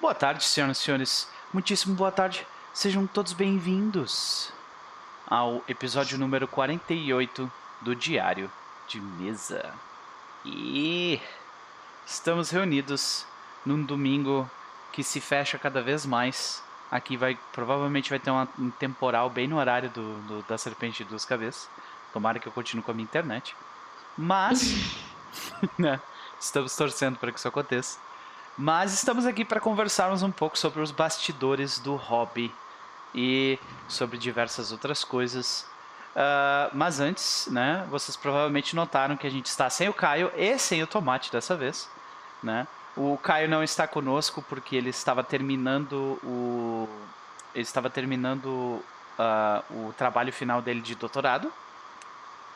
Boa tarde, senhoras e senhores. Muitíssimo boa tarde. Sejam todos bem-vindos ao episódio número 48 do Diário de Mesa. E estamos reunidos num domingo que se fecha cada vez mais. Aqui vai provavelmente vai ter um temporal bem no horário do, do- da Serpente de Duas Cabeças. Tomara que eu continue com a minha internet. Mas né, estamos torcendo para que isso aconteça. Mas estamos aqui para conversarmos um pouco sobre os bastidores do hobby e sobre diversas outras coisas. Ah, mas antes, né, vocês provavelmente notaram que a gente está sem o Caio e sem o Tomate dessa vez, né? O Caio não está conosco porque ele estava terminando o ele estava terminando ah, o trabalho final dele de doutorado.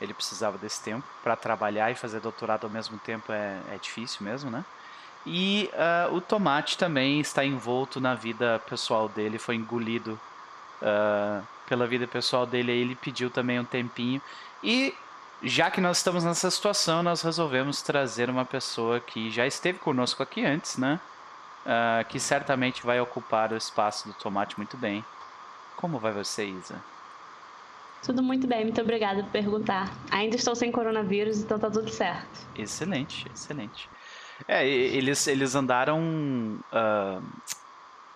Ele precisava desse tempo para trabalhar e fazer doutorado ao mesmo tempo é, é difícil mesmo, né? E ah, o Tomate também está envolto na vida pessoal dele, foi engolido ah, pela vida pessoal dele, aí ele pediu também um tempinho. E já que nós estamos nessa situação, nós resolvemos trazer uma pessoa que já esteve conosco aqui antes, né? Ah, que certamente vai ocupar o espaço do Tomate muito bem. Como vai você, Isa? Tudo muito bem, muito obrigada por perguntar. Ainda estou sem coronavírus, então tá tudo certo. Excelente, excelente. É, eles, eles andaram ah,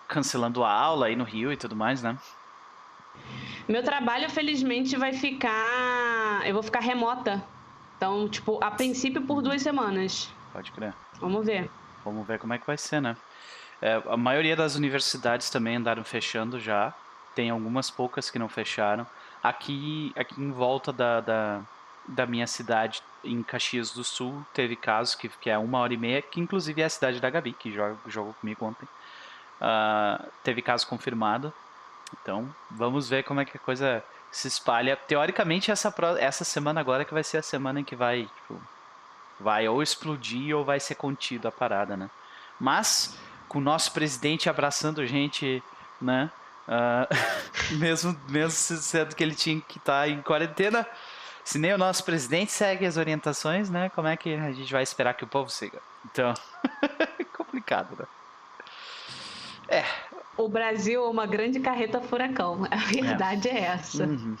cancelando a aula aí no Rio e tudo mais, né? Meu trabalho, felizmente, vai ficar. Eu vou ficar remota. Então, tipo, a princípio por duas semanas. Pode crer. Vamos ver. Vamos ver como é que vai ser, né? É, a maioria das universidades também andaram fechando já. Tem algumas poucas que não fecharam. Aqui, aqui em volta da, da, da minha cidade, em Caxias do Sul, teve casos que, que é uma hora e meia, que inclusive é a cidade da Gabi, que joga, jogou comigo ontem. Ah, teve caso confirmado. Então, vamos ver como é que a coisa se espalha. Teoricamente, essa, essa semana agora que vai ser a semana em que vai, tipo, vai ou explodir ou vai ser contido a parada, né? Mas, com o nosso presidente abraçando a gente, né? ah, mesmo, mesmo sendo que ele tinha que estar em quarentena, se nem o nosso presidente segue as orientações, né? Como é que a gente vai esperar que o povo siga? Então, complicado, né? O Brasil é uma grande carreta furacão. A verdade é, essa. Uhum.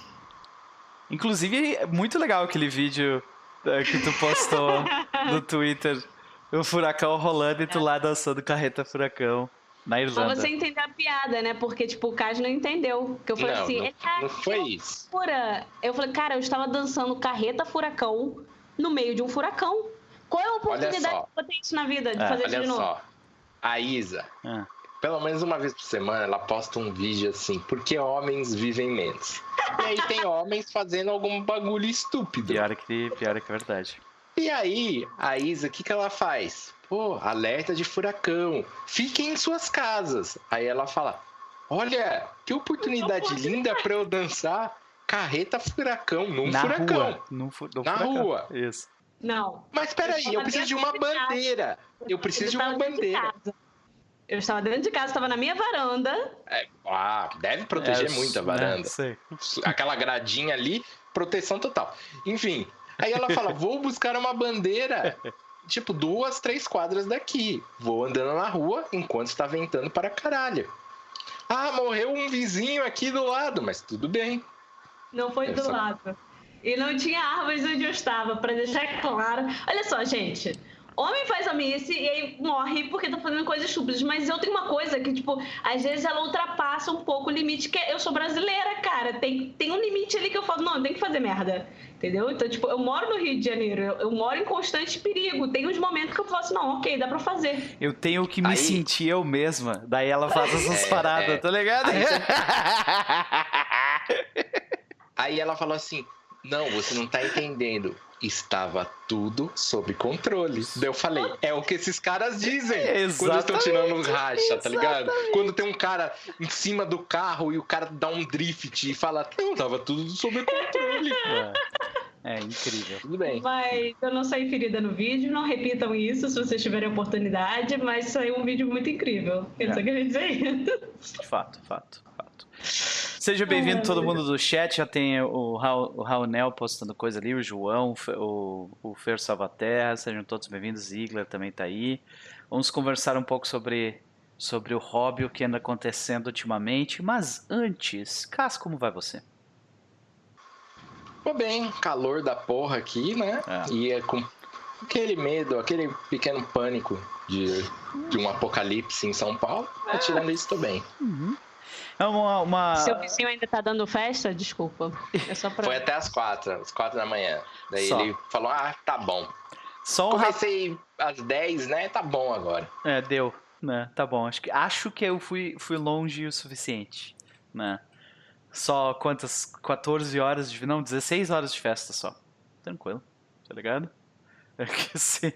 Inclusive, é muito legal aquele vídeo eh, que tu postou no Twitter. O furacão rolando e tu lá dançando carreta furacão na Pra Irlanda. você entender a piada, né? Porque, tipo, o Kaj não entendeu. Porque eu falei Não, assim, não, tá não foi isso. Eu falei, cara, eu estava dançando carreta furacão no meio de um furacão. Qual é a oportunidade de isso na vida, de É, fazer isso Olha de novo? só. A Isa, Ah, pelo menos uma vez por semana, ela posta um vídeo assim, porque homens vivem menos. E aí tem homens fazendo algum bagulho estúpido. pior, que, pior que é verdade. E aí, a Isa, o que, que ela faz? Pô, alerta de furacão. Fiquem em suas casas. Aí ela fala: Olha, que oportunidade linda pra eu dançar carreta furacão num na furacão. rua. No fu no Na furacão. rua. Isso. Não. Mas peraí, Eu eu preciso de uma de casa. bandeira. Eu preciso de uma de bandeira. casa. Eu estava dentro de casa, estava na minha varanda. É, ah, deve proteger É, muito a né, varanda. sei. Aquela gradinha ali, proteção total. Enfim, aí ela fala: vou buscar uma bandeira. Tipo, duas, três quadras daqui. Vou andando na rua enquanto está ventando para caralho. Ah, morreu um vizinho aqui do lado, mas tudo bem. Não foi do Essa- lado. E não tinha árvores onde eu estava, pra deixar claro. Olha só, gente. Homem faz amice e aí morre porque tá fazendo coisas estúpidas. Mas eu tenho uma coisa que, tipo, às vezes ela ultrapassa um pouco o limite, que é- eu sou brasileira, cara. Tem, tem um limite ali que eu falo, não, tem que fazer merda. Entendeu? Então, tipo, eu moro no Rio de Janeiro, eu, eu moro em constante perigo. Tem uns momentos que eu falo assim, não, ok, dá pra fazer. Eu tenho que me Aí- sentir eu mesma. Daí ela faz essas É, paradas, é. tá ligado? Aí Aí ela falou assim: Não, você não tá entendendo. Estava tudo sob controle. Daí eu falei, é o que esses caras dizem quando eles estão tirando racha, tá ligado? Quando tem um cara em cima do carro e o cara dá um drift e fala, não, tava tudo sob controle. É, é incrível. Tudo bem. Mas eu não saí ferida no vídeo, não repitam isso se vocês tiverem oportunidade, mas saiu um vídeo muito incrível. Eu É. só queria dizer isso. Fato, fato, fato. Seja bem-vindo todo mundo do chat. Já tem o, Raul, o Raunel postando coisa ali, o João, o o, Fer Salvaterra. Sejam todos bem-vindos. Ziegler também tá aí. Vamos conversar um pouco sobre sobre o hobby, o que anda acontecendo ultimamente. Mas antes, Cas, como vai você? Tô bem, calor da porra aqui, né? É. E é com aquele medo, aquele pequeno pânico de, de um apocalipse em São Paulo. É. Tirando isso, tô bem. Uhum. É uma, uma... Seu vizinho ainda tá dando festa? Desculpa. É só pra... Foi até as quatro, às quatro da manhã. Daí só. ele falou, ah, tá bom. Só um Comecei às dez, né? Tá bom agora. É, deu. Né? Tá bom. Acho que, acho que eu fui, fui longe o suficiente. Né? Só quantas? 14 horas de. Não, 16 horas de festa só. Tranquilo. Tá ligado? É que sim.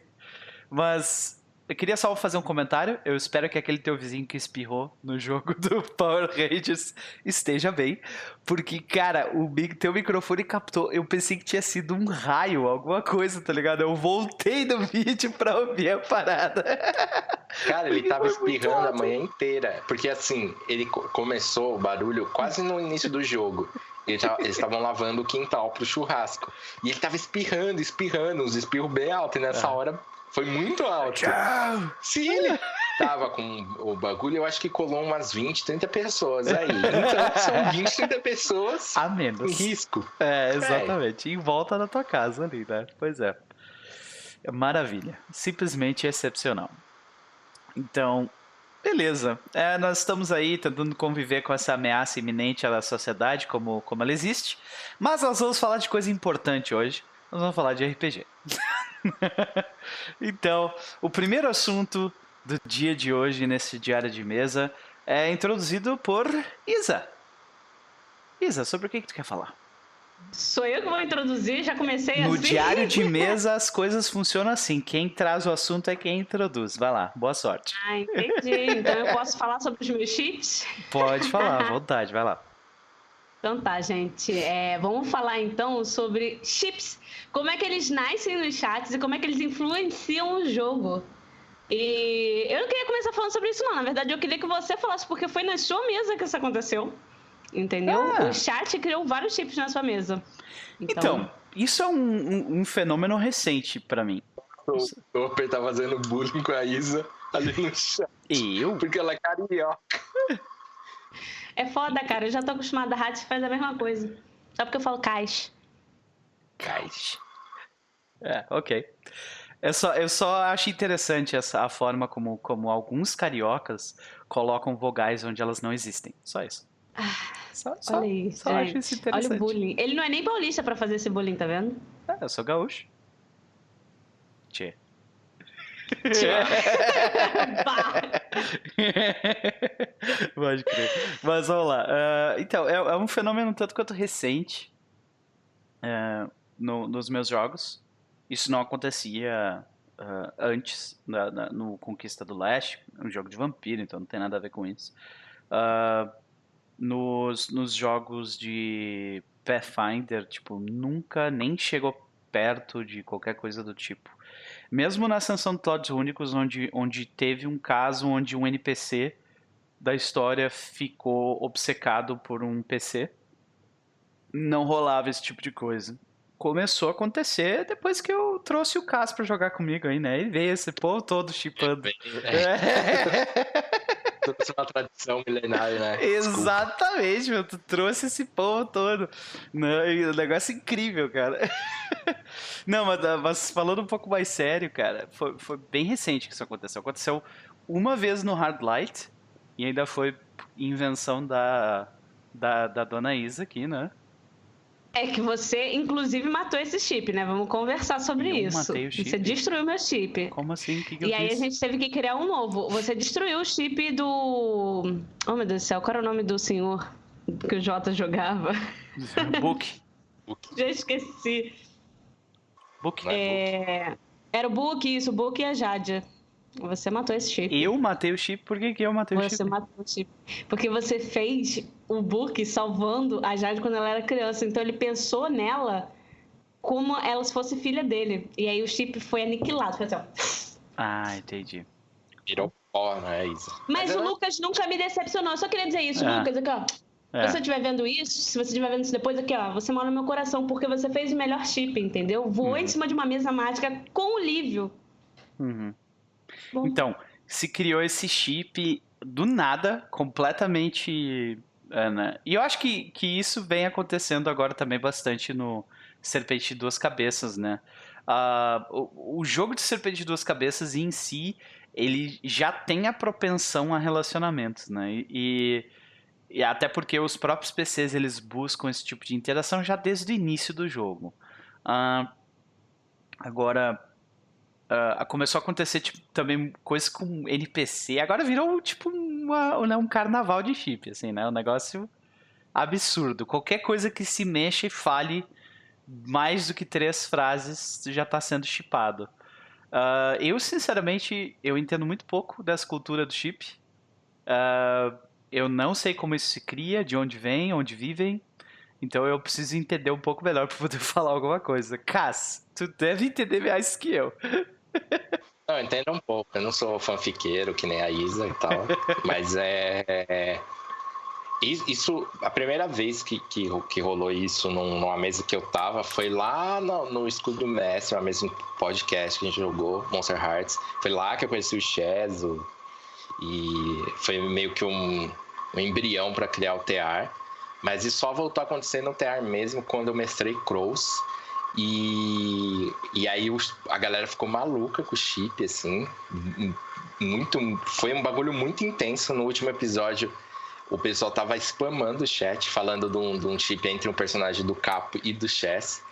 Mas eu queria só fazer um comentário. Eu espero que aquele teu vizinho que espirrou no jogo do Power Rangers esteja bem. Porque, cara, o teu microfone captou. Eu pensei que tinha sido um raio, alguma coisa, tá ligado? Eu voltei no vídeo pra ouvir a parada. Cara, ele tava espirrando a manhã inteira. Porque, assim, ele começou o barulho quase no início do jogo. Eles estavam lavando o quintal pro churrasco. E ele tava espirrando, espirrando, uns espirros bem altos. E nessa é. hora foi muito alto. Tchau. Sim, ele tava com o bagulho, eu acho que colou umas 20, 30 pessoas aí. Então são 20, 30 pessoas a menos. em risco. É, exatamente. É. Em volta da tua casa ali, né? Pois é. Maravilha. Simplesmente excepcional. Então, beleza. É, nós estamos aí tentando conviver com essa ameaça iminente à sociedade, como, como ela existe. Mas nós vamos falar de coisa importante hoje. Nós vamos falar de RPG. então, o primeiro assunto do dia de hoje nesse diário de mesa é introduzido por Isa. Isa, sobre o que, que tu quer falar? Sou eu que vou introduzir, já comecei no assim. No diário de mesa as coisas funcionam assim. Quem traz o assunto é quem introduz. Vai lá, boa sorte. Ah, entendi. Então eu posso falar sobre os meus chips? Pode falar, à vontade, vai lá. Então tá, gente. É, vamos falar então sobre chips. Como é que eles nascem nos chats e como é que eles influenciam o jogo. E eu não queria começar falando sobre isso, não. Na verdade, eu queria que você falasse, porque foi na sua mesa que isso aconteceu. Entendeu? Ah. O chat criou vários chips na sua mesa. Então, então isso é um, um, um fenômeno recente para mim. O Topper tá fazendo bullying com a Isa ali no chat. Eu? Porque ela é carioca. É foda, cara. Eu já tô acostumada. A rádio faz a mesma coisa. Só porque eu falo cais. Cais. É, ok. Eu só, eu só acho interessante essa, a forma como, como alguns cariocas colocam vogais onde elas não existem. Só isso. Ah, só, só, olha isso. Só acho isso interessante. Olha o bullying. Ele não é nem paulista pra fazer esse bullying, tá vendo? É, eu sou gaúcho. Tchê. Pode crer. Mas vamos lá. Uh, então, é, é, um fenômeno tanto quanto recente uh, no, nos meus jogos. Isso não acontecia uh, antes, na, na, no Conquista do Leste, um jogo de vampiro, então não tem nada a ver com isso. nos, nos jogos de Pathfinder, tipo, nunca nem chegou perto de qualquer coisa do tipo. Mesmo na Ascensão de Todos Únicos, onde, onde teve um caso onde um NPC da história ficou obcecado por um PC, não rolava esse tipo de coisa. Começou a acontecer depois que eu trouxe o Cas pra jogar comigo aí, né? E veio esse povo todo chipando. É. trouxe uma tradição milenária, né? Exatamente, meu. Tu trouxe esse povo todo. Não, um negócio incrível, cara. Não, mas, mas, falando um pouco mais sério, cara, foi, foi bem recente que isso aconteceu. Aconteceu uma vez no Hard Light e ainda foi invenção da, da, da dona Isa aqui, né? É que você, inclusive, matou esse chip, né? Vamos conversar sobre eu isso. Matei o chip. Você destruiu meu chip. Como assim? Que que e aí fiz? a gente teve que criar um novo. Você destruiu o chip do. Oh, meu Deus do céu, qual era o nome do senhor que o Jota jogava? Book. Já esqueci. Book. É... Era o Book, isso, o Book e a Jádia. Você matou esse chip. Eu matei o chip? Por que, que eu matei você o chip? Você matou o chip. Porque você fez o Book salvando a Jade quando ela era criança. Então ele pensou nela como ela se fosse filha dele. E aí o chip foi aniquilado. Foi assim, ó. Ah, entendi. Virou pó, né, Isa? Mas, Mas o Lucas nunca me decepcionou. Eu só queria dizer isso, é. Lucas, aqui, ó. É. Se você estiver vendo isso, se você estiver vendo isso depois, aqui, ó, você mora no meu coração, porque você fez o melhor chip, entendeu? Voou uhum. em cima de uma mesa mágica com o Lívio. Uhum. Então, se criou esse chip do nada, completamente. Ana. E eu acho que, que isso vem acontecendo agora também bastante no Serpente de Duas Cabeças, né? Uh, o, o, jogo de Serpente de Duas Cabeças em si, ele já tem a propensão a relacionamentos, né? E, e até porque os próprios PCs eles buscam esse tipo de interação já desde o início do jogo. Uh, agora, uh, começou a acontecer tipo, também coisas com NPC. Agora virou tipo uma, né, um carnaval de chip, assim, né? Um negócio absurdo. Qualquer coisa que se mexa e fale mais do que três frases já está sendo chipado. Uh, eu, sinceramente, eu entendo muito pouco dessa cultura do chip. Uh, eu não sei como isso se cria, de onde vem, onde vivem. Então eu preciso entender um pouco melhor para poder falar alguma coisa. Cass, tu deve entender mais que eu. Não, entendo um pouco. Eu não sou fanfiqueiro que nem a Isa e tal. mas é, é. Isso, a primeira vez que, que, que rolou isso numa mesa que eu tava foi lá no, no Escudo do Mestre, uma mesa podcast que a gente jogou, Monster Hearts. Foi lá que eu conheci o Chezo. E foi meio que um, um embrião para criar o TR. Mas isso só voltou a acontecer no TR mesmo quando eu mestrei Crows. E, e aí os, a galera ficou maluca com o chip, assim. Muito, foi um bagulho muito intenso no último episódio o pessoal tava spamando o chat, falando de um, de um chip entre um personagem do Capo e do Chess.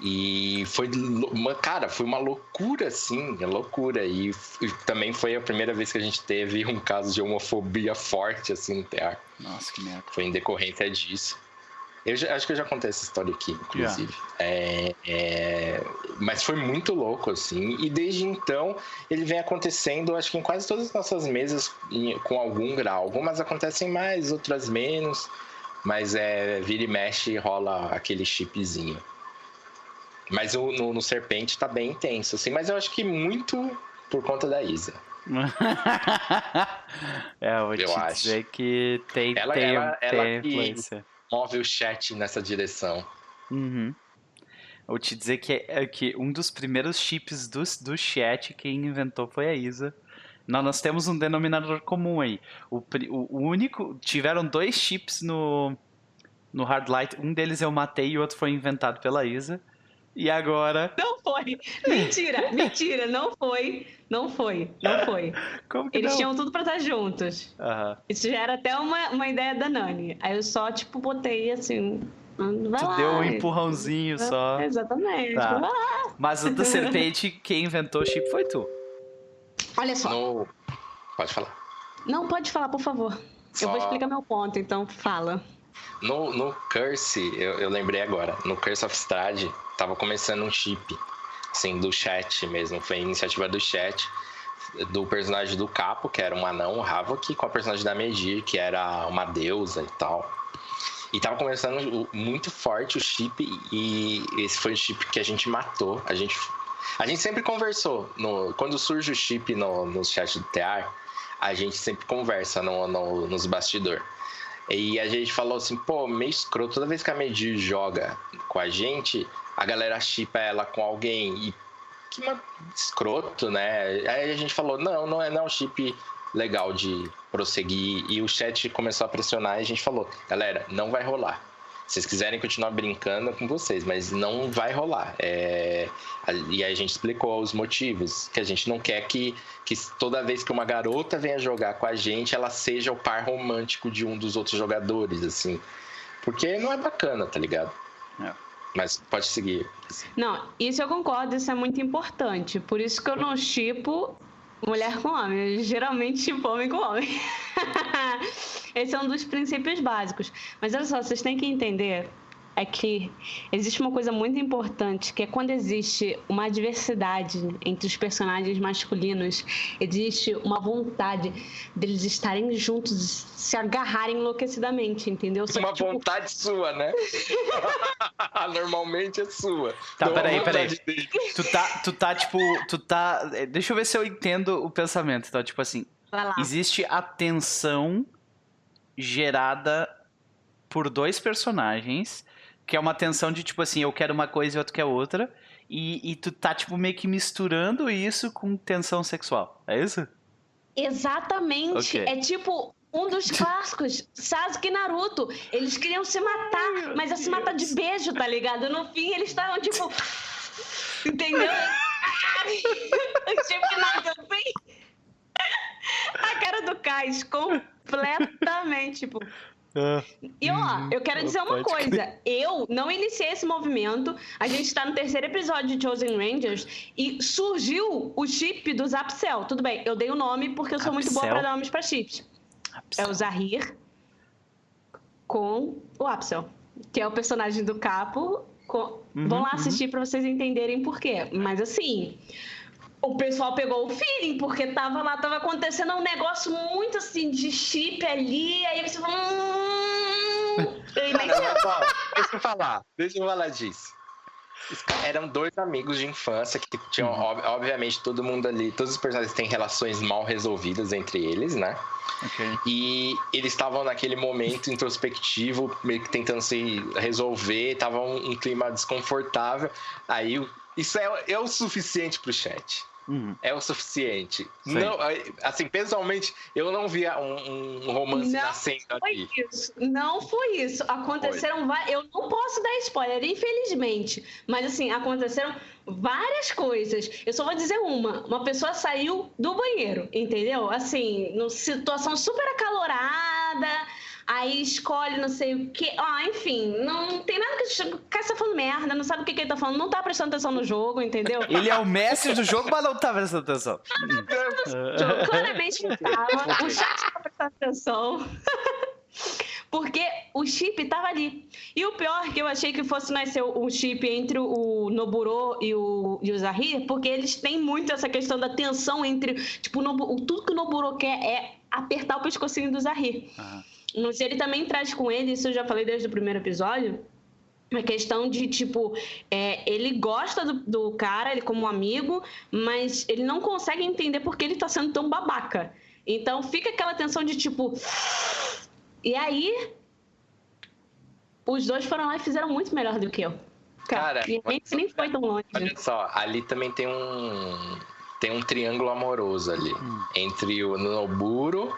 E foi uma, cara, foi uma loucura, assim, loucura. E, e, também foi a primeira vez que a gente teve um caso de homofobia forte, assim, no TR. Nossa, que merda. Foi em decorrência disso. Eu já, acho que eu já contei essa história aqui, inclusive. É, é, mas foi muito louco, assim. E desde então, ele vem acontecendo, acho que em quase todas as nossas mesas, em, com algum grau. Algumas acontecem mais, outras menos. Mas é, vira e mexe rola aquele chipzinho. Mas o, no, no Serpente tá bem intenso, assim. Mas eu acho que muito por conta da Isa. é, eu vou eu te acho. dizer que tem, ela, tem, ela, tem ela influência. Move o chat nessa direção. Uhum. Vou te dizer que, é, que um dos primeiros chips do, do chat, quem inventou foi a Isa. Nós, nós temos um denominador comum aí. O, o, o, único. Tiveram dois chips no, no Hardlight. Um deles eu matei e o outro foi inventado pela Isa. E agora. Não foi! Mentira! mentira! Não foi! Não foi! Não foi! Como que Eles não? tinham tudo pra estar juntos. Uhum. Isso já era até uma, uma ideia da Nani. Aí eu só, tipo, botei assim. Vai tu lá, deu um empurrãozinho só. Exatamente. Tá. Mas o da serpente, quem inventou o chip foi tu. Olha só. No... Pode falar. Não, pode falar, por favor. Só... Eu vou explicar meu ponto, então fala. No, no Curse, eu, eu lembrei agora, no Curse of Strade, tava começando um chip, assim, do chat mesmo. Foi a iniciativa do chat, do personagem do Capo, que era um anão, o Havok, com a personagem da Medir, que era uma deusa e tal. E tava começando muito forte o chip, e esse foi o chip que a gente matou. A gente, a gente sempre conversou. No, quando surge o chip no, no chat do TR, a gente sempre conversa no, no, nos bastidores. E a gente falou assim, pô, meio escroto, toda vez que a Medir joga com a gente, a galera chipa ela com alguém. E que uma escroto, né? Aí a gente falou, não, não é, não é chip legal de prosseguir. E o chat começou a pressionar e a gente falou, galera, não vai rolar. Se vocês quiserem continuar brincando com vocês, mas não vai rolar. É... E aí a gente explicou os motivos, que a gente não quer que, que toda vez que uma garota venha jogar com a gente, ela seja o par romântico de um dos outros jogadores, assim. Porque não é bacana, tá ligado? Mas pode seguir. Não, isso eu concordo, isso é muito importante. Por isso que eu não chipo mulher com homem. Geralmente chipo homem com homem. Esse é um dos princípios básicos. Mas olha só, vocês têm que entender é que existe uma coisa muito importante, que é quando existe uma diversidade entre os personagens masculinos, existe uma vontade deles estarem juntos, se agarrarem enlouquecidamente, entendeu? Só uma que, tipo... vontade sua, né? Normalmente é sua. Tá, peraí, peraí. Tu tá, tu tá, tipo, tu tá... Deixa eu ver se eu entendo o pensamento. Então, tipo assim, existe a tensão gerada por dois personagens que é uma tensão de tipo assim, eu quero uma coisa e outro quer outra. E, e tu tá, tipo, meio que misturando isso com tensão sexual. É isso? Exatamente. Okay. É tipo um dos clássicos, Sasuke e Naruto. Eles queriam se matar, mas a se matar de beijo, tá ligado? No fim, eles estavam tipo. Entendeu? tipo, nada assim. A cara do Kais completamente, tipo. E ó, eu quero dizer uma coisa. Eu não iniciei esse movimento. A gente está no terceiro episódio de Chosen Rangers e surgiu o chip do Zapcel. Tudo bem, eu dei o nome porque eu sou muito boa para dar nomes para chips. É o Zahir com o Apsel, que é o personagem do Capo. Com... Uhum, Vão lá uhum. assistir uhum. para vocês entenderem por quê. Mas assim, o pessoal pegou o feeling, porque tava lá, tava acontecendo um negócio muito assim de chip ali, aí você falou. Hum... deixa eu falar, deixa eu falar disso. Eram dois amigos de infância que tinham, uhum. obviamente, todo mundo ali, todos os personagens têm relações mal resolvidas entre eles, né? Okay. E eles estavam naquele momento introspectivo, meio que tentando se resolver, tava um, um clima desconfortável. Aí isso é, é o suficiente pro chat. Uhum. É o suficiente. Não, assim, pessoalmente, eu não via um, um romance não nascendo foi aqui. Isso. Não foi isso. Aconteceram várias. Eu não posso dar spoiler, infelizmente. Mas assim, aconteceram várias coisas. Eu só vou dizer uma. Uma pessoa saiu do banheiro, entendeu? Assim, numa situação super acalorada aí escolhe não sei o que. Ah, enfim, não tem nada que. O cara tá falando merda, não sabe o que, que ele tá falando, não tá prestando atenção no jogo, entendeu? Ele é o mestre do jogo, mas não tá prestando atenção. jogo, claramente não tava. O chat tá prestando atenção. Porque o chip tava ali. E o pior que eu achei que fosse nascer o chip entre o Noburo e o, e o Zahir, porque eles têm muito essa questão da tensão entre. Tipo, o, tudo que o Noburo quer é apertar o pescocinho do Zahir. Uhum. Mas ele também traz com ele, isso eu já falei desde o primeiro episódio, uma questão de tipo, é, ele gosta do, do, cara, ele como um amigo, mas ele não consegue entender por que ele tá sendo tão babaca. Então fica aquela tensão de tipo. E aí. Os dois foram lá e fizeram muito melhor do que eu. Cara, cara e nem, nem foi tão longe. Olha só, ali também tem um. Tem um triângulo amoroso ali. Hum. Entre o Noburo,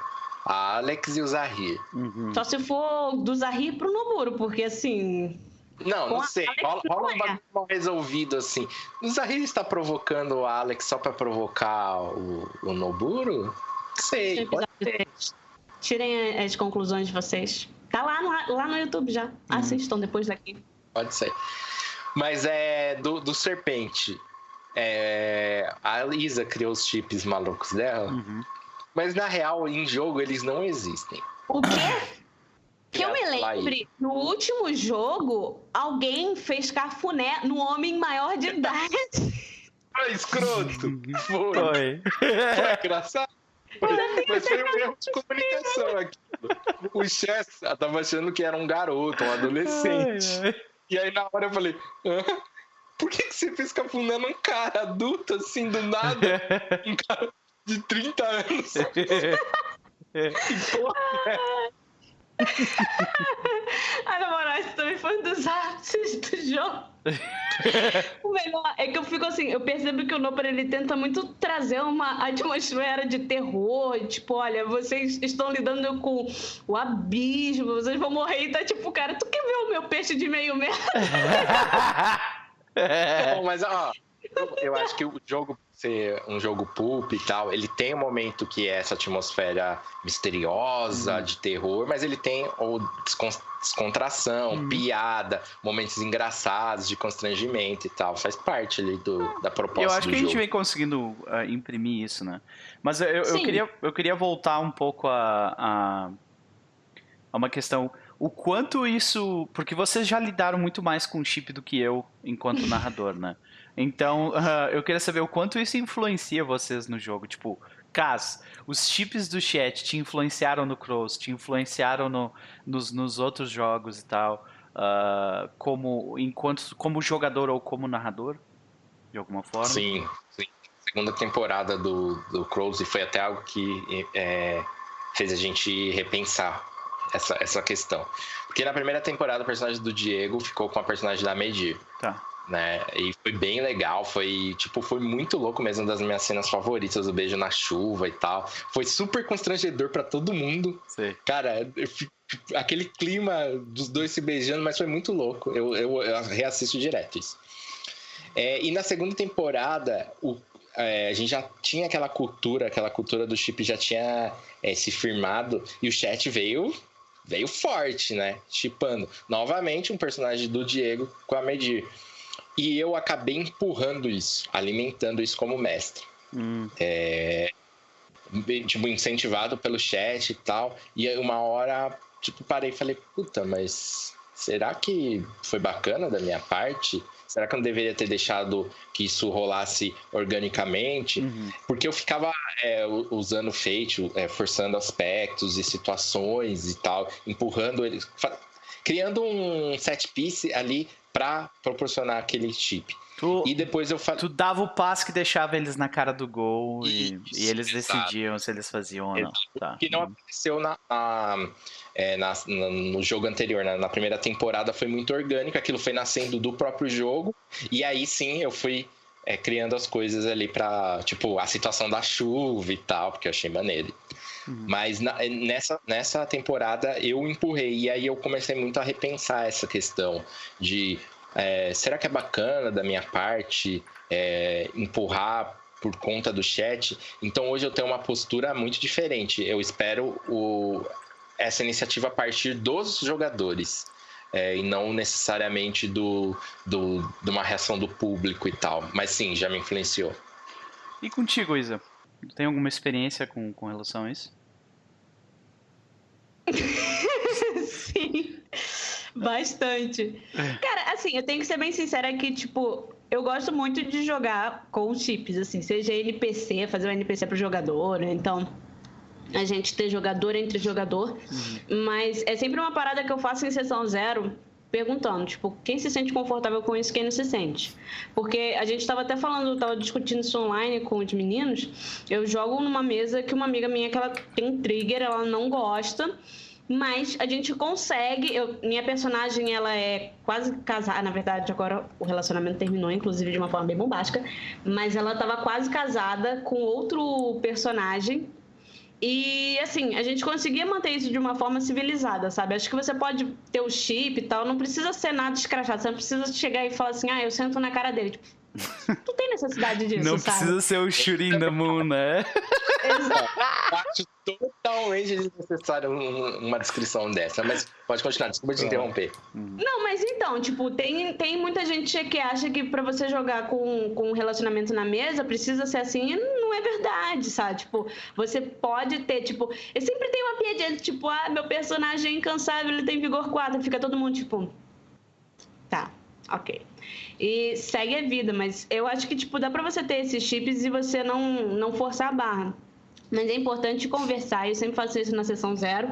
a Alex e o Zahir. Uhum. Só se for do Zahir pro Noburo, porque assim. Não, não sei. Rola, rola um bagulho mal resolvido assim. O Zahir está provocando o Alex só pra provocar o, o Noburo? Sei. Pode ser. Tirem as conclusões de vocês. Tá lá no, lá no YouTube já. Uhum. Assistam depois daqui. Pode ser. Mas é do, do Serpente. É, a Lisa criou os chips malucos dela. Uhum. Mas na real, em jogo, eles não existem. O quê? Que eu me lembre, no último jogo, alguém fez cafuné no homem maior de idade. Foi escroto. Foi. Foi. Foi engraçado. Mas foi um erro de comunicação aqui. O Chess tava achando que era um garoto, um adolescente. Ai, ai. E aí na hora eu falei, por que, que você fez cafuné num cara adulto assim do nada? Um cara de 30 anos. que porra é? A namorada também foi um dos artes do jogo. o melhor é que eu fico assim, eu percebo que o Noper ele tenta muito trazer uma atmosfera de terror, tipo, olha, vocês estão lidando com o abismo, vocês vão morrer e tá tipo, cara, tu quer ver o meu peixe de meio metro? Bom, mas ó, eu acho que o jogo ser um jogo pulp e tal, ele tem um momento que é essa atmosfera misteriosa, uhum. de terror, mas ele tem ou descontração, uhum. piada, momentos engraçados, de constrangimento e tal. Faz parte ali do, da proposta Eu acho que a gente vem conseguindo uh, imprimir isso, né? Mas eu, eu, queria, eu queria voltar um pouco a, a, a uma questão o quanto isso. Porque vocês já lidaram muito mais com o chip do que eu enquanto narrador, né? Então, uh, eu queria saber o quanto isso influencia vocês no jogo. Tipo, Cas, os chips do chat te influenciaram no Cross, te influenciaram no, nos, nos outros jogos e tal, uh, como, enquanto, como jogador ou como narrador, de alguma forma? Sim, sim. Segunda temporada do, do Crows foi até algo que é, fez a gente repensar essa, essa questão. Porque na primeira temporada o personagem do Diego ficou com a personagem da Medir. Tá. Né? E foi bem legal, foi, tipo, foi muito louco mesmo, uma das minhas cenas favoritas, o beijo na chuva e tal. Foi super constrangedor para todo mundo. Sim. Cara, aquele clima dos dois se beijando, mas foi muito louco. Eu, eu, eu reassisto direto isso. É, e na segunda temporada, o, é, a gente já tinha aquela cultura, aquela cultura do chip já tinha é, se firmado e o chat veio veio forte, né? Chipando. Novamente um personagem do Diego com a Medir. E eu acabei empurrando isso, alimentando isso como mestre. Hum. É, tipo, incentivado pelo chat e tal. E aí uma hora, tipo, parei e falei, puta, mas será que foi bacana da minha parte? Será que eu não deveria ter deixado que isso rolasse organicamente? Uhum. Porque eu ficava é, usando fate, é, forçando aspectos e situações e tal, empurrando eles, criando um set piece ali para proporcionar aquele chip. Tu, e depois eu falei. Tu dava o passe que deixava eles na cara do gol e, e eles exato. decidiam se eles faziam ou não. Tá. Que não aconteceu na, na, é, na, no jogo anterior, na, na, primeira temporada foi muito orgânico, aquilo foi nascendo do próprio jogo. E aí sim eu fui é, criando as coisas ali para tipo, a situação da chuva e tal, porque eu achei maneiro. Uhum. Mas na, nessa, nessa temporada eu empurrei, e aí eu comecei muito a repensar essa questão de é, será que é bacana da minha parte é, empurrar por conta do chat? Então hoje eu tenho uma postura muito diferente. Eu espero o, essa iniciativa a partir dos jogadores. É, e não necessariamente do, do, de uma reação do público e tal. Mas sim, já me influenciou. E contigo, Isa? Tem alguma experiência com, com relação a isso? Sim, bastante. Cara, assim, eu tenho que ser bem sincera que, tipo, eu gosto muito de jogar com chips, assim, seja NPC, fazer um NPC pro jogador, né? então a gente ter jogador entre jogador, uhum. mas é sempre uma parada que eu faço em sessão zero, perguntando, tipo, quem se sente confortável com isso, quem não se sente. Porque a gente estava até falando, estava discutindo isso online com os meninos. Eu jogo numa mesa que uma amiga minha que ela tem trigger, ela não gosta. Mas a gente consegue. Eu, minha personagem, ela é quase casada. Na verdade, agora o relacionamento terminou, inclusive de uma forma bem bombástica. Mas ela estava quase casada com outro personagem e assim, a gente conseguia manter isso de uma forma civilizada, sabe? Acho que você pode ter o chip e tal, não precisa ser nada escrachado, você não precisa chegar e falar assim, ah, eu sento na cara dele. Tipo, tu tem necessidade disso, Não sabe? precisa ser o Shuri da Moon, né? Exato. Acho totalmente desnecessário uma descrição dessa, mas pode continuar, desculpa te interromper. Não, mas então, tipo, tem, tem muita gente que acha que para você jogar com, com um relacionamento na mesa precisa ser assim, e não é verdade, sabe? Tipo, você pode ter, tipo, eu sempre tenho uma piadinha, tipo, ah, meu personagem é incansável, ele tem vigor 4, fica todo mundo, tipo, tá, ok e segue a vida. Mas eu acho que, tipo, dá pra você ter esses chips e você não, não forçar a barra. Mas é importante conversar, eu sempre faço isso na sessão zero.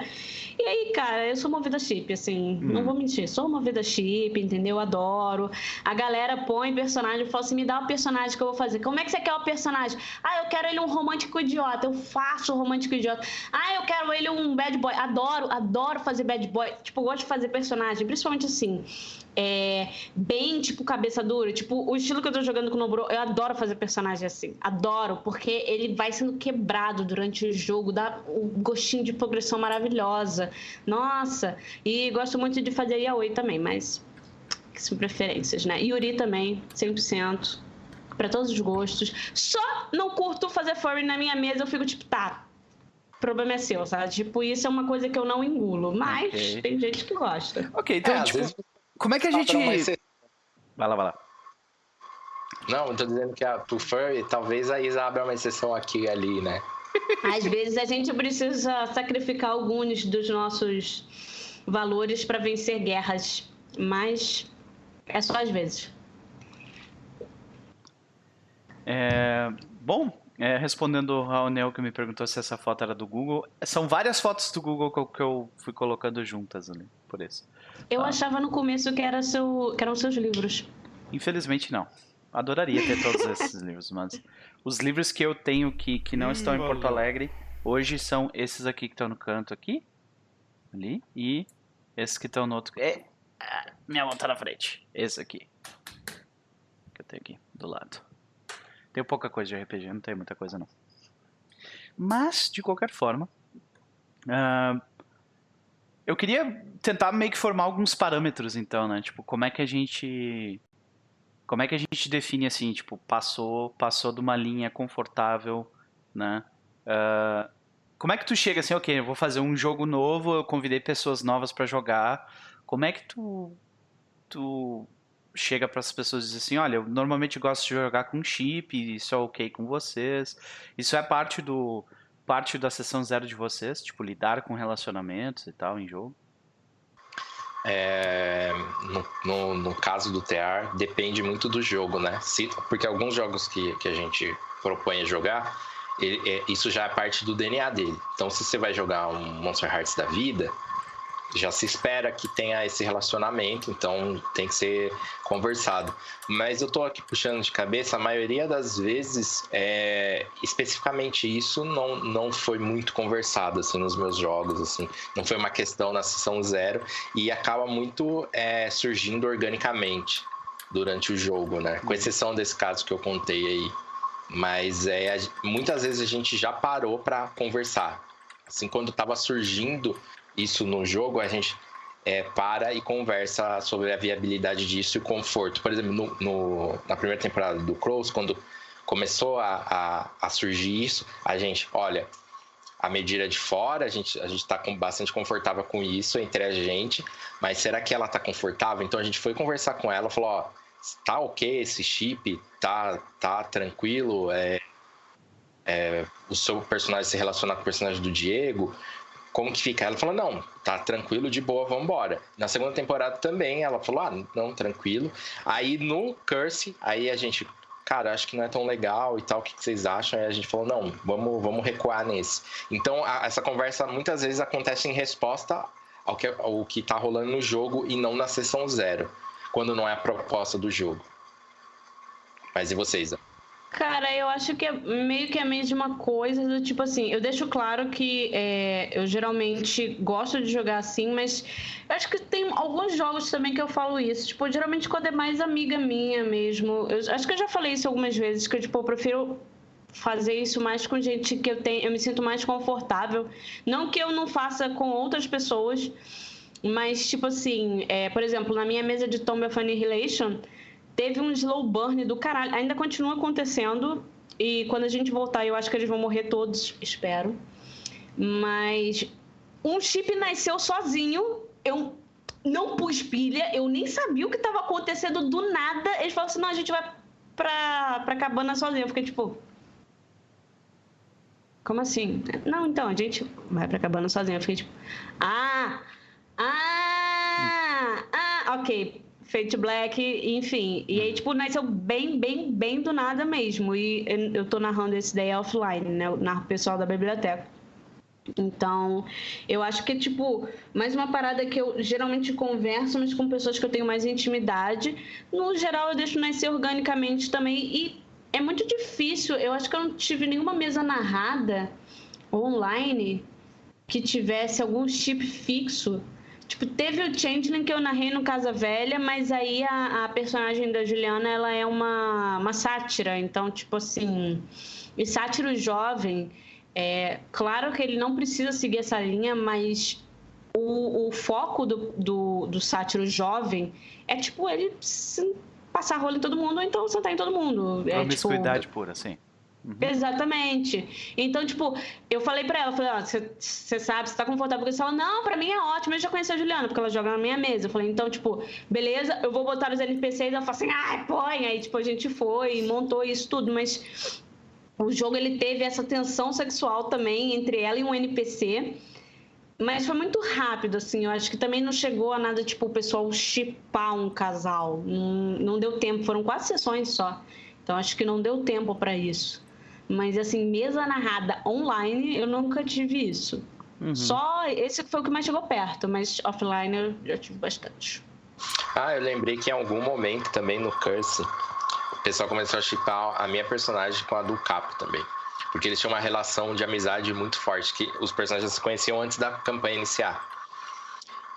E aí, cara, eu sou movida chip, assim, hum. não vou mentir, sou movida chip, entendeu? Adoro. A galera põe personagem, fala assim, me dá o personagem que eu vou fazer. Como é que você quer o personagem? Ah, eu quero ele um romântico idiota, eu faço o romântico idiota. Ah, eu quero ele um bad boy. Adoro, adoro fazer bad boy. Tipo, gosto de fazer personagem, principalmente assim é, bem, tipo, cabeça dura. Tipo, o estilo que eu tô jogando com o Noburo, eu adoro fazer personagem assim. Adoro, porque ele vai sendo quebrado durante o jogo, dá um gostinho de progressão maravilhosa. Nossa! E gosto muito de fazer yaoi também, mas são preferências, né? Yuri também, 100%. Pra todos os gostos. Só não curto fazer furry na minha mesa, eu fico tipo, tá, o problema é seu, sabe? Tipo, isso é uma coisa que eu não engulo. Mas okay. tem gente que gosta. Ok, então, é, tipo, vezes... Como é que a gente. Vai lá, vai lá. Não, eu tô dizendo que a pro Furry, talvez a Isa abra uma exceção aqui e ali, né? Às vezes a gente precisa sacrificar alguns dos nossos valores para vencer guerras, mas é só às vezes. É, bom, é, respondendo ao Neo que me perguntou se essa foto era do Google, são várias fotos do Google que eu, que eu fui colocando juntas ali, por isso. Eu ah. achava no começo que, era seu, que eram seus livros. Infelizmente não. Adoraria ter todos esses livros, mas os livros que eu tenho que, que não hum, estão em Porto Alegre hoje são esses aqui que estão no canto aqui, ali, e esses que estão no outro. É, minha mão tá na frente. Esse aqui. tem aqui do lado. Tem pouca coisa de RPG, não tem muita coisa não. Mas, de qualquer forma, uh, eu queria tentar meio que formar alguns parâmetros, então, né? Tipo, como é que a gente. Como é que a gente define assim, tipo, passou, passou de uma linha confortável, né? Uh, como é que tu chega assim, ok, eu vou fazer um jogo novo, eu convidei pessoas novas para jogar. Como é que tu, tu chega para as pessoas e diz assim, olha, eu normalmente gosto de jogar com chip, isso é ok com vocês. Isso é parte do parte da sessão zero de vocês, tipo lidar com relacionamentos e tal em jogo. É, no, no, no, caso do TR, depende muito do jogo, né? Se, porque alguns jogos que, que a gente propõe a jogar, ele, é, isso já é parte do DNA dele. Então, se você vai jogar um Monster Hearts da vida, já se espera que tenha esse relacionamento, então tem que ser conversado. Mas eu tô aqui puxando de cabeça, a maioria das vezes, é, especificamente isso não, não foi muito conversado assim nos meus jogos, assim, não foi uma questão na sessão zero e acaba muito é, surgindo organicamente durante o jogo, né? Com exceção desse caso que eu contei aí. Mas é, muitas vezes a gente já parou para conversar. Assim, quando estava surgindo isso no jogo, a gente é, para e conversa sobre a viabilidade disso e o conforto. Por exemplo, no, no, na primeira temporada do Crows, quando começou a, a, a, surgir isso, a gente, olha, a medida de fora, a gente a está bastante confortável com isso entre a gente, mas será que ela está confortável? Então a gente foi conversar com ela, falou, ó, tá ok esse chip, tá, tá tranquilo, é, é, o seu personagem se relacionar com o personagem do Diego, como que fica? Ela falou, não, tá tranquilo, de boa, vamos embora. Na segunda temporada também, ela falou, ah, não, tranquilo. Aí no Curse, aí a gente, cara, acho que não é tão legal e tal, o que, vocês acham? Aí a gente falou, não, vamos, vamos recuar nesse. Então, a, essa conversa muitas vezes acontece em resposta ao que, ao que tá rolando no jogo e não na sessão zero, quando não é a proposta do jogo. Mas e vocês? Cara, eu acho que é meio que a mesma coisa, do tipo assim, eu deixo claro que é, eu geralmente gosto de jogar assim, mas eu acho que tem alguns jogos também que eu falo isso, tipo, geralmente quando é mais amiga minha mesmo, eu acho que eu já falei isso algumas vezes, que eu, tipo, eu prefiro fazer isso mais com gente que eu tenho, eu me sinto mais confortável, não que eu não faça com outras pessoas, mas tipo assim, é, por exemplo, na minha mesa de Tomb of Annihilation, teve um slow burn do caralho. Ainda continua acontecendo. E quando a gente voltar, eu acho que eles vão morrer todos, espero. Mas um chip nasceu sozinho. Eu não pus pilha, eu nem sabia o que estava acontecendo do nada. Eles falaram assim: não, a gente vai pra, pra cabana sozinho. Eu fiquei tipo. Como assim? Não, então, a gente vai pra cabana sozinho. Eu fiquei tipo. Ah! Ah! Ah! Ok Fate Black, enfim. E aí, tipo, nasceu bem, bem, bem do nada mesmo. E eu tô narrando esse daí offline, né? Eu pessoal da biblioteca. Então, eu acho que, tipo, mais uma parada que eu geralmente converso, mas com pessoas que eu tenho mais intimidade. No geral, eu deixo nascer organicamente também. E é muito difícil. Eu acho que eu não tive nenhuma mesa narrada online que tivesse algum chip fixo Tipo, teve o Changeling que eu narrei no Casa Velha, mas aí a, a personagem da Juliana, ela é uma, uma sátira. Então, tipo assim... E sátiro jovem, é, claro que ele não precisa seguir essa linha, mas o, o foco do, do, do sátiro jovem é, tipo, ele passar rolo em todo mundo ou então sentar em todo mundo. É, Promiscuidade tipo, pura, sim. Uhum. Exatamente. Então, tipo, eu falei pra ela, falei, ó, você sabe, você tá confortável com isso? Ela, não, pra mim é ótimo, eu já conheci a Juliana, porque ela joga na minha mesa. Eu falei, então, tipo, beleza, eu vou botar os NPCs. Ela falou assim, ai, põe. Aí, tipo, a gente foi, montou isso tudo, mas o jogo, ele teve essa tensão sexual também entre ela e um NPC. Mas foi muito rápido, assim. Eu acho que também não chegou a nada, tipo, o pessoal chipar um casal. Não, não deu tempo, foram quatro sessões só. Então, acho que não deu tempo para isso. Mas, assim, mesa narrada online, eu nunca tive isso. Uhum. Só esse foi o que mais chegou perto, mas offline eu já tive bastante. Ah, eu lembrei que em algum momento também no Curse, o pessoal começou a chipar a minha personagem com a do Capo também. Porque eles tinham uma relação de amizade muito forte, que os personagens se conheciam antes da campanha iniciar.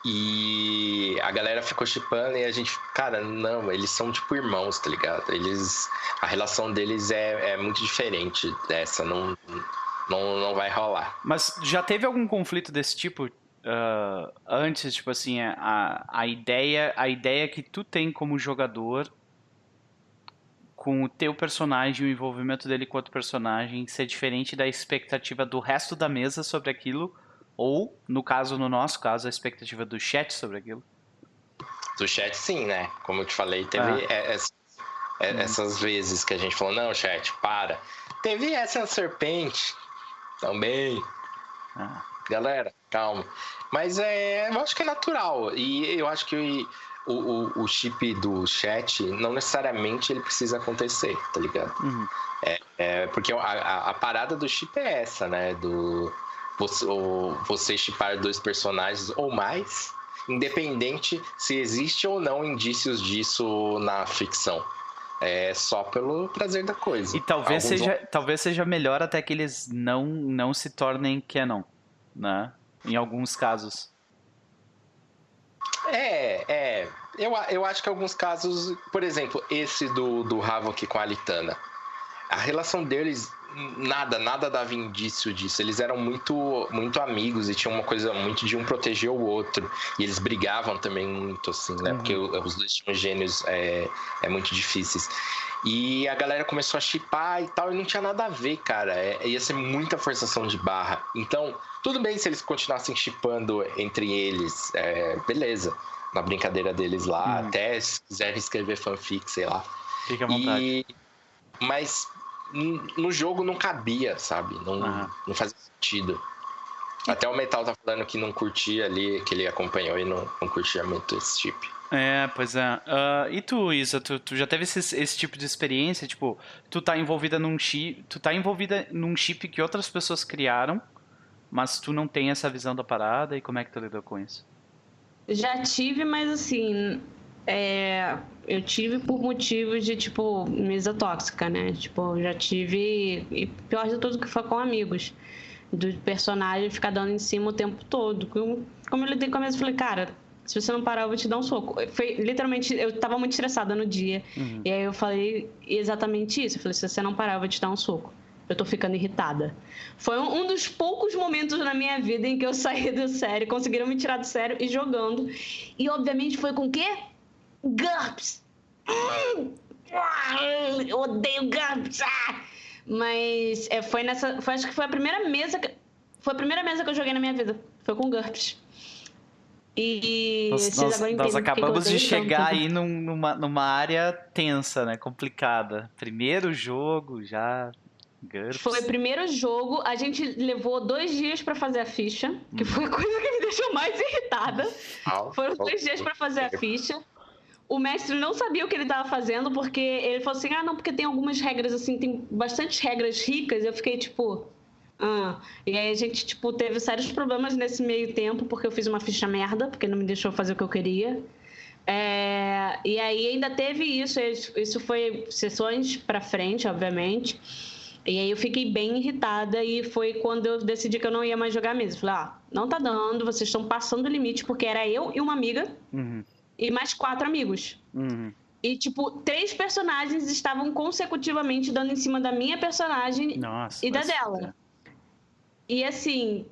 E a galera ficou chipando e a gente, cara, não, eles são tipo irmãos, tá ligado? Eles. A relação deles é, é muito diferente dessa, não, não, não vai rolar. Mas já teve algum conflito desse tipo? Uh, antes, tipo assim, a, a, ideia, a ideia que tu tem como jogador com o teu personagem, o envolvimento dele com outro personagem ser diferente da expectativa do resto da mesa sobre aquilo, ou, no caso, no nosso caso, a expectativa do chat sobre aquilo? Do chat, sim, né? Como eu te falei, teve ah. essas, hum. essas vezes que a gente falou, não, chat, para. Teve essa serpente também. Ah. Galera, calma. Mas é, eu acho que é natural. E eu acho que o, o, o, chip do chat não necessariamente ele precisa acontecer, tá ligado? Uhum. É, é, porque a, a, a, parada do chip é essa, né? Do você, você chipar dois personagens ou mais, independente se existe ou não indícios disso na ficção. É só pelo prazer da coisa. E talvez seja, vão... talvez seja melhor até que eles não, não se tornem canon, né? Em alguns casos. É, é. Eu, eu acho que alguns casos, por exemplo, esse do, do Havok com a Litana, a relação deles, nada, nada dava indício disso. Eles eram muito, muito amigos e tinha uma coisa muito de um proteger o outro. E eles brigavam também muito, assim, né? Uhum. Porque os dois tinham gênios é, é muito difíceis. E a galera começou a chipar e tal, e não tinha nada a ver, cara. É, ia ser muita forçação de barra. Então, tudo bem se eles continuassem chipando entre eles, é, beleza. Na brincadeira deles lá, hum. até se quiserem escrever fanfic, sei lá. Fique à vontade. E, mas no jogo não cabia, sabe? Não, uhum. não fazia sentido. Até o Metal tá falando que não curtia ali, que ele acompanhou e não, não curtia muito esse chip. É, pois é. Uh, e tu, Isa, tu, tu já teve esse, esse, tipo de experiência? Tipo, tu tá envolvida num chip. Tu tá envolvida num chip que outras pessoas criaram, mas tu não tem essa visão da parada, e como é que tu lidou com isso? Já tive, mas assim. É, eu tive por motivos de, tipo, mesa tóxica, né? Tipo, já tive. E pior de tudo que foi com amigos. Do personagem ficar dando em cima o tempo todo. Como eu lidei com a mesa, eu falei, cara, se você não parar, eu vou te dar um soco. Foi literalmente, eu tava muito estressada no dia. Uhum. E aí eu falei exatamente isso. Eu falei, se você não parar, eu vou te dar um soco. Eu tô ficando irritada. Foi um, um dos poucos momentos na minha vida em que eu saí do sério, conseguiram me tirar do sério e jogando. E obviamente foi com o quê? GURPS! Eu odeio GURPS! Ah! Mas é, foi nessa. Foi, acho que foi a primeira mesa. Que, foi a primeira mesa que eu joguei na minha vida. Foi com GURPS. E nós, nós, nós acabamos de chegar tanto. aí num, numa, numa área tensa, né? Complicada. Primeiro jogo já. GURPS. Foi o primeiro jogo, a gente levou dois dias para fazer a ficha, que hum. foi a coisa que me deixou mais irritada. Foram dois dias para fazer a ficha. O mestre não sabia o que ele estava fazendo, porque ele falou assim: ah, não, porque tem algumas regras, assim, tem bastantes regras ricas. Eu fiquei tipo, ah, e aí a gente, tipo, teve sérios problemas nesse meio tempo, porque eu fiz uma ficha merda, porque não me deixou fazer o que eu queria. É, e aí ainda teve isso, isso foi sessões para frente, obviamente. E aí eu fiquei bem irritada e foi quando eu decidi que eu não ia mais jogar mesmo. Falei, ah, não tá dando, vocês estão passando o limite, porque era eu e uma amiga uhum. E mais quatro amigos. Uhum. E, tipo, três personagens estavam consecutivamente dando em cima da minha personagem Nossa, e da dela. É. E assim,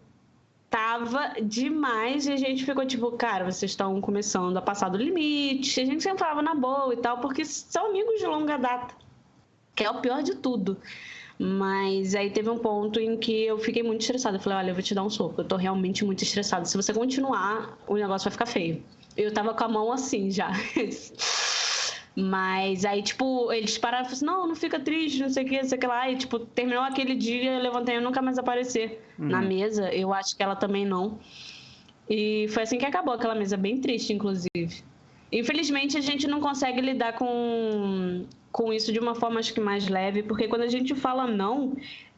tava demais e a gente ficou tipo, cara, vocês estão começando a passar do limite. A gente sempre falava na boa e tal, porque são amigos de longa data, que é o pior de tudo. Mas aí teve um ponto em que eu fiquei muito estressada. Eu falei, olha, eu vou te dar um soco. Eu tô realmente muito estressada. Se você continuar, o negócio vai ficar feio. Eu tava com a mão assim já. Mas aí, tipo, eles pararam e falaram assim, não, não fica triste, não sei o que, não sei o que lá. E, tipo, terminou aquele dia, eu levantei e nunca mais aparecer uhum. na mesa. Eu acho que ela também não. E foi assim que acabou aquela mesa, bem triste, inclusive. Infelizmente, a gente não consegue lidar com, com isso de uma forma, acho que mais leve, porque quando a gente fala não,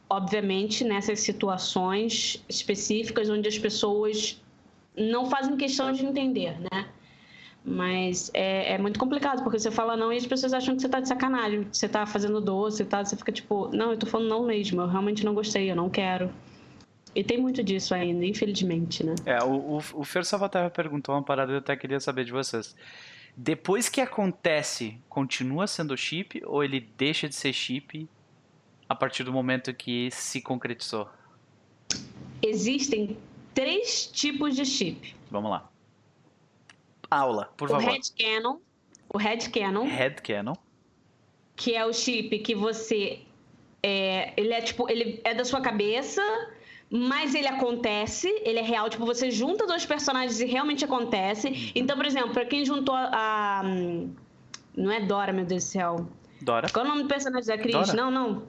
obviamente, nessas situações específicas onde as pessoas não fazem questão de entender, né? Mas é, é, muito complicado, porque você fala não e as pessoas acham que você tá de sacanagem, que você tá fazendo doce e tal. Você fica tipo, não, eu tô falando não mesmo, eu realmente não gostei, eu não quero. E tem muito disso ainda, infelizmente, né? É, o, o, o Fer Salvaterra perguntou uma parada e eu até queria saber de vocês. Depois que acontece, continua sendo chip ou ele deixa de ser chip a partir do momento que se concretizou? Existem três tipos de chip. Vamos lá. Aula, por o favor. Head Canon, o Head Canon. Head Canon. Que é o chip que você. É, ele é tipo. Ele é da sua cabeça, mas ele acontece, ele é real. Tipo, você junta dois personagens e realmente acontece. Uhum. Então, por exemplo, pra quem juntou a. a não é Dora, meu Deus do céu. Dora. Qual é o nome do personagem da Cris? Dora? Não, não.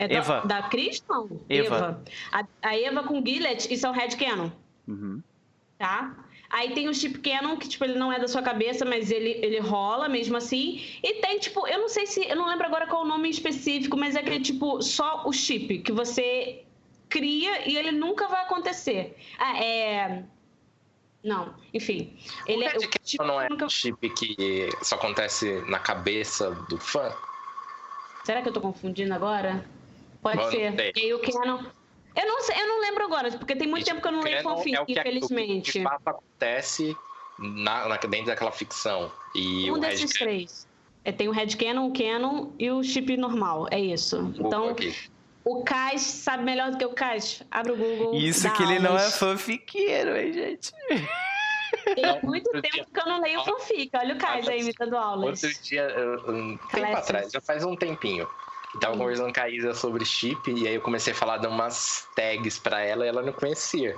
É Eva. Da, da Cris, não? Eva. Eva. A, a, Eva com Gillet, isso é o Red Canon. Uhum. Tá? Aí tem o chip canon, que, tipo, ele não é da sua cabeça, mas ele, ele rola mesmo assim. E tem, tipo, eu não sei se. Eu não lembro agora qual o nome específico, mas é aquele, tipo, só o chip, que você cria e ele nunca vai acontecer. Ah, é. Não, enfim. Ele o é, o tipo, não é nunca... chip que só acontece na cabeça do fã? Será que eu tô confundindo agora? Pode Bom, ser. E o Canon. Eu não, sei, eu não lembro agora, porque tem muito tempo que eu não leio fanfic, é o que, infelizmente. O que de fato acontece na, na, dentro daquela ficção. E um desses três. É, tem o Red Canon, o Canon e o chip normal. É isso. Então, o Kais sabe melhor do que o Kais. Abre o Google. Isso que ele não é fanfiqueiro, hein, gente? Tem muito tempo que eu não leio fanfic. Olha o Kais aí imitando aulas. Outro dia, um tempo atrás, já faz um tempinho. Tava conversando com a Isa sobre chip e aí eu comecei a falar de umas tags pra ela e ela não conhecia.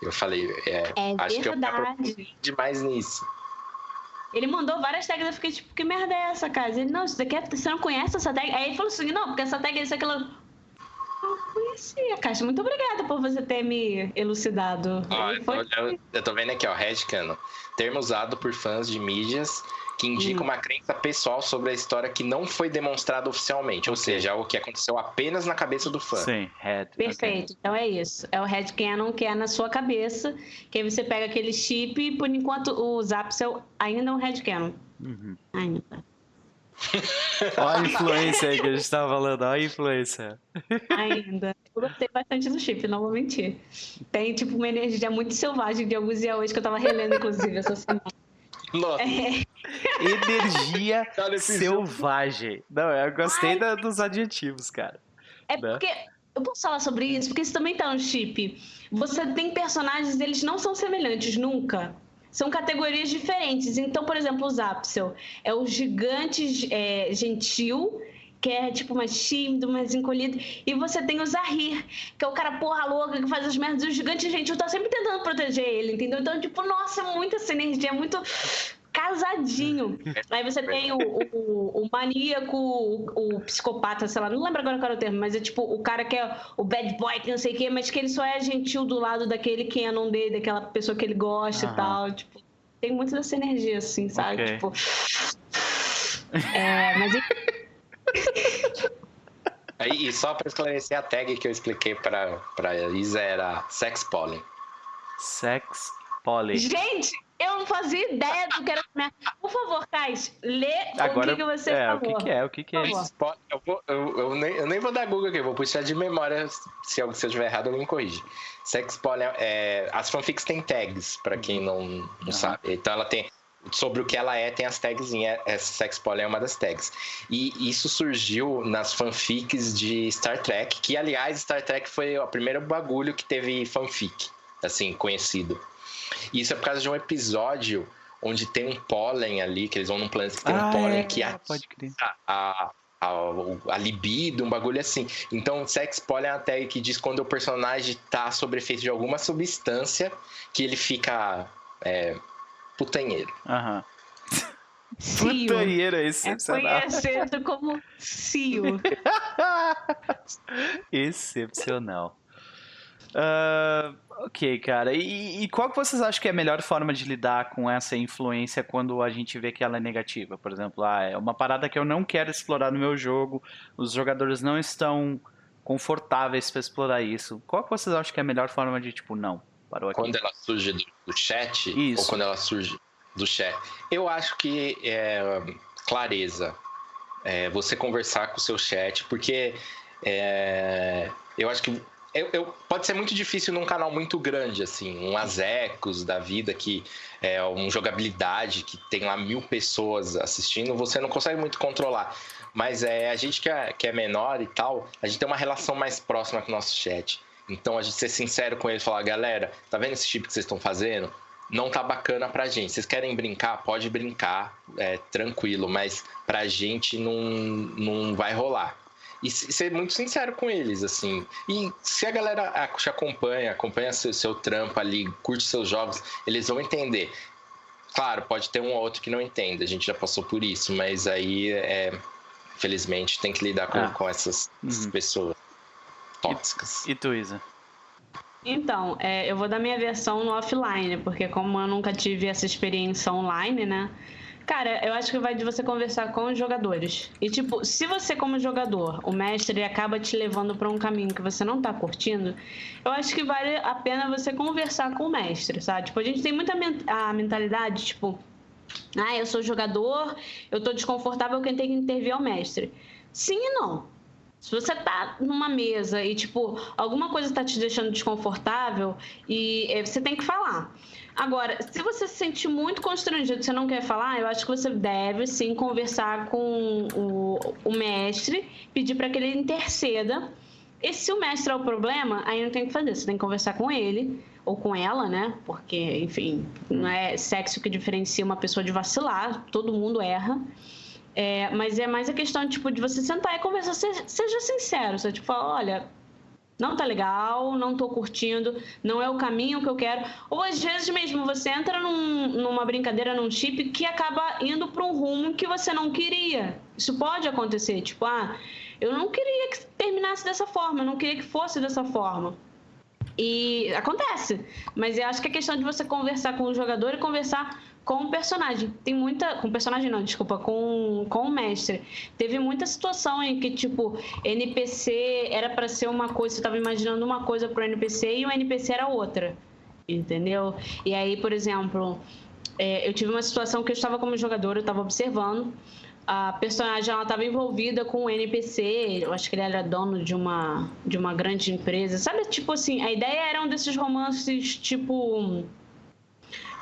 Eu falei, é, é acho verdade. que eu demais nisso. Ele mandou várias tags, eu fiquei tipo, que merda é essa, cara? Ele, não, você, quer, você não conhece essa tag? Aí ele falou assim, não, porque essa tag é isso, aquilo. Eu conhecia, Caixa. Muito obrigada por você ter me elucidado. Ó, eu, foi... eu, eu, tô vendo aqui, ó, Redcano. Termo usado por fãs de mídias que indica hum. uma crença pessoal sobre a história que não foi demonstrada oficialmente, ou seja, algo que aconteceu apenas na cabeça do fã. Sim, head. Perfeito. Okay. Então é isso. É o head canon que é na sua cabeça, que aí você pega aquele chip e por enquanto o Zapsel ainda é um head canon. Uhum. Ainda. Olha a influência aí que a gente tava falando, olha a influência. Ainda. Eu gostei bastante do chip, não vou mentir. Tem, tipo, uma energia muito selvagem de alguns dias hoje que eu tava relendo, inclusive, essa semana. Nossa. É. Energia selvagem. Não, eu gostei da, dos adjetivos, cara. É né? porque. Eu posso falar sobre isso, porque isso também tá no chip. Você tem personagens, eles não são semelhantes nunca. São categorias diferentes. Então, por exemplo, o Zapsel é o gigante é, gentil que é tipo mais tímido, mais encolhido. E você tem o Zahir, que é o cara porra louca que faz as merdas. E o gigante gentil tá sempre tentando proteger ele, entendeu? Então, tipo, nossa, é muita essa energia, é muito casadinho. Aí você tem o, o, o maníaco, o, o, psicopata, sei lá, não lembro agora qual era o termo, mas é tipo o cara que é o bad boy, que não sei o quê, mas que ele só é gentil do lado daquele canon dele, daquela pessoa que ele gosta uhum. e tal. Tipo, tem muito dessa energia, assim, sabe? Okay. Tipo. É, mas. E só para esclarecer a tag que eu expliquei para para Isa era sex pollen. Sex pollen. Gente, eu não fazia ideia do que era. Por favor, Kais, lê Agora, o que, que você é, falou. O que, que é? O que, que é isso? Eu, vou, eu, eu, nem, eu nem vou dar Google aqui, eu vou puxar de memória. Se eu, se eu estiver errado, eu me corrige. Sex pollen, é, as fanfics têm tags, para quem não, não uhum. sabe. Então ela tem sobre o que ela é, tem as tagzinhas. Essa sex poly é uma das tags. E isso surgiu nas fanfics de Star Trek, que aliás, Star Trek foi o primeiro bagulho que teve fanfic, assim, conhecido. E isso é por causa de um episódio onde tem um pólen ali, que eles vão num planeta que tem ah, um pólen é, que ativa a, a, a, libido, um bagulho assim. Então, sex pólen é até que diz quando o personagem tá sob efeito de alguma substância que ele fica é, putanheiro. Aham. Putanheiro é excepcional. É conhecido como Cio. excepcional. Uh, ok, cara. E, e, qual que vocês acham que é a melhor forma de lidar com essa influência quando a gente vê que ela é negativa? Por exemplo, ah, é uma parada que eu não quero explorar no meu jogo, os jogadores não estão confortáveis para explorar isso. Qual que vocês acham que é a melhor forma de, tipo, não, parou aqui? Quando ela surge do chat isso. ou quando ela surge do chat? Eu acho que é clareza. É, você conversar com o seu chat, porque é, eu acho que eu, eu, pode ser muito difícil num canal muito grande, assim, um Azecos da vida, que é um jogabilidade que tem lá mil pessoas assistindo, você não consegue muito controlar. Mas é, a gente que é, que é menor e tal, a gente tem uma relação mais próxima com o nosso chat. Então a gente ser sincero com ele e falar, galera, tá vendo esse chip que vocês estão fazendo? Não tá bacana pra gente. Vocês querem brincar? Pode brincar, é, tranquilo, mas pra gente não, não vai rolar e ser muito sincero com eles, assim. E se a galera te acompanha, acompanha seu, seu trampo ali, curte seus jogos, eles vão entender. Claro, pode ter um ou outro que não entenda, a gente já passou por isso, mas aí, é, felizmente, tem que lidar com, ah. com essas, uhum. pessoas tóxicas. E, e tu, Isa? Então, é, eu vou dar minha versão no offline, porque como eu nunca tive essa experiência online, né? Cara, eu acho que vai de você conversar com os jogadores. E, tipo, se você, como jogador, o mestre acaba te levando para um caminho que você não tá curtindo, eu acho que vale a pena você conversar com o mestre, sabe? Tipo, a gente tem muita a mentalidade, tipo, ah, eu sou jogador, eu tô desconfortável, quem tem que intervir é o mestre. Sim e não. Se você tá numa mesa e, tipo, alguma coisa tá te deixando desconfortável e eh, você tem que falar. Agora, se você se sente muito constrangido, você não quer falar, eu acho que você deve sim conversar com o, o mestre, pedir para que ele interceda. E se o mestre é o problema, aí não tem o que fazer, você tem que conversar com ele ou com ela, né? Porque, enfim, não é sexo que diferencia uma pessoa de vacilar, todo mundo erra. É, mas é mais a questão tipo, de você sentar e conversar, seja sincero, você tipo, fala, olha, não tá legal, não tô curtindo, não é o caminho que eu quero. Ou às vezes mesmo você entra num, numa brincadeira, num chip que acaba indo para um rumo que você não queria. Isso pode acontecer, tipo, ah, eu não queria que terminasse dessa forma, eu não queria que fosse dessa forma. E acontece, mas eu acho que é questão de você conversar com o jogador e conversar com o personagem. Tem muita. Com o personagem não, desculpa, com, com o mestre. Teve muita situação em que, tipo, NPC era para ser uma coisa, você tava imaginando uma coisa pro NPC e o NPC era outra. Entendeu? E aí, por exemplo, é, eu tive uma situação que eu estava como jogador, eu estava observando. A personagem ela estava envolvida com um NPC, eu acho que ele era dono de uma, de uma grande empresa. Sabe, tipo assim, a ideia era um desses romances, tipo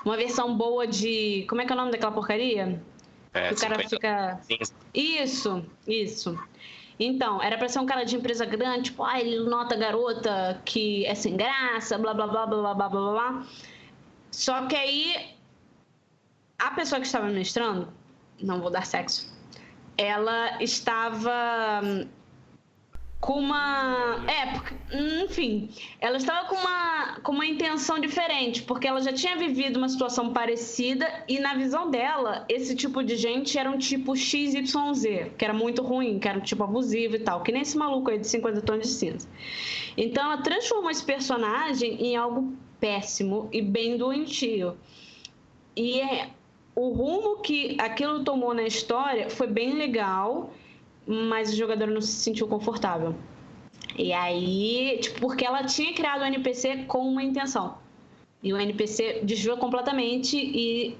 uma versão boa de. Como é que é o nome daquela porcaria? É, o cara fica. Isso, isso. Então, era pra ser um cara de empresa grande, tipo, ah, ele nota garota que é sem graça, blá blá blá blá blá blá blá blá. Só que aí a pessoa que estava mestrando, não vou dar sexo, ela estava com uma. É, porque, enfim, ela estava com uma, com uma intenção diferente, porque ela já tinha vivido uma situação parecida e, na visão dela, esse tipo de gente era um tipo XYZ, que era muito ruim, que era um tipo abusivo e tal, que nem esse maluco aí de 50 tons de cinza. Então, ela transformou esse personagem em algo péssimo e bem doentio. E é, o rumo que aquilo tomou na história foi bem legal mas o jogador não se sentiu confortável. E aí, tipo, porque ela tinha criado o NPC com uma intenção. E o NPC desviou completamente e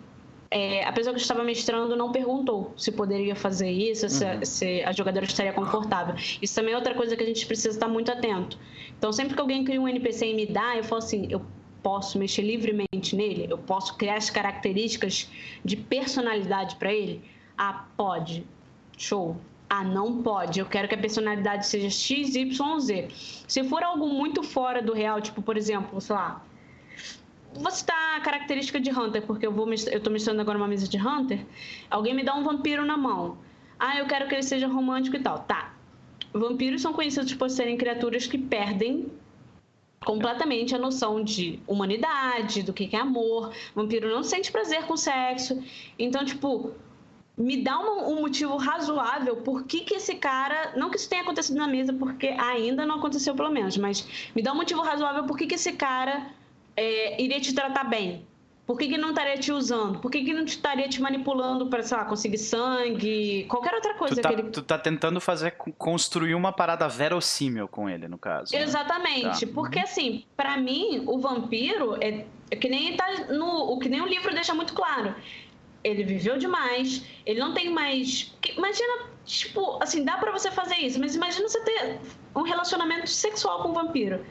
é, a pessoa que estava mestrando não perguntou se poderia fazer isso, se, uhum. se, a jogadora estaria confortável. Isso também é outra coisa que a gente precisa estar muito atento. Então, sempre que alguém cria um NPC e me dá, eu falo assim, eu posso mexer livremente nele? Eu posso criar as características de personalidade para ele? Ah, pode. Show. Ah, não pode. Eu quero que a personalidade seja X, Y, Z. Se for algo muito fora do real, tipo, por exemplo, sei lá. Vou citar a característica de Hunter, porque eu, vou, eu tô misturando agora uma mesa de Hunter. Alguém me dá um vampiro na mão. Ah, eu quero que ele seja romântico e tal. Tá. Vampiros são conhecidos por serem criaturas que perdem completamente a noção de humanidade, do que é amor. Vampiro não sente prazer com sexo. Então, tipo, me dá um, um, motivo razoável por que, que esse cara. Não que isso tenha acontecido na mesa, porque ainda não aconteceu, pelo menos, mas me dá um motivo razoável por que, que esse cara é, iria te tratar bem. Por que, que não estaria te usando? Por que, que não estaria te manipulando para, sei lá, conseguir sangue? Qualquer outra coisa tu tá, que ele. Tu tá tentando fazer, construir uma parada verossímil com ele, no caso. Né? Exatamente. Tá. Porque, assim, para mim, o vampiro é, é que nem tá no. O que nem o livro deixa muito claro ele viveu demais, ele não tem mais. Imagina tipo, assim, dá para você fazer isso, mas imagina você ter um relacionamento sexual com um vampiro.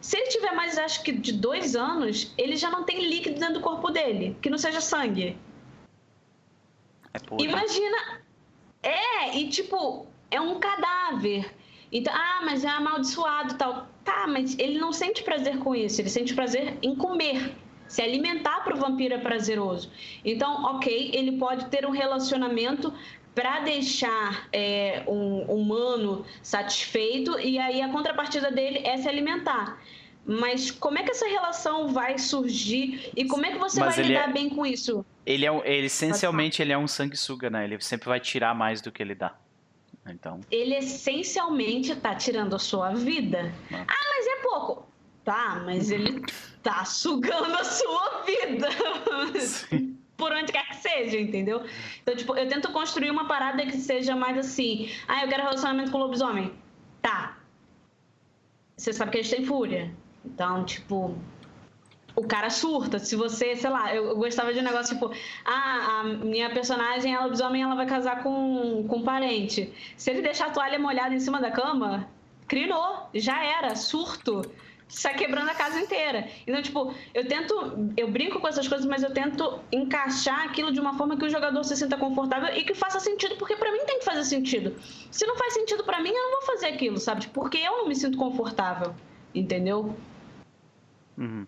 Se ele tiver mais, acho que de dois anos, ele já não tem líquido dentro do corpo dele, que não seja sangue. É Imagina. É, e tipo, é um cadáver. Então, ah, mas é amaldiçoado e tal. Tá, mas ele não sente prazer com isso, ele sente prazer em comer. Se alimentar para o vampiro é prazeroso. Então, ok, ele pode ter um relacionamento para deixar é, um humano satisfeito e aí a contrapartida dele é se alimentar. Mas como é que essa relação vai surgir e como é que você Mas vai lidar é... bem com isso? Ele é ele essencialmente ele é um sanguessuga, né? Ele sempre vai tirar mais do que ele dá. Então. Ele essencialmente está tirando a sua vida. Ah. ah, mas é pouco. Tá, mas ele tá sugando a sua vida. Sim. Por onde quer que seja, entendeu? Então, tipo, eu tento construir uma parada que seja mais assim. Ah, eu quero relacionamento com lobisomem. Tá. Você sabe que eles têm fúria. Então, tipo, o cara surta. Se você, sei lá, eu, gostava de um negócio tipo, ah, a minha personagem, ela lobisomem, ela vai casar com, com um parente. Se ele deixar a toalha molhada em cima da cama, crinou, já era, surto sai quebrando a casa inteira. Então, tipo, eu tento, eu brinco com essas coisas, mas eu tento encaixar aquilo de uma forma que o jogador se sinta confortável e que faça sentido, porque para mim tem que fazer sentido. Se não faz sentido para mim, eu não vou fazer aquilo, sabe? Porque eu não me sinto confortável, entendeu? Uhum.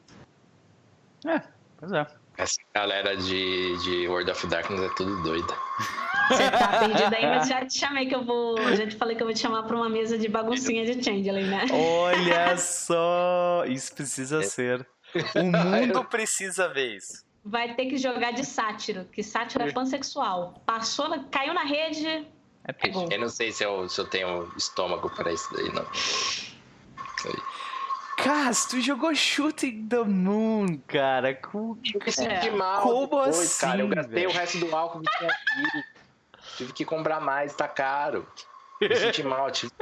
É, pois é. Essa galera de, de World of Darkness é tudo doida. Você tá perdido aí, mas já te chamei que eu vou. Já te falei que eu vou te chamar pra uma mesa de baguncinha de Changeling, né? Olha só! Isso precisa ser. O mundo precisa ver isso. Vai ter que jogar de sátiro, que sátiro é pansexual. Passou, caiu na rede. É pegou. Eu não sei se eu, se eu tenho estômago para isso daí, não. Isso aí. Cas, tu jogou Shooting the Moon, cara. Com... Eu me senti mal Como depois, assim, cara. Eu gastei velho? o resto do álcool que tinha aqui. Tive que comprar mais, tá caro. Me senti mal, tive...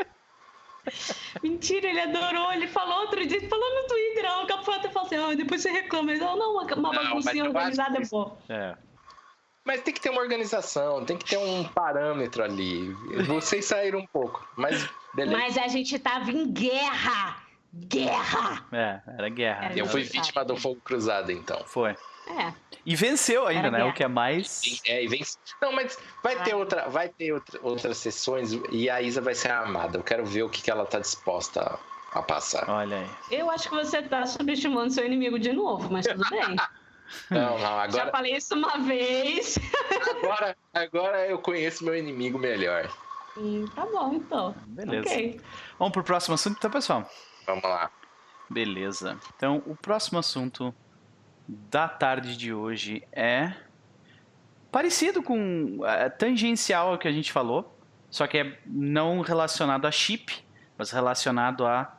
Mentira, ele adorou. Ele falou outro dia, falou no Twitter, o Capoeira falou assim, oh, depois você reclama. Ele falou, não, uma, uma não, baguncinha organizada é bom. É. Mas tem que ter uma organização, tem que ter um parâmetro ali. Vocês saíram um pouco, mas beleza. Mas a gente tava em guerra. Guerra! É, era guerra. Era eu fui vítima do fogo cruzado, então. Foi. É. E venceu ainda, era né? O que é mais. É, e vence. Não, mas vai ter, outra, vai ter outra, outras sessões e a Isa vai ser armada. Eu quero ver o que, que ela tá disposta a passar. Olha aí. Eu acho que você tá subestimando seu inimigo de novo, mas tudo bem. Não, não, agora. Já falei isso uma vez. Agora, agora eu conheço meu inimigo melhor. Hum, tá bom, então. Beleza. Okay. Vamos pro próximo assunto, então, pessoal. Vamos lá. Beleza. Então, o próximo assunto da tarde de hoje é parecido com é, tangencial ao que a gente falou, só que é não relacionado a chip, mas relacionado a,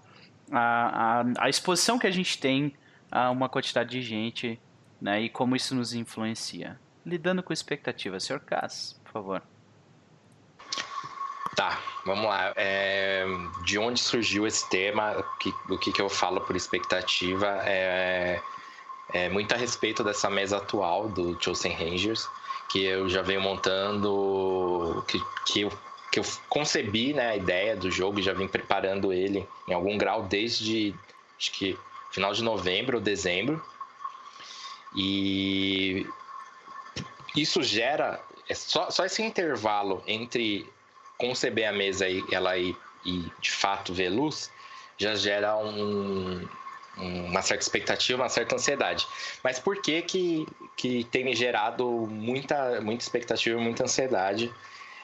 a, a, a exposição que a gente tem a uma quantidade de gente né, e como isso nos influencia. Lidando com expectativas. Sr. Cass, por favor. Tá, vamos lá. É, de onde surgiu esse tema? O que, que eu falo por expectativa? É, é muito a respeito dessa mesa atual do Chosen Rangers, que eu já venho montando, que, que, eu, que eu concebi né, a ideia do jogo e já vim preparando ele em algum grau desde acho que final de novembro ou dezembro. E isso gera é só, só esse intervalo entre conceber a mesa e ela ir, e de fato ver luz, já gera um, uma certa expectativa, uma certa ansiedade. Mas por que que, que tem me gerado muita, muita expectativa e muita ansiedade?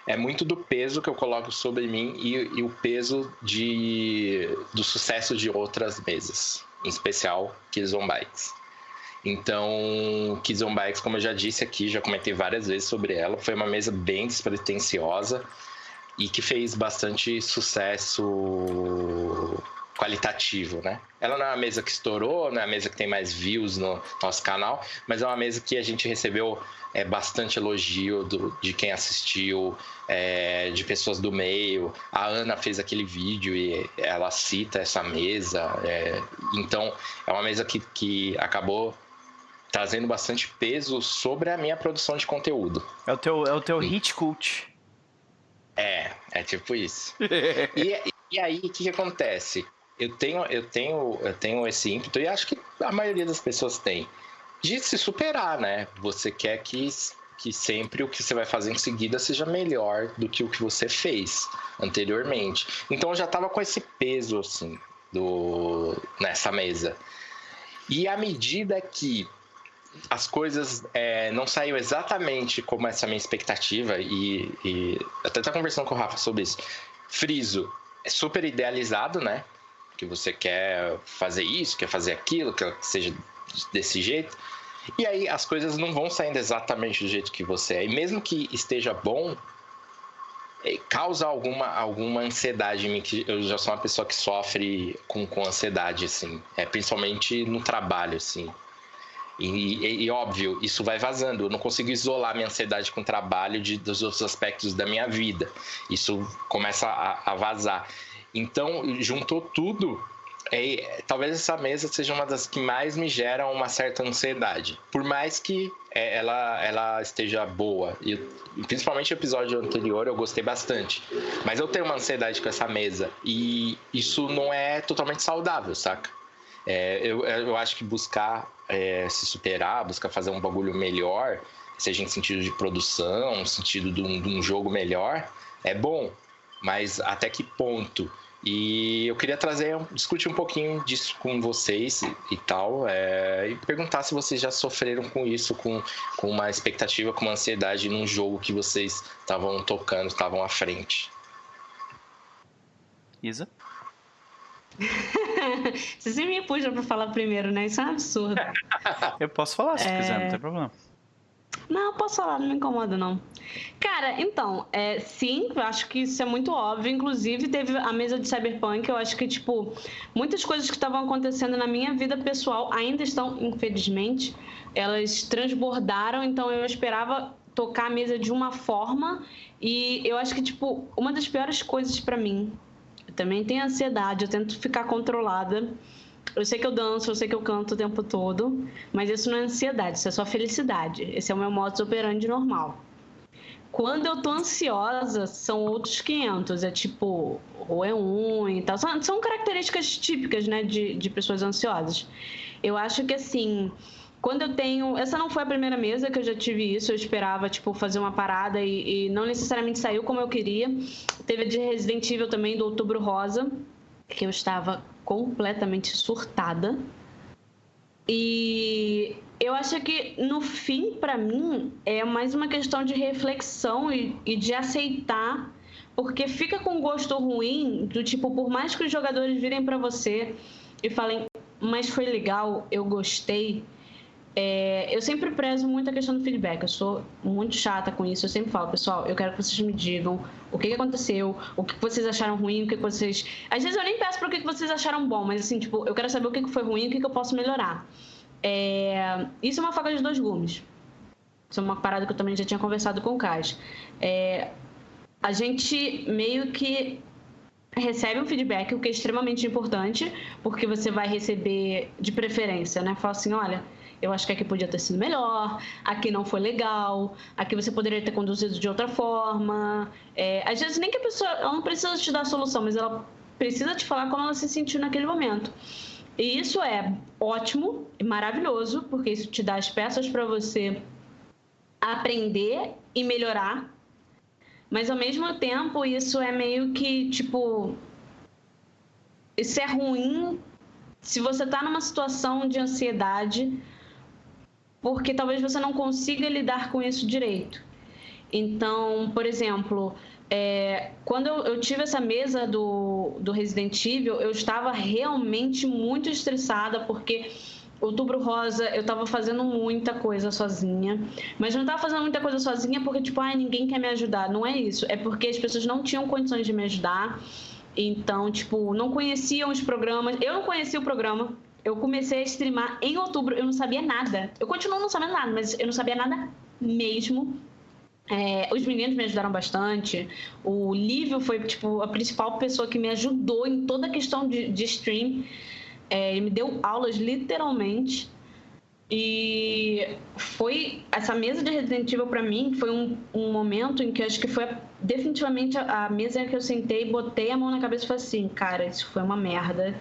É muito do peso que eu coloco sobre mim e, e o peso de, do sucesso de outras mesas, em especial Kizon Bikes. Então, Kizon Bikes, como eu já disse aqui, já comentei várias vezes sobre ela, foi uma mesa bem despretensiosa, e que fez bastante sucesso qualitativo, né? Ela não é uma mesa que estourou, não é a mesa que tem mais views no nosso canal, mas é uma mesa que a gente recebeu é, bastante elogio do, de quem assistiu, é, de pessoas do meio. A Ana fez aquele vídeo e ela cita essa mesa. É, então, é uma mesa que, que acabou trazendo bastante peso sobre a minha produção de conteúdo. É o teu, é o teu hit cult. É, é tipo isso. e, e aí, o que, que acontece? Eu tenho, eu, tenho, eu tenho esse ímpeto, e acho que a maioria das pessoas tem, de se superar, né? Você quer que, que sempre o que você vai fazer em seguida seja melhor do que o que você fez anteriormente. Então eu já tava com esse peso, assim, do, nessa mesa. E à medida que as coisas é, não saíram exatamente como essa minha expectativa, e, e até tá conversando com o Rafa sobre isso. Friso é super idealizado, né? Que você quer fazer isso, quer fazer aquilo, que seja desse jeito. E aí as coisas não vão saindo exatamente do jeito que você é. E mesmo que esteja bom, é, causa alguma, alguma ansiedade em mim, que eu já sou uma pessoa que sofre com, com ansiedade, assim, é, principalmente no trabalho, assim. E, e, e, óbvio, isso vai vazando. Eu não consigo isolar minha ansiedade com o trabalho de, dos outros aspectos da minha vida. Isso começa a, a vazar. Então, juntou tudo é, talvez essa mesa seja uma das que mais me geram uma certa ansiedade. Por mais que é, ela, ela esteja boa. E principalmente o episódio anterior eu gostei bastante. Mas eu tenho uma ansiedade com essa mesa. E isso não é totalmente saudável, saca? É, eu, eu acho que buscar é, se superar, buscar fazer um bagulho melhor, seja em sentido de produção, sentido de um, de um jogo melhor, é bom. Mas até que ponto e eu queria trazer, discutir um pouquinho disso com vocês e, e tal, é, e perguntar se vocês já sofreram com isso, com, com uma expectativa, com uma ansiedade num jogo que vocês estavam tocando, estavam à frente. Isa? Você sempre me puxa pra falar primeiro, né? Isso é um absurdo. eu posso falar se é... quiser, não tem problema. Não, posso falar, não me incomoda, não. Cara, então, é, sim, eu acho que isso é muito óbvio. Inclusive, teve a mesa de Cyberpunk, eu acho que, tipo, muitas coisas que estavam acontecendo na minha vida pessoal ainda estão, infelizmente, elas transbordaram, então eu esperava tocar a mesa de uma forma e eu acho que, tipo, uma das piores coisas para mim, eu também tenho ansiedade, eu tento ficar controlada, eu sei que eu danço, eu sei que eu canto o tempo todo, mas isso não é ansiedade, isso é só felicidade. Esse é o meu modus operandi normal. Quando eu tô ansiosa, são outros 500. É tipo, ou é um e tal. São, são características típicas, né, de, de pessoas ansiosas. Eu acho que, assim, quando eu tenho. Essa não foi a primeira mesa que eu já tive isso. Eu esperava, tipo, fazer uma parada e, e não necessariamente saiu como eu queria. Teve a de Resident Evil também, do Outubro Rosa, que eu estava completamente surtada. E eu acho que no fim, para mim, é mais uma questão de reflexão e, e, de aceitar, porque fica com gosto ruim do tipo, por mais que os jogadores virem para você e falem, mas foi legal, eu gostei, é, eu sempre prezo muito a questão do feedback. Eu sou muito chata com isso. Eu sempre falo, pessoal, eu quero que vocês me digam o que, que aconteceu, o que, vocês acharam ruim, o que, que vocês. Às vezes eu nem peço para o que, que vocês acharam bom, mas assim, tipo, eu quero saber o que, que foi ruim o que, que eu posso melhorar. É... Isso é uma faca de dois gumes. Isso é uma parada que eu também já tinha conversado com o Cas. É... A gente meio que recebe um feedback, o que é extremamente importante, porque você vai receber de preferência, né? Fala assim, olha eu acho que aqui podia ter sido melhor, aqui não foi legal, aqui você poderia ter conduzido de outra forma. É, às vezes nem que a pessoa ela não precisa te dar a solução, mas ela precisa te falar como ela se sentiu naquele momento. E isso é ótimo e maravilhoso, porque isso te dá as peças para você aprender e melhorar. Mas ao mesmo tempo, isso é meio que tipo. Isso é ruim se você está numa situação de ansiedade porque talvez você não consiga lidar com isso direito. Então, por exemplo, é, quando eu, eu, tive essa mesa do, do Resident Evil, eu estava realmente muito estressada, porque Outubro Rosa eu estava fazendo muita coisa sozinha, mas não estava fazendo muita coisa sozinha porque, tipo, ai, ninguém quer me ajudar. Não é isso, é porque as pessoas não tinham condições de me ajudar. Então, tipo, não conheciam os programas. Eu não conhecia o programa, eu comecei a streamar em outubro, eu não sabia nada. Eu continuo não sabendo nada, mas eu não sabia nada mesmo. É, os meninos me ajudaram bastante. O Lívio foi, tipo, a principal pessoa que me ajudou em toda a questão de, de stream. É, ele me deu aulas, literalmente. E foi... Essa mesa de Resident Evil, pra mim, foi um, um momento em que acho que foi definitivamente a, a mesa que eu sentei, botei a mão na cabeça e falei assim, cara, isso foi uma merda.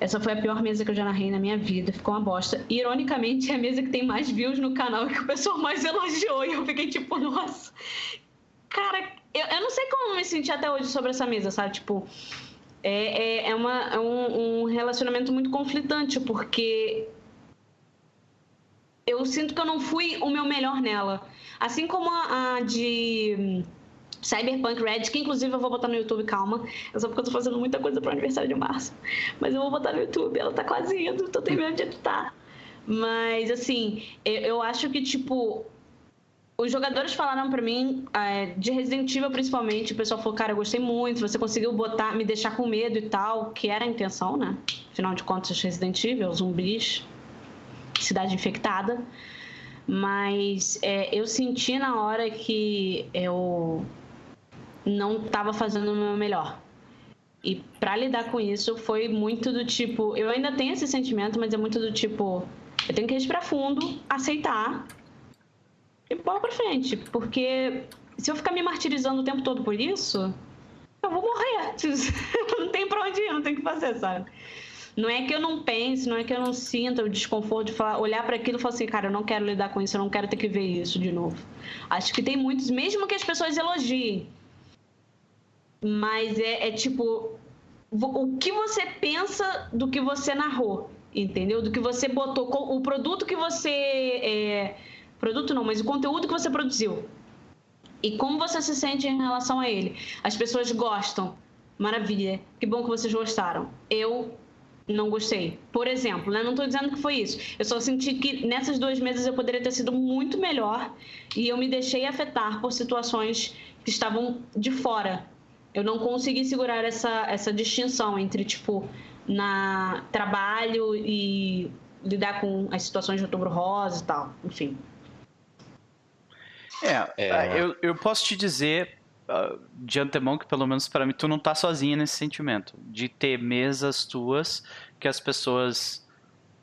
Essa foi a pior mesa que eu já narrei na minha vida, ficou uma bosta. Ironicamente, é a mesa que tem mais views no canal e que o pessoal mais elogiou. E eu fiquei tipo, nossa. Cara, eu, eu não sei como me senti até hoje sobre essa mesa, sabe? Tipo, é, é, é, uma, é um, um relacionamento muito conflitante, porque eu sinto que eu não fui o meu melhor nela. Assim como a, a de Cyberpunk Red, que inclusive eu vou botar no YouTube, calma. É só porque eu tô fazendo muita coisa pro aniversário de março. Mas eu vou botar no YouTube, ela tá quase indo, tô terminando de editar. Mas, assim, eu, eu acho que, tipo, os jogadores falaram para mim, é, de Resident Evil principalmente, o pessoal falou, cara, eu gostei muito, você conseguiu botar, me deixar com medo e tal, que era a intenção, né? Afinal de contas, Resident Evil, zumbis, cidade infectada. Mas é, eu senti na hora que eu não estava fazendo o meu melhor. E para lidar com isso foi muito do tipo, eu ainda tenho esse sentimento, mas é muito do tipo, eu tenho que respirar fundo, aceitar e bola para frente, porque se eu ficar me martirizando o tempo todo por isso, eu vou morrer. não tem para onde ir, não tem o que fazer, sabe? Não é que eu não pense, não é que eu não sinta o desconforto de falar, olhar para aquilo e falar assim, cara, eu não quero lidar com isso, eu não quero ter que ver isso de novo. Acho que tem muitos, mesmo que as pessoas elogiem, mas é, é tipo o que você pensa do que você narrou, entendeu? Do que você botou, o produto que você. É, produto não, mas o conteúdo que você produziu. E como você se sente em relação a ele. As pessoas gostam. Maravilha. Que bom que vocês gostaram. Eu não gostei. Por exemplo, né? não estou dizendo que foi isso. Eu só senti que nessas duas meses eu poderia ter sido muito melhor e eu me deixei afetar por situações que estavam de fora eu não consegui segurar essa, essa distinção entre, tipo, na trabalho e lidar com as situações de outubro rosa e tal, enfim. É, é. Eu, eu posso te dizer uh, de antemão que pelo menos para mim tu não tá sozinha nesse sentimento de ter mesas tuas que as pessoas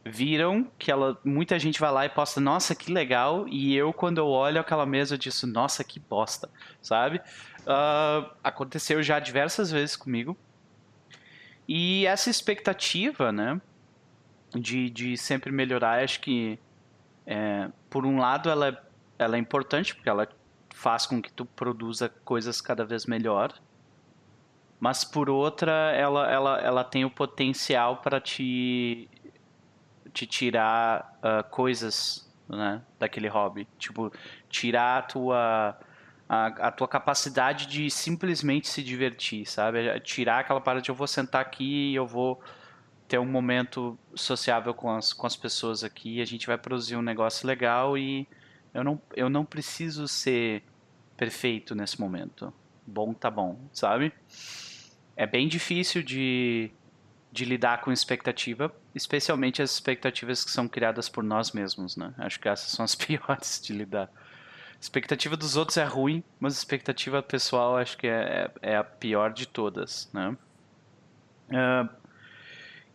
viram que ela muita gente vai lá e posta nossa que legal e eu quando eu olho aquela mesa eu disse nossa que bosta sabe Uh, aconteceu já diversas vezes comigo. E essa expectativa, né, de, de sempre melhorar, acho que, é, por um lado, ela é, ela é importante, porque ela faz com que tu produza coisas cada vez melhor. Mas, por outra, ela, ela, ela tem o potencial para te, te tirar uh, coisas né, daquele hobby. Tipo, tirar a tua a, a, tua capacidade de simplesmente se divertir, sabe? É tirar aquela parada de eu vou sentar aqui e eu vou ter um momento sociável com as, com as pessoas aqui, a gente vai produzir um negócio legal e eu não, eu não preciso ser perfeito nesse momento. Bom tá bom, sabe? É bem difícil de, de lidar com expectativa, especialmente as expectativas que são criadas por nós mesmos, né? Acho que essas são as piores de lidar expectativa dos outros é ruim, mas expectativa pessoal acho que é, é, é a pior de todas, né? Uh,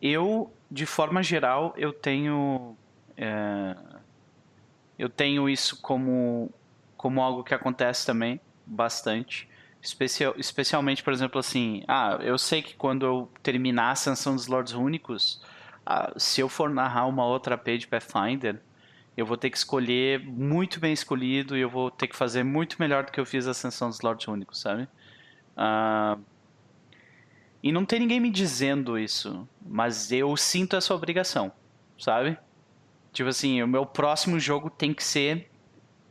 eu, de forma geral, eu tenho uh, eu tenho isso como como algo que acontece também bastante, especial, especialmente, por exemplo, assim, ah, eu sei que quando eu terminar a Ascensão dos Lords Únicos, ah, se eu for narrar uma outra page de Pathfinder, eu vou ter que escolher muito bem escolhido e eu vou ter que fazer muito melhor do que eu fiz a Ascensão dos Lords Únicos, sabe? Uh, e não tem ninguém me dizendo isso, mas eu sinto essa obrigação, sabe? Tipo assim, o meu próximo jogo tem que ser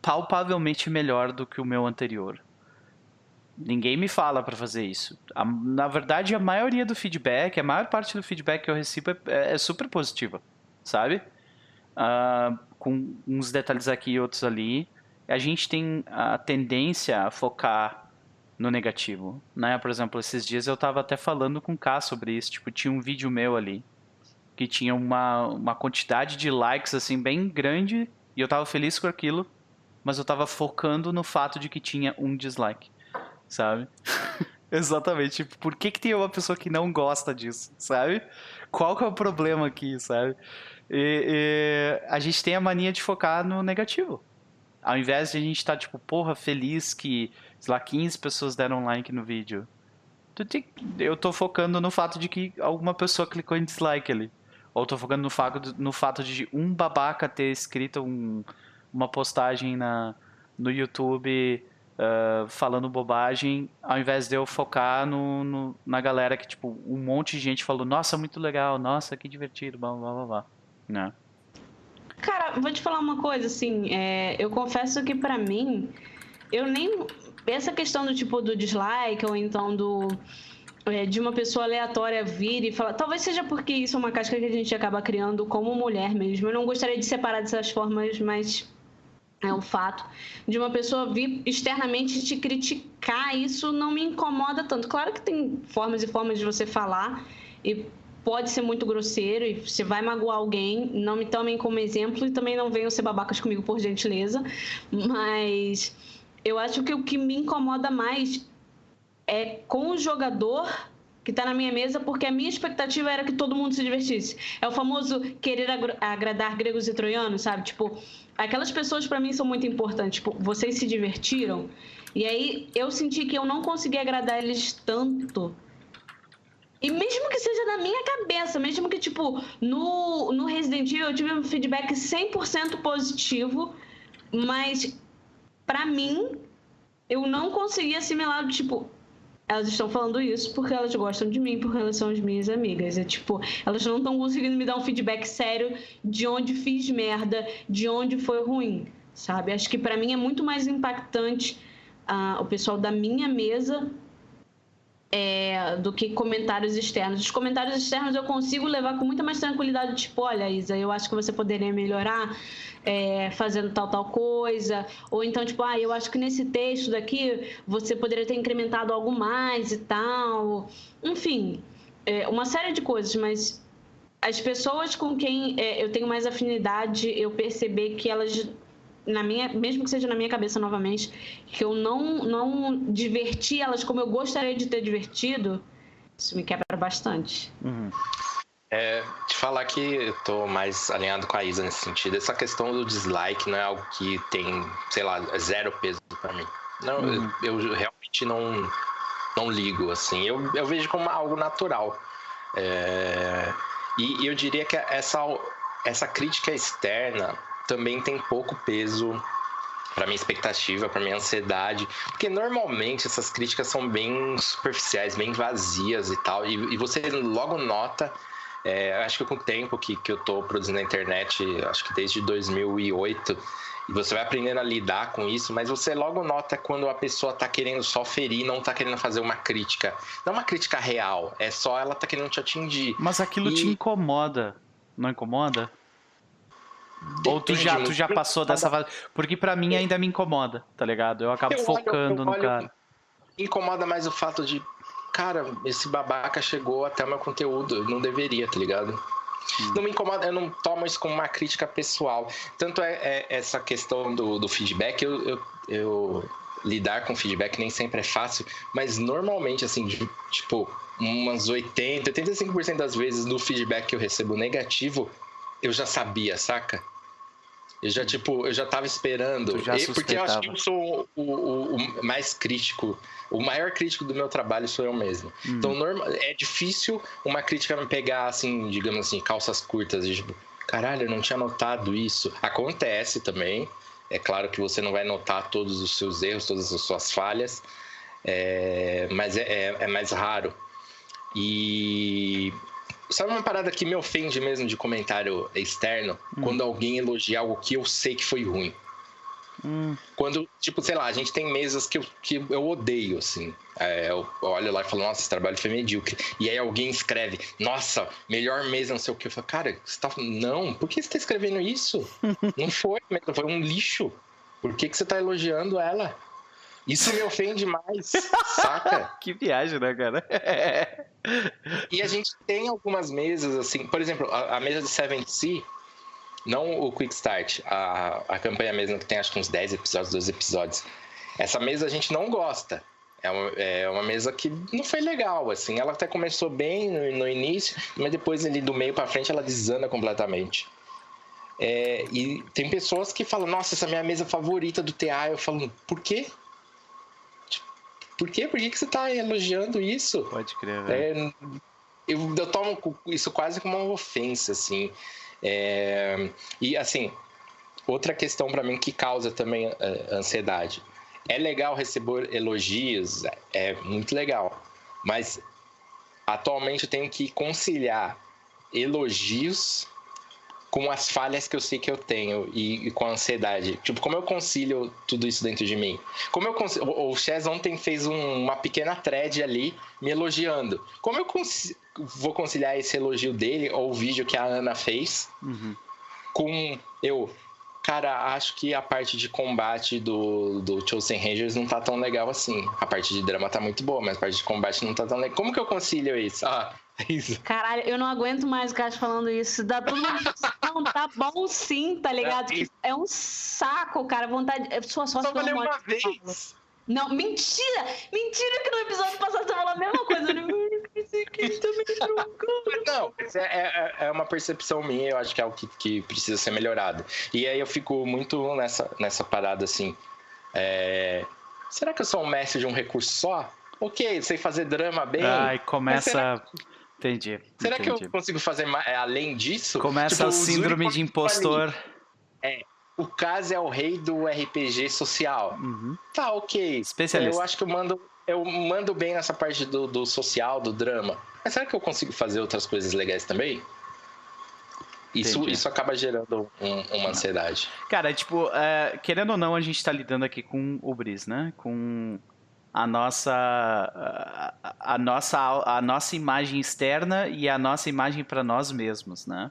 palpavelmente melhor do que o meu anterior. Ninguém me fala para fazer isso. A, na verdade, a maioria do feedback, a maior parte do feedback que eu recebo é, é, é super positiva, sabe? Uh, com uns detalhes aqui e outros ali, a gente tem a tendência a focar no negativo, né? Por exemplo, esses dias eu estava até falando com o K sobre isso, tipo, tinha um vídeo meu ali que tinha uma, uma quantidade de likes assim bem grande e eu estava feliz com aquilo, mas eu estava focando no fato de que tinha um dislike, sabe? Exatamente. Tipo, por que, que tem uma pessoa que não gosta disso, sabe? Qual que é o problema aqui, sabe? E, e, a gente tem a mania de focar no negativo. ao invés de a gente estar, tá, tipo, porra, feliz que, sei lá, 15 pessoas deram like no vídeo, eu tô focando no fato de que alguma pessoa clicou em dislike ali. Ou tô focando no fato, no fato de um babaca ter escrito um, uma postagem na, no YouTube uh, falando bobagem, ao invés de eu focar no, no, na galera que, tipo, um monte de gente falou, nossa, muito legal, nossa, que divertido, blá, blá, blá, blá. Né? Cara, vou te falar uma coisa, assim, é, eu confesso que para mim, eu nem... Essa questão do tipo do dislike, ou então do... É, de uma pessoa aleatória vir e falar. Talvez seja porque isso é uma casca que a gente acaba criando como mulher mesmo. Eu não gostaria de separar dessas formas, mas é um fato de uma pessoa vir externamente te criticar, isso não me incomoda tanto. Claro que tem formas e formas de você falar e pode ser muito grosseiro e você vai magoar alguém, não me tomem como exemplo e também não venham ser babacas comigo por gentileza, mas eu acho que o que me incomoda mais é com o jogador que está na minha mesa, porque a minha expectativa era que todo mundo se divertisse. É o famoso querer agradar gregos e troianos, sabe? Tipo, aquelas pessoas para mim são muito importantes. Tipo, vocês se divertiram. E aí eu senti que eu não consegui agradar eles tanto. E mesmo que seja na minha cabeça, mesmo que, tipo, no, no Resident Evil eu tive um feedback 100% positivo, mas para mim eu não consegui assimilar, tipo, elas estão falando isso porque elas gostam de mim, porque elas são as minhas amigas. É tipo, elas não estão conseguindo me dar um feedback sério de onde fiz merda, de onde foi ruim, sabe? Acho que para mim é muito mais impactante uh, o pessoal da minha mesa é, do que comentários externos. Os comentários externos eu consigo levar com muita mais tranquilidade, tipo, olha, Isa, eu acho que você poderia melhorar é, fazendo tal, tal coisa. Ou então, tipo, ah, eu acho que nesse texto daqui você poderia ter incrementado algo mais e tal. Enfim, é, uma série de coisas, mas as pessoas com quem é, eu tenho mais afinidade, eu perceber que elas na minha, mesmo que seja na minha cabeça novamente, que eu não, não diverti elas como eu gostaria de ter divertido, isso me quebra bastante. Uhum. É, te falar que eu tô mais alinhado com a Isa nesse sentido. Essa questão do dislike não é algo que tem, sei lá, zero peso para mim. Não, uhum. eu, eu, realmente não, não ligo, assim. Eu, eu vejo como algo natural. É, e, e eu diria que essa, essa crítica externa também tem pouco peso para minha expectativa, para minha ansiedade, porque normalmente essas críticas são bem superficiais, bem vazias e tal, e, e você logo nota. É, acho que com o tempo que, que eu estou produzindo na internet, acho que desde 2008, e você vai aprendendo a lidar com isso, mas você logo nota quando a pessoa está querendo só ferir, não está querendo fazer uma crítica. Não uma crítica real, é só ela tá querendo te atingir. Mas aquilo e... te incomoda, não incomoda? Ou tu já, tu já passou dessa fase? Porque para mim ainda me incomoda, tá ligado? Eu acabo eu focando olho, eu no cara. Incomoda mais o fato de, cara, esse babaca chegou até o meu conteúdo, não deveria, tá ligado? Hum. Não me incomoda, eu não tomo isso como uma crítica pessoal. Tanto é, é essa questão do, do feedback, eu, eu, eu, lidar com feedback nem sempre é fácil, mas normalmente, assim, de, tipo, umas 80, 85% das vezes no feedback que eu recebo negativo, eu já sabia, saca? Eu já, tipo, eu já tava esperando. Já porque eu acho que eu sou o, o, o, mais crítico. O maior crítico do meu trabalho sou eu mesmo. Hum. Então, normal, é difícil uma crítica me pegar, assim, digamos assim, calças curtas. tipo, caralho, eu não tinha notado isso. Acontece também. É claro que você não vai notar todos os seus erros, todas as suas falhas. É, mas é, é, é mais raro. E Sabe uma parada que me ofende mesmo de comentário externo? Hum. Quando alguém elogia algo que eu sei que foi ruim. Hum. Quando, tipo, sei lá, a gente tem mesas que eu, que eu odeio, assim. É, eu olho lá e falo, nossa, esse trabalho foi medíocre. E aí alguém escreve, nossa, melhor mesa, não sei o que. Eu falo, cara, você tá. Não, por que você tá escrevendo isso? não foi, foi um lixo. Por que, que você tá elogiando ela? Isso me ofende mais, saca? que viagem, né, cara? e a gente tem algumas mesas, assim, por exemplo, a, a mesa de Seven Sea, não o Quick Start, a, a campanha mesmo que tem acho que uns 10 episódios, 12 episódios. Essa mesa a gente não gosta. É uma, é uma mesa que não foi legal, assim. Ela até começou bem no, no início, mas depois ali do meio para frente ela desanda completamente. É, e tem pessoas que falam, nossa, essa é a minha mesa favorita do TA. Eu falo, por quê? Por quê? Por que, que você está elogiando isso? Pode crer, velho. É, eu, eu tomo isso quase como uma ofensa, assim. É, e, assim, outra questão para mim que causa também é, ansiedade. É legal receber elogios, é muito legal. Mas, atualmente, eu tenho que conciliar elogios com as falhas que eu sei que eu tenho e, e, com a ansiedade. Tipo, como eu concilio tudo isso dentro de mim? Como eu concilio, o, o Chess ontem fez um, uma pequena thread ali me elogiando. Como eu vou conciliar esse elogio dele ou o vídeo que a Ana fez uhum. com eu Cara, acho que a parte de combate do, do Chosen Rangers não tá tão legal assim. A parte de drama tá muito boa, mas a parte de combate não tá tão legal. Como que eu concilio isso? Ah, isso. Caralho, eu não aguento mais o cara falando isso. Dá tudo Não, tá bom sim, tá ligado? É, é um saco, cara. Vontade. Sua sorte Só falei uma vez. Não, mentira! Mentira que no episódio passado você falou a mesma coisa. Não, é, é, é, uma percepção minha, eu acho que é algo que, que precisa ser melhorado. E aí eu fico muito nessa, nessa parada assim. É... Será que eu sou um mestre de um recurso só? Ok, sei fazer drama bem. Ai, começa. Entendi. Será entendi. que eu consigo fazer mais, é, além disso? Começa tipo, o síndrome de impostor. É, o caso é o rei do RPG social. Uhum. Tá, ok. Especialista. Eu acho que eu mando, eu mando bem nessa parte do, do social, do drama. Mas será que eu consigo fazer outras coisas legais também? Isso, isso acaba gerando um, uma ansiedade. Cara, tipo, é, querendo ou não, a gente tá lidando aqui com o Bris, né? Com a nossa, a, a, nossa, a nossa imagem externa e a nossa imagem para nós mesmos, né?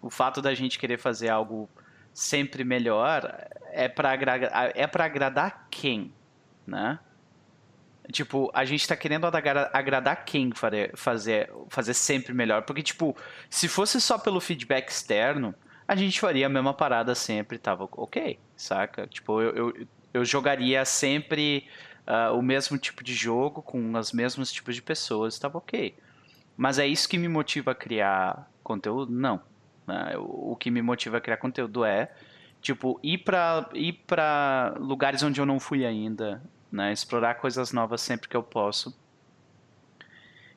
O fato da gente querer fazer algo sempre melhor é para agradar, é para agradar quem, né? Tipo, a gente tá querendo agradar quem fazer, fazer sempre melhor. Porque, tipo, se fosse só pelo feedback externo, a gente faria a mesma parada sempre, tava ok, saca? Tipo, eu, eu, eu jogaria sempre uh, o mesmo tipo de jogo com os mesmos tipos de pessoas, tava ok. Mas é isso que me motiva a criar conteúdo? Não. Né? O que me motiva a criar conteúdo é, tipo, ir para ir pra lugares onde eu não fui ainda, né? Explorar coisas novas sempre que eu posso.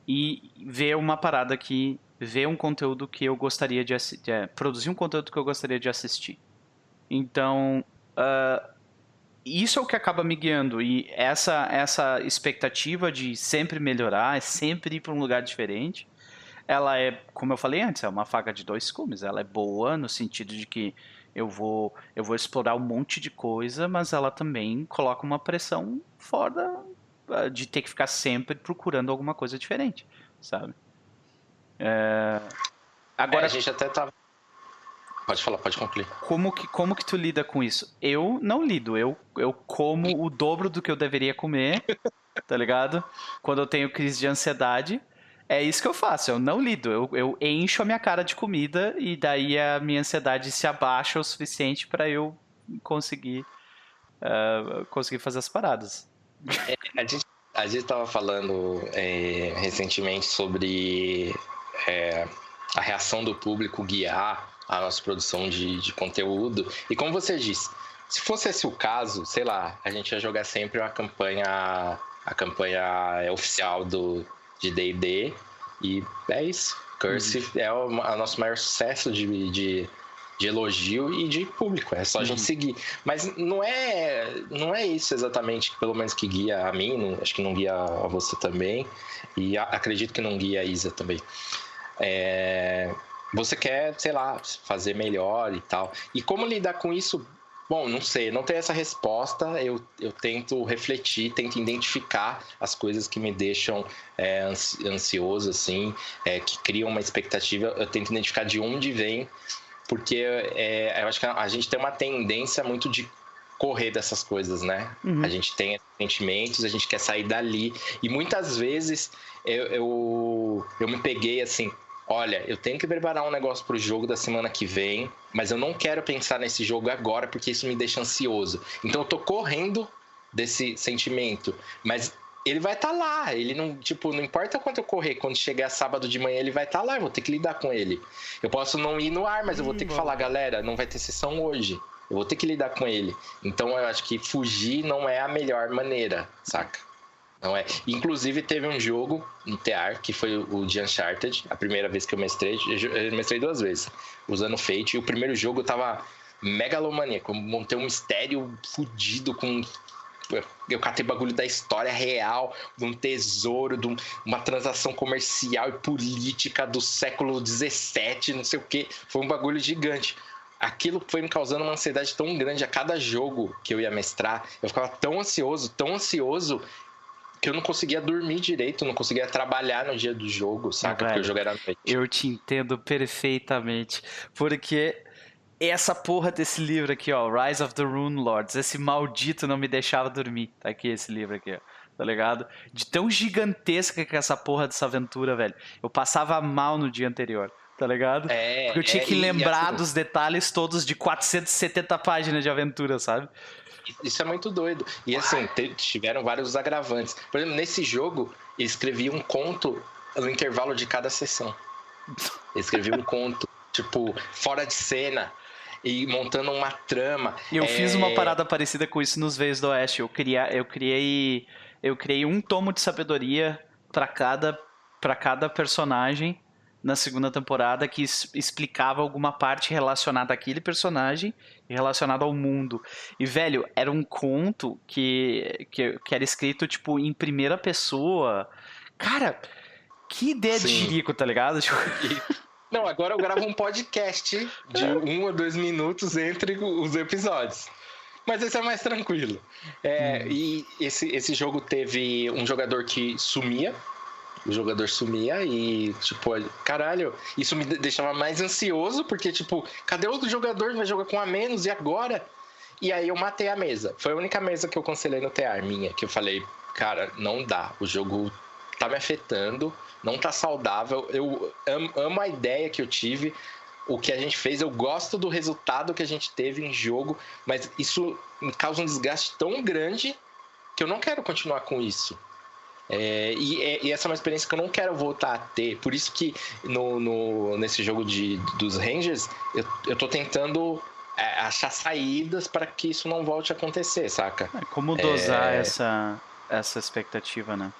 E ver uma parada que ver um conteúdo que eu gostaria de, de é, produzir um conteúdo que eu gostaria de assistir. Então, uh, isso é o que acaba me guiando e essa essa expectativa de sempre melhorar, sempre ir para um lugar diferente, ela é, como eu falei antes, é uma faca de dois cumes. Ela é boa no sentido de que eu vou, eu vou explorar um monte de coisa, mas ela também coloca uma pressão fora ah, de ter que ficar sempre procurando alguma coisa diferente, sabe? É... Agora é, a gente até tá Pode falar, pode concluir. Como que, como que tu lida com isso? Eu não lido. Eu, eu como o dobro do que eu deveria comer, tá ligado? Quando eu tenho crise de ansiedade. É isso que eu faço, eu não lido. Eu, eu encho a minha cara de comida e daí a minha ansiedade se abaixa o suficiente para eu conseguir, uh, conseguir fazer as paradas. É, a gente a gente estava falando é, recentemente sobre é, a reação do público guiar a nossa produção de, de conteúdo. E como você disse, se fosse esse o caso, sei lá, a gente ia jogar sempre a campanha a campanha oficial do, de D&D e é isso. Curse uhum. é o, o, nosso maior sucesso de, de, de, elogio e de público. É só a gente uhum. seguir. Mas não é, não é isso exatamente, pelo menos que guia a mim, não, acho que não guia a você também. E a, acredito que não guia a Isa também. É, você quer, sei lá, fazer melhor e tal. E como lidar com isso Bom, não sei, não tenho essa resposta. Eu, eu tento refletir, tento identificar as coisas que me deixam é, ansioso, assim, é, que criam uma expectativa. Eu tento identificar de onde vem, porque é, eu acho que a gente tem uma tendência muito de correr dessas coisas, né? Uhum. A gente tem sentimentos, a gente quer sair dali. E muitas vezes eu, eu, eu me peguei assim, olha, eu tenho que preparar um negócio pro jogo da semana que vem, mas eu não quero pensar nesse jogo agora porque isso me deixa ansioso. Então eu tô correndo desse sentimento, mas ele vai estar tá lá. Ele não, tipo, não importa quanto eu correr, quando chegar sábado de manhã, ele vai estar tá lá, eu vou ter que lidar com ele. Eu posso não ir no ar, mas eu vou ter que falar, galera, não vai ter sessão hoje. Eu vou ter que lidar com ele. Então eu acho que fugir não é a melhor maneira, saca? Não é. Inclusive teve um jogo no TR, que foi o de Uncharted, a primeira vez que eu mestrei, eu mestrei duas vezes, usando Fate, e o primeiro jogo eu tava megalomaníaco, montei um mistério fudido com eu catei bagulho da história real, de um tesouro, de uma transação comercial e política do século XVII, não sei o que. Foi um bagulho gigante. Aquilo foi me causando uma ansiedade tão grande a cada jogo que eu ia mestrar. Eu ficava tão ansioso, tão ansioso, que eu não conseguia dormir direito, não conseguia trabalhar no dia do jogo, saca? Velho, Porque o jogo era noite. Eu te entendo perfeitamente. Porque essa porra desse livro aqui, ó, Rise of the Rune Lords, esse maldito não me deixava dormir. Tá aqui esse livro aqui, ó. Tá ligado? De tão gigantesca que é essa porra dessa aventura, velho. Eu passava mal no dia anterior, tá ligado? É, Porque eu tinha é, que lembrar assim, dos detalhes todos de 470 páginas de aventura, sabe? Isso é muito doido. E assim, tiveram vários agravantes. Por exemplo, nesse jogo, eu escrevi um conto no intervalo de cada sessão. Eu escrevi um conto, tipo, fora de cena e montando uma trama. Eu é... fiz uma parada parecida com isso nos Veios do Oeste. Eu, criei, eu criei, eu criei um tomo de sabedoria para cada, para cada personagem na segunda temporada que explicava alguma parte relacionada àquele personagem e relacionada ao mundo. E, velho, era um conto que, que, que era escrito, tipo, em primeira pessoa. Cara, que ideia Sim. de jirico, tá ligado? Tipo... Não, agora eu gravo um podcast de um ou dois minutos entre os episódios. Mas esse é mais tranquilo. É, hum. E esse, esse jogo teve um jogador que sumia. O jogador sumia e, tipo, caralho, isso me deixava mais ansioso, porque, tipo, cadê outro jogador que vai jogar com a menos e agora? E aí eu matei a mesa. Foi a única mesa que eu cancelei no TR minha, que eu falei, cara, não dá. O jogo tá me afetando não tá saudável. Eu amo, amo a ideia que eu tive, o que a gente fez, eu gosto do resultado que a gente teve em jogo, mas isso me causa um desgaste tão grande que eu não quero continuar com isso. É, e, é, e, essa é uma experiência que eu não quero voltar a ter. Por isso que no, no nesse jogo de, dos Rangers, eu, eu tô tentando é, achar saídas para que isso não volte a acontecer, saca? É, como dosar é... essa, essa expectativa, né?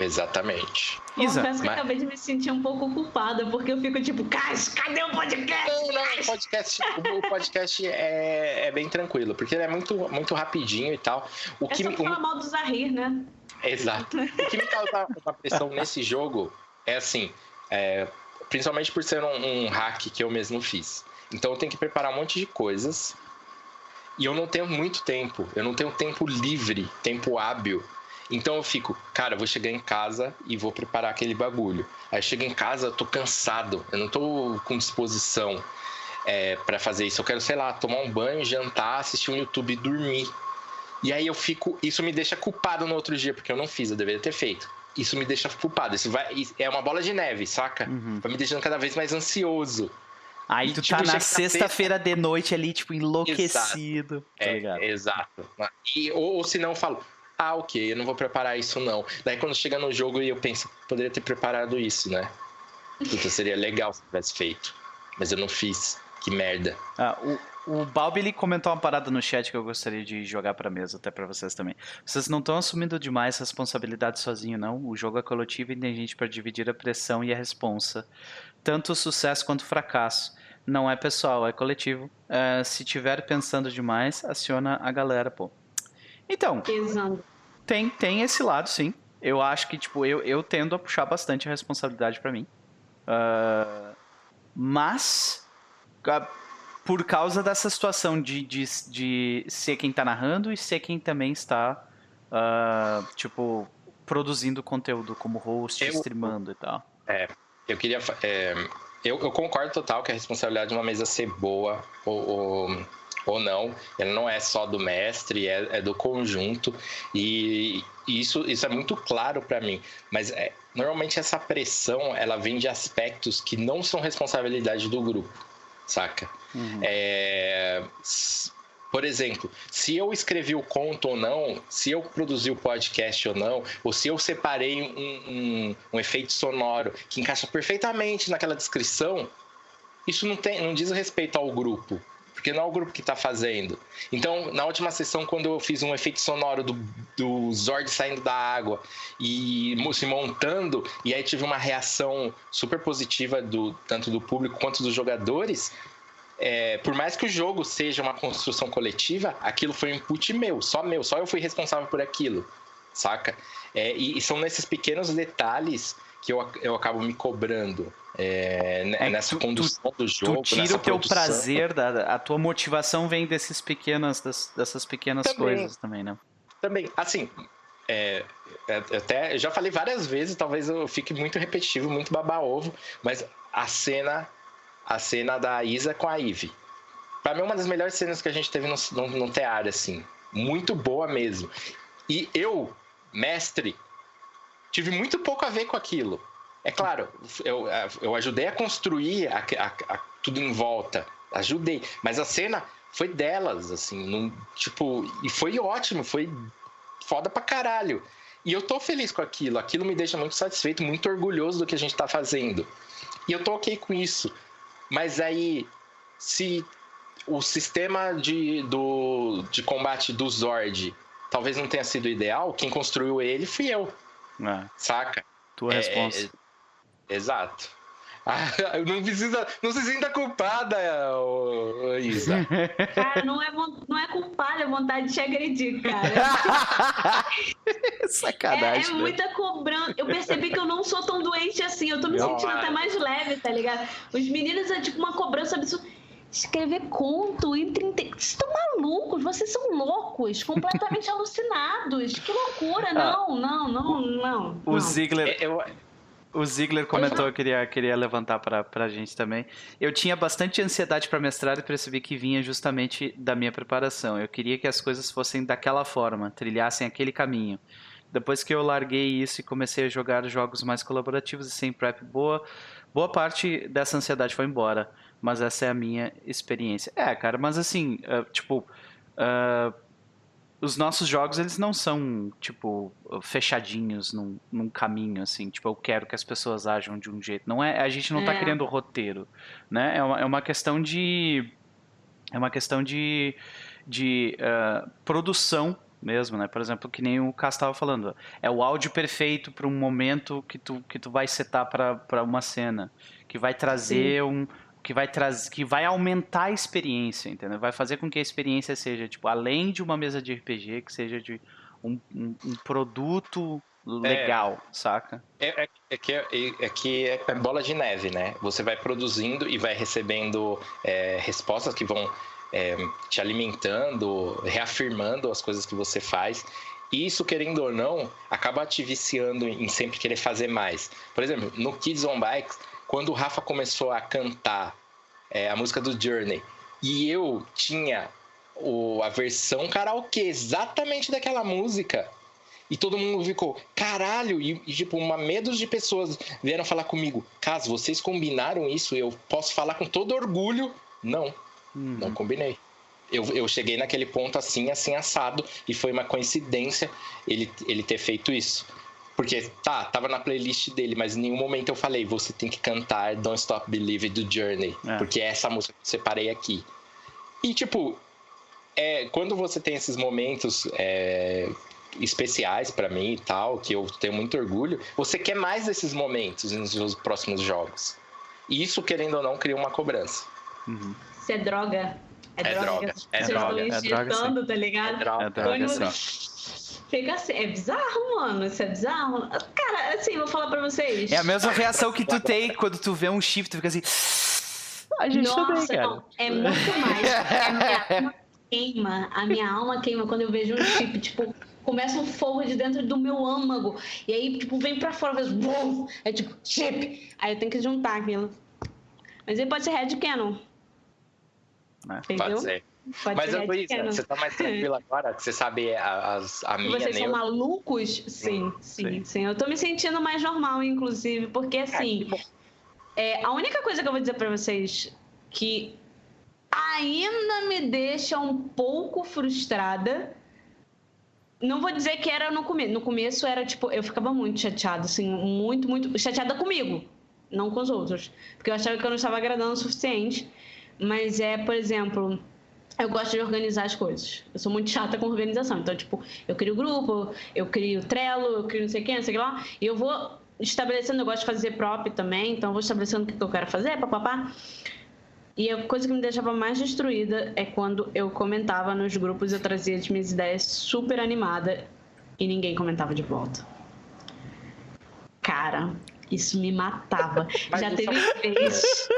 Exatamente. Isa, Confesso que mas... acabei de me sentir um pouco culpada, porque eu fico tipo, Cais, cadê o podcast? Não, não, o podcast, o podcast é, é bem tranquilo, porque ele é muito, muito rapidinho e tal. O é que só me, falar mal do Zahir, né? Exato. O que me causa uma pressão nesse jogo é assim, é, principalmente por ser um, um hack que eu mesmo fiz. Então eu tenho que preparar um monte de coisas e eu não tenho muito tempo, eu não tenho tempo livre, tempo hábil então eu fico, cara, vou chegar em casa e vou preparar aquele bagulho. Aí eu chego em casa, eu tô cansado, eu não tô com disposição é, para fazer isso. Eu quero, sei lá, tomar um banho, jantar, assistir um YouTube e dormir. E aí eu fico, isso me deixa culpado no outro dia, porque eu não fiz, eu deveria ter feito. Isso me deixa culpado. Isso vai, é uma bola de neve, saca? Uhum. Vai me deixando cada vez mais ansioso. Aí e, tu tipo, tá na sexta-feira de noite ali, tipo, enlouquecido. Exato. Tá é, exato. E, ou, ou se não, eu falo, ah, ok, eu não vou preparar isso não. Daí quando chega no jogo eu penso, poderia ter preparado isso, né? Puta, seria legal se tivesse feito. Mas eu não fiz. Que merda. Ah, o, o Balbi ele comentou uma parada no chat que eu gostaria de jogar pra mesa, até para vocês também. Vocês não estão assumindo demais responsabilidade sozinho, não. O jogo é coletivo e tem gente para dividir a pressão e a responsa. Tanto o sucesso quanto o fracasso. Não é pessoal, é coletivo. É, se tiver pensando demais, aciona a galera, pô. Então. Exato. Tem, tem esse lado, sim. Eu acho que, tipo, eu, eu tendo a puxar bastante a responsabilidade para mim. Uh, mas, por causa dessa situação de, de, de ser quem tá narrando e ser quem também está, uh, tipo, produzindo conteúdo como host, eu, streamando e tal. É, eu queria. É, eu, eu, concordo total que a responsabilidade de uma mesa ser boa ou, ou ou não, ela não é só do mestre, é, é do conjunto e, e isso, isso é muito claro para mim. Mas é, normalmente essa pressão ela vem de aspectos que não são responsabilidade do grupo, saca? Uhum. É, Por exemplo, se eu escrevi o conto ou não, se eu produzi o podcast ou não, ou se eu separei um, um, um efeito sonoro que encaixa perfeitamente naquela descrição, isso não, tem, não diz respeito ao grupo porque não é o grupo que está fazendo. Então, na última sessão, quando eu fiz um efeito sonoro do, do Zord saindo da água e se montando, e aí tive uma reação super positiva do tanto do público quanto dos jogadores, é, por mais que o jogo seja uma construção coletiva, aquilo foi um input meu, só meu, só eu fui responsável por aquilo, saca? É, e, e, são nesses pequenos detalhes que eu, eu acabo me cobrando é, é nessa tu, condução tu, do jogo. Tu tira o teu produção. prazer, da, a tua motivação vem desses pequenas, das, dessas pequenas também, coisas também, né? Também, assim, é, é até já falei várias vezes, talvez eu fique muito repetitivo, muito baba-ovo, mas a cena, a cena da Isa com a Eve. Pra mim, é uma das melhores cenas que a gente teve no, no, no teatro, assim. Muito boa mesmo. E eu, mestre, tive muito pouco a ver com aquilo. É claro, eu, eu ajudei a construir a, a, a, tudo em volta, ajudei, mas a cena foi delas, assim, num, tipo, e foi ótimo, foi foda pra caralho. E eu tô feliz com aquilo, aquilo me deixa muito satisfeito, muito orgulhoso do que a gente tá fazendo. E eu tô ok com isso. Mas aí, se o sistema de, do, de combate do Zord talvez não tenha sido ideal, quem construiu ele fui eu. É. Saca? Tua é, resposta. É, exato. Ah, não precisa. Não se sinta culpada, Isa. Cara, não é, não é culpada, é vontade de te agredir, cara. Sacanagem. É, é muita cobrança. Eu percebi que eu não sou tão doente assim. Eu tô me sentindo até mais leve, tá ligado? Os meninos é tipo uma cobrança absurda escrever conto em 30. Vocês estão malucos, vocês são loucos, completamente alucinados. Que loucura, ah. não, não, não, não. O Ziegler. É, eu... O Ziegler comentou, eu queria, queria levantar para a gente também. Eu tinha bastante ansiedade para mestrado e percebi que vinha justamente da minha preparação. Eu queria que as coisas fossem daquela forma, trilhassem aquele caminho. Depois que eu larguei isso e comecei a jogar jogos mais colaborativos e sem prep boa, boa parte dessa ansiedade foi embora mas essa é a minha experiência. É, cara, mas assim, uh, tipo, uh, os nossos jogos, eles não são, tipo, fechadinhos num, num, caminho, assim, tipo, eu quero que as pessoas ajam de um jeito. Não é, a gente não está é. criando roteiro, né? É uma, é uma questão de... É uma questão de, de uh, produção mesmo, né? Por exemplo, que nem o Cass estava falando, é o áudio perfeito para um momento que tu, que tu vai setar para uma cena, que vai trazer um, que vai trazer, que vai aumentar a experiência, entendeu? Vai fazer com que a experiência seja, tipo, além de uma mesa de RPG, que seja de um, um, um produto legal, é, saca? É, é, é, que, é, é, que é bola de neve, né? Você vai produzindo e vai recebendo é, respostas que vão é, te alimentando, reafirmando as coisas que você faz. E isso, querendo ou não, acaba te viciando em sempre querer fazer mais. Por exemplo, no Kids on Bikes, quando o Rafa começou a cantar é, a música do Journey e eu tinha o, a versão karaokê exatamente daquela música. E todo mundo ficou, caralho, e, e tipo, uma medo de pessoas vieram falar comigo, caso vocês combinaram isso, eu posso falar com todo orgulho. Não, uhum. não combinei. Eu, eu cheguei naquele ponto assim, assim, assado, e foi uma coincidência ele, ele ter feito isso. Porque, tá, tava na playlist dele, mas em nenhum momento eu falei, você tem que cantar Don't Stop Believe do Journey. É. Porque é essa música que eu separei aqui. E, tipo, é, quando você tem esses momentos é, especiais para mim e tal, que eu tenho muito orgulho, você quer mais desses momentos nos seus próximos jogos. E isso, querendo ou não, cria uma cobrança. Uhum. Isso é droga. É, é droga. droga. É droga. É droga. tá ligado? É droga. É droga. Fica assim, é bizarro, mano. Isso é bizarro. Cara, assim, vou falar pra vocês. É a mesma reação que tu tem quando tu vê um chifre, tu fica assim. A gente Nossa, também, cara. Não, é muito mais. A minha alma queima. A minha alma queima quando eu vejo um chip, tipo, começa um fogo de dentro do meu âmago. E aí, tipo, vem pra fora, faz bum, é tipo, chip. Aí eu tenho que juntar aquilo. Mas ele pode ser Red Canon. É? Pode ser. Pode Mas, Luísa, você tá mais tranquila agora? Que você sabe a, a, minha... Vocês são malucos? Sim, sim, sim, sim, Eu tô me sentindo mais normal, inclusive, porque assim... É, a única coisa que eu vou dizer pra vocês que ainda me deixa um pouco frustrada. Não vou dizer que era no começo. No começo era tipo, eu ficava muito chateada, assim, muito, muito chateada comigo, não com os outros. Porque eu achava que eu não estava agradando o suficiente. Mas é, por exemplo, eu gosto de organizar as coisas. Eu sou muito chata com organização. Então, tipo, eu crio grupo, eu crio Trello, eu crio não sei quem, não sei o que lá. E eu vou estabelecendo, eu gosto de fazer prop também, então eu vou estabelecendo o que eu quero fazer, papapá. E a coisa que me deixava mais destruída é quando eu comentava nos grupos, eu trazia as minhas ideias super animada e ninguém comentava de volta. Cara, isso me matava. Mas Já teve vez.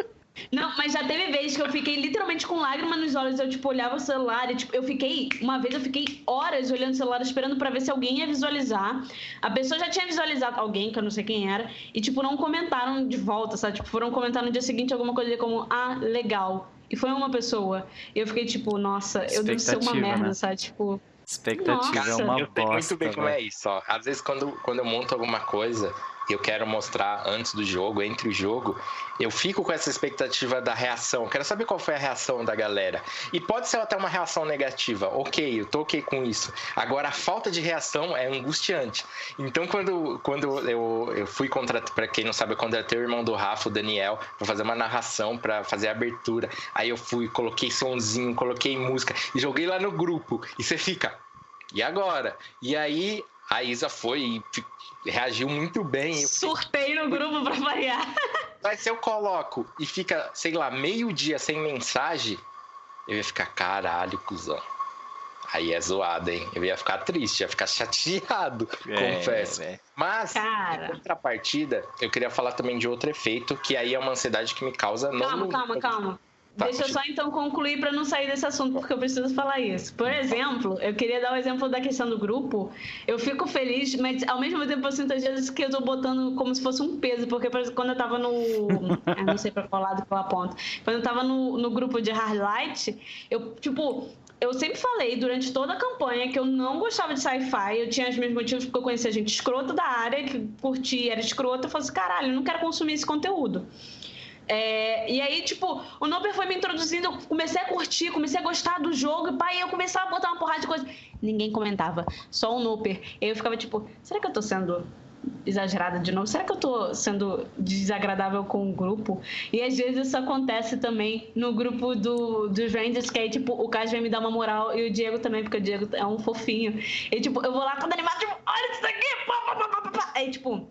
Não, mas já teve vezes que eu fiquei literalmente com lágrimas nos olhos. Eu, tipo, olhava o celular e, tipo, eu fiquei. Uma vez eu fiquei horas olhando o celular esperando para ver se alguém ia visualizar. A pessoa já tinha visualizado alguém, que eu não sei quem era, e, tipo, não comentaram de volta, sabe? Tipo, foram comentar no dia seguinte alguma coisa como, ah, legal. E foi uma pessoa. E eu fiquei, tipo, nossa, eu devo ser uma merda, né? sabe? Tipo. Expectativa é Nossa. é uma eu bosta. Eu muito bem como é isso, ó. Às vezes, quando, quando eu monto alguma coisa, eu quero mostrar antes do jogo, entre o jogo, eu fico com essa expectativa da reação. Quero saber qual foi a reação da galera. E pode ser até uma reação negativa. Ok, eu tô ok com isso. Agora, a falta de reação é angustiante. Então, quando, quando eu, eu fui contratar, para quem não sabe, eu contratei o irmão do Rafa, o Daniel, para fazer uma narração, para fazer a abertura. Aí eu fui, coloquei sonzinho, coloquei música e joguei lá no grupo. E você fica, e agora? E aí a Isa foi e reagiu muito bem. Surtei no grupo pra variar. Mas se eu coloco e fica, sei lá, meio dia sem mensagem, eu ia ficar, caralho, cuzão. Aí é zoado, hein? Eu ia ficar triste, ia ficar chateado, é, confesso. É. Mas, Cara. em contrapartida, eu queria falar também de outro efeito, que aí é uma ansiedade que me causa... Calma, no... calma, calma. Tá, Deixa eu só então concluir para não sair desse assunto, porque eu preciso falar isso. Por exemplo, eu queria dar o um exemplo da questão do grupo. Eu fico feliz, mas ao mesmo tempo eu sinto às vezes que eu tô botando como se fosse um peso, porque quando eu tava no. eu não sei para qual lado eu aponto. Quando eu tava no, no grupo de Hardlight, eu, tipo, eu sempre falei durante toda a campanha que eu não gostava de sci-fi. Eu tinha os meus motivos porque eu conhecia gente escrota da área, que curtia, era escrota. Eu falei assim, caralho, eu não quero consumir esse conteúdo. É, e aí, tipo, o Noper foi me introduzindo, eu comecei a curtir, comecei a gostar do jogo, e pai, eu começava a botar uma porrada de coisa. Ninguém comentava, só o Noper. Eu ficava tipo, será que eu tô sendo exagerada de novo? Será que eu tô sendo desagradável com o grupo? E às vezes isso acontece também no grupo do, dos Rangers, que aí, tipo, o Caio vem me dar uma moral e o Diego também, porque o Diego é um fofinho. E, tipo, eu vou lá todo animado, tipo, olha isso aqui! Pá, pá, pá, pá, pá. Aí, tipo,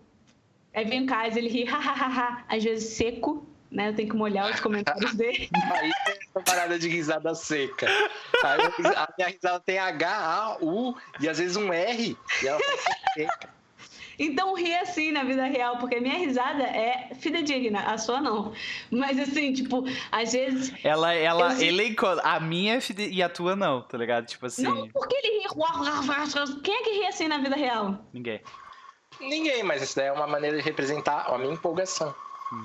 aí vem o Caio, ele ri, hahaha, às vezes seco, né? Eu tenho que molhar os comentários dele. Aí tem essa parada de risada seca. Aí a minha risada tem H, A, U e às vezes um R e ela seca. Então ri assim na vida real, porque a minha risada é fidedigna, a sua não. Mas assim, tipo, às vezes. Ela, ela eu... elencou. A minha é fide... e a tua não, tá ligado? Tipo assim. Não, porque ele ri. Quem é que ri assim na vida real? Ninguém. Ninguém, mas isso daí é uma maneira de representar a minha empolgação.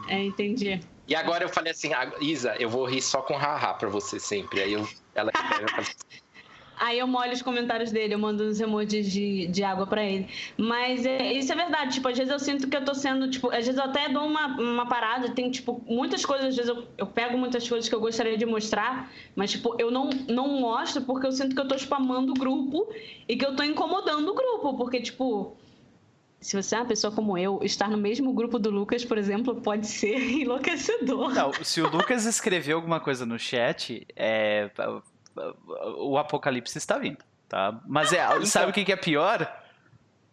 É, entendi. E agora eu falei assim, Isa, eu vou rir só com haha pra você sempre. Aí eu, ela. Aí eu molho os comentários dele, eu mando uns emojis de, de água para ele. Mas é, isso é verdade, tipo, às vezes eu sinto que eu tô sendo, tipo, às vezes eu até dou uma, uma parada, tem, tipo, muitas coisas, às vezes eu, eu pego muitas coisas que eu gostaria de mostrar, mas, tipo, eu não, não mostro porque eu sinto que eu tô spamando o grupo e que eu tô incomodando o grupo, porque, tipo, se você é uma pessoa como eu, estar no mesmo grupo do Lucas, por exemplo, pode ser enlouquecedor. Não, se o Lucas escreveu alguma coisa no chat, é, o apocalipse está vindo, tá? Mas é, então. sabe o que é pior?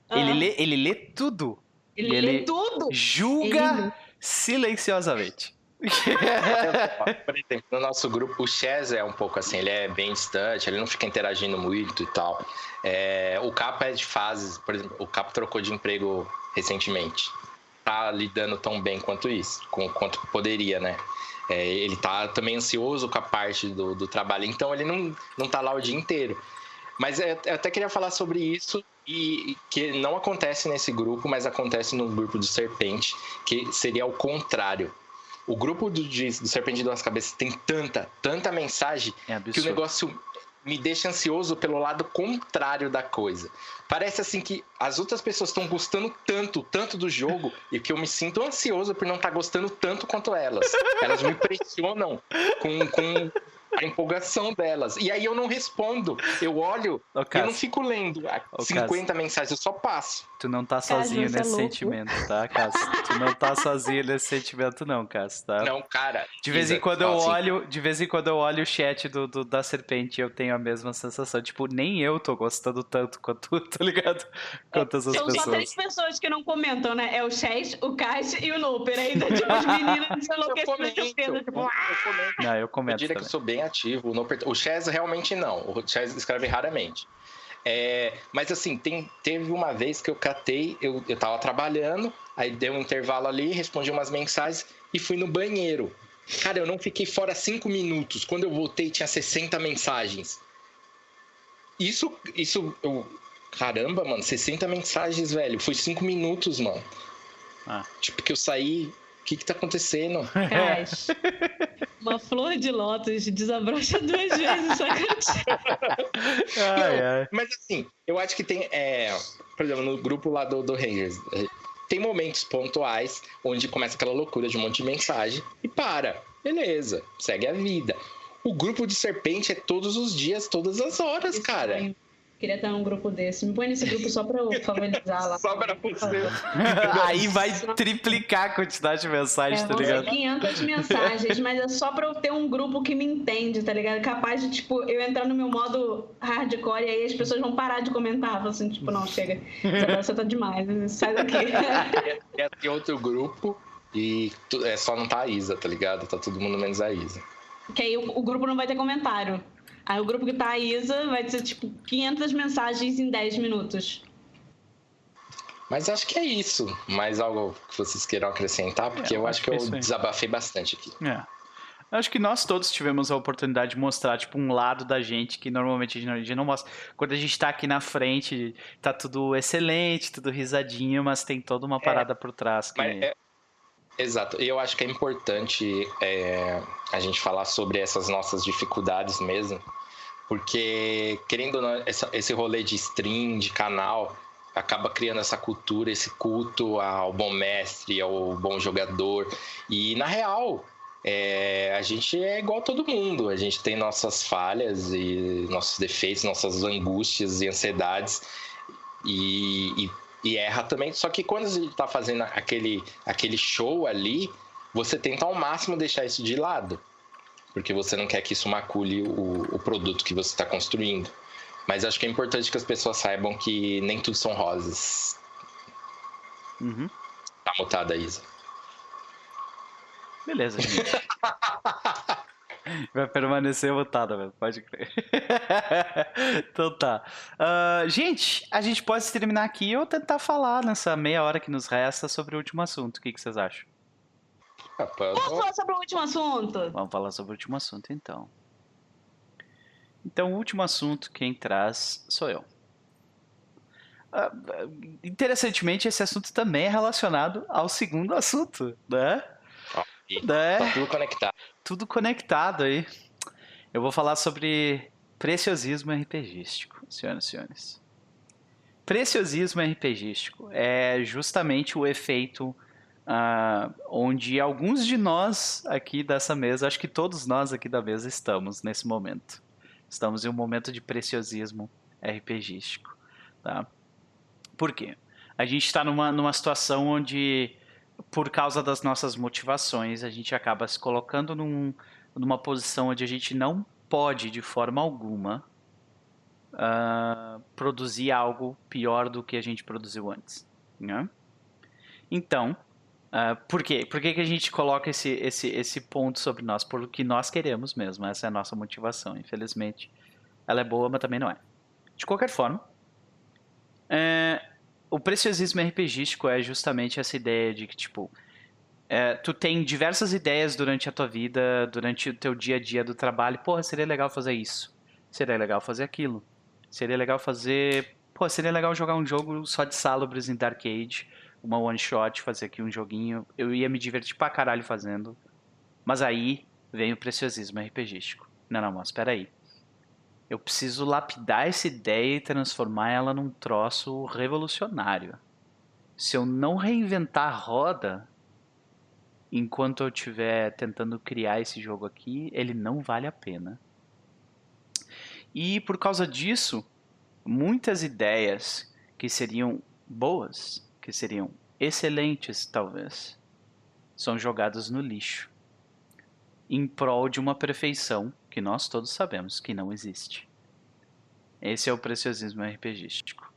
Ah. Ele, lê, ele lê tudo. Ele, ele lê tudo. Julga ele... silenciosamente. Por exemplo, no nosso grupo, o Chaz é um pouco assim, ele é bem distante, ele não fica interagindo muito e tal. É, o Capo é de fases, por exemplo, o Capo trocou de emprego recentemente. Tá lidando tão bem quanto isso, com, quanto poderia, né? É, ele tá também ansioso com a parte do, do trabalho, então ele não, não tá lá o dia inteiro. Mas eu até queria falar sobre isso e que não acontece nesse grupo, mas acontece no grupo do Serpente, que seria o contrário o grupo do, de, do Serpente de Duas Cabeças tem tanta, tanta mensagem é que o negócio me deixa ansioso pelo lado contrário da coisa. Parece assim que as outras pessoas estão gostando tanto, tanto do jogo, e que eu me sinto ansioso por não estar tá gostando tanto quanto elas. Elas me pressionam com, com a empolgação delas. E aí eu não respondo. Eu olho e eu não fico lendo 50 mensagens, eu só passo. Tu não tá sozinho Cássio, nesse é sentimento, tá, Cássio? tu não tá sozinho nesse sentimento, não, Cássio, tá? Não, cara. De vez em quando eu assim. olho, de vez em quando eu olho o chat do, do, da serpente eu tenho a mesma sensação. Tipo, nem eu tô gostando tanto quanto tu, tá ligado? Quanto essas São pessoas. só três pessoas que não comentam, né? É o Chess, o Cash e o Nooper. Ainda, tipo, os meninos enlouquecendo. Tipo, ah! Não, eu comento. Eu diria também. que eu sou bem ativo. O Chess realmente não. O Chess escreve raramente. É, mas assim, tem, teve uma vez que eu catei, eu, eu tava trabalhando, aí deu um intervalo ali, respondi umas mensagens e fui no banheiro. Cara, eu não fiquei fora cinco minutos. Quando eu voltei, tinha 60 mensagens. Isso, isso, eu, caramba, mano, 60 mensagens, velho. Foi cinco minutos, mano. Ah. Tipo, que eu saí, o que que tá acontecendo? Cash, uma flor de lótus desabrocha duas vezes só ai, ai. Mas assim, eu acho que tem, é, por exemplo, no grupo lá do, do Rangers, é, tem momentos pontuais onde começa aquela loucura de um monte de mensagem e para. Beleza, segue a vida. O grupo de serpente é todos os dias, todas as horas, Isso cara. Também. Queria estar num grupo desse. Me põe nesse grupo só pra eu favorizar lá. só pra você. Aí vai triplicar a quantidade de mensagens, é, tá ligado? 500 mensagens, mas é só pra eu ter um grupo que me entende, tá ligado? Capaz de, tipo, eu entrar no meu modo hardcore e aí as pessoas vão parar de comentar. Assim, tipo, não, chega. Você tá demais, sai daqui. É, tem outro grupo e é só não tá a Isa, tá ligado? Tá todo mundo menos a Isa. Que aí o, o grupo não vai ter comentário. Aí o grupo que tá a Isa vai ser tipo 500 mensagens em 10 minutos. Mas acho que é isso. Mais algo que vocês queiram acrescentar? Porque é, eu, acho que, que eu desabafei bastante aqui. É. Eu acho que nós todos tivemos a oportunidade de mostrar, tipo, um lado da gente que normalmente a gente não mostra. Quando a gente tá aqui na frente, tá tudo excelente, tudo risadinho, mas tem toda uma é. parada é, por trás. Que... É, exato. E eu acho que é importante é, a gente falar sobre essas nossas dificuldades mesmo. Porque, querendo ou não, esse rolê de stream, de canal, acaba criando essa cultura, esse culto ao bom mestre, ao bom jogador. E, na real, é, a gente é igual a todo mundo. A gente tem nossas falhas e nossos defeitos, nossas angústias e ansiedades. E, e, e erra também. Só que quando gente está fazendo aquele, aquele show ali, você tenta ao máximo deixar isso de lado porque você não quer que isso macule o, o produto que você está construindo. Mas acho que é importante que as pessoas saibam que nem tudo são rosas. Uhum. Tá mutada, Isa. Beleza, gente. Vai permanecer mutada, velho. Pode crer. então tá. Uh, gente, a gente pode terminar aqui ou tentar falar nessa meia hora que nos resta sobre o último assunto. O que, que vocês acham? Vamos falar sobre o último assunto? Vamos falar sobre o último assunto, então. Então, o último assunto, quem traz sou eu. Uh, interessantemente, esse assunto também é relacionado ao segundo assunto, né? né? Tá tudo conectado. Tudo conectado aí. Eu vou falar sobre preciosismo RPGístico, senhoras e senhores. Preciosismo RPGístico é justamente o efeito Uh, onde alguns de nós aqui dessa mesa, acho que todos nós aqui da mesa estamos nesse momento. Estamos em um momento de preciosismo RPGístico. Tá? Por quê? A gente está numa, numa situação onde, por causa das nossas motivações, a gente acaba se colocando num, numa posição onde a gente não pode, de forma alguma, uh, produzir algo pior do que a gente produziu antes. Né? Então, Uh, por quê? Por que, que a gente coloca esse, esse, esse ponto sobre nós? Por que nós queremos mesmo. Essa é a nossa motivação. Infelizmente, ela é boa, mas também não é. De qualquer forma, é, o preciosismo RPGístico é justamente essa ideia de que, tipo, é, tu tem diversas ideias durante a tua vida, durante o teu dia a dia do trabalho. Porra, seria legal fazer isso. Seria legal fazer aquilo. Seria legal fazer... Pô, seria legal jogar um jogo só de Salubres em Dark Age uma one shot, fazer aqui um joguinho. Eu ia me divertir pra caralho fazendo. Mas aí vem o preciosismo RPGístico. Não, não, mas espera aí. Eu preciso lapidar essa ideia e transformar ela num troço revolucionário. Se eu não reinventar a roda enquanto eu estiver tentando criar esse jogo aqui, ele não vale a pena. E por causa disso, muitas ideias que seriam boas, que seriam excelentes talvez, são jogadas no lixo em prol de uma perfeição que nós todos sabemos que não existe. Esse é o preciosismo RPGístico.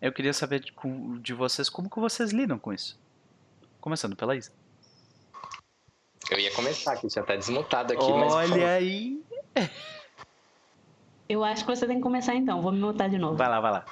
Eu queria saber de, de vocês como que vocês lidam com isso. Começando pela Isa. Eu ia começar, que já tá desmutado aqui, Olha mas. Olha aí! Eu acho que você tem que começar então, vou me mutar de novo. Vai lá, vai lá.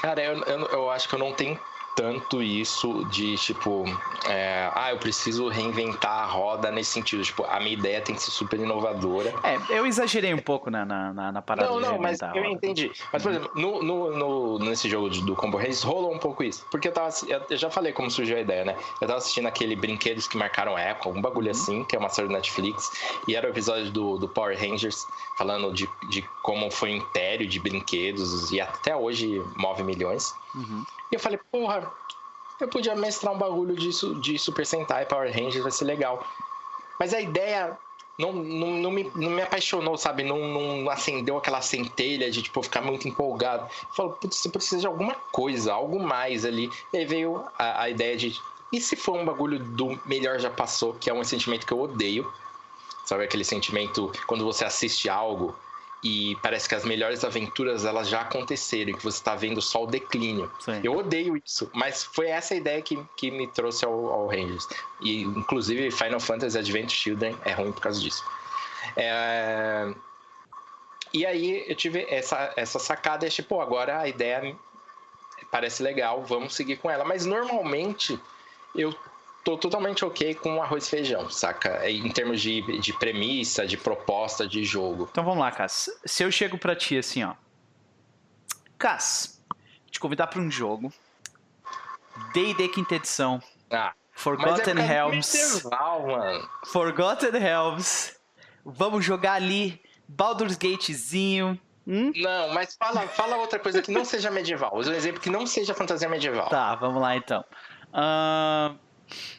Cara, eu, eu, eu acho que eu não tenho tanto isso de tipo, é, ah, eu preciso reinventar a roda nesse sentido. Tipo, a minha ideia tem que ser super inovadora. É, eu exagerei um pouco na, na, na parada não, de não, mas eu entendi. Mas, por exemplo, no, no, no, nesse jogo do Combo Race rolou um pouco isso. Porque eu tava. Eu já falei como surgiu a ideia, né? Eu tava assistindo aquele Brinquedos que marcaram época, algum bagulho uhum. assim, que é uma série do Netflix. E era o episódio do, do Power Rangers, falando de, de como foi o império de brinquedos e até hoje move milhões. Uhum. E eu falei, porra, eu podia mestrar um bagulho disso, de Super Sentai, Power Rangers, vai ser legal. Mas a ideia não, não, não, me, não me apaixonou, sabe? Não, não acendeu aquela centelha de, tipo, ficar muito empolgado. Falou, putz, você precisa de alguma coisa, algo mais ali. E aí veio a, a ideia de, e se for um bagulho do melhor já passou, que é um sentimento que eu odeio. Sabe aquele sentimento quando você assiste algo e parece que as melhores aventuras elas já aconteceram e que você está vendo só o declínio. Sim. Eu odeio isso, mas foi essa ideia que, que me trouxe ao, ao Rangers. E inclusive Final Fantasy Advent Children é ruim por causa disso. É... E aí eu tive essa, essa sacada, e tipo, agora a ideia parece legal, vamos seguir com ela. Mas normalmente eu tô totalmente ok com arroz e feijão, saca? Em termos de, de premissa, de proposta de jogo. Então vamos lá, Cass. Se eu chego pra ti assim, ó. Cass, te convidar pra um jogo. D&D quinta edição. Ah. Forgotten é. Medieval, mano. Forgotten Realms. Vamos jogar ali Baldur's Gatezinho. Hum? Não, mas fala, fala outra coisa que não seja medieval. Usa um exemplo que não seja fantasia medieval. Tá, vamos lá então. Uh,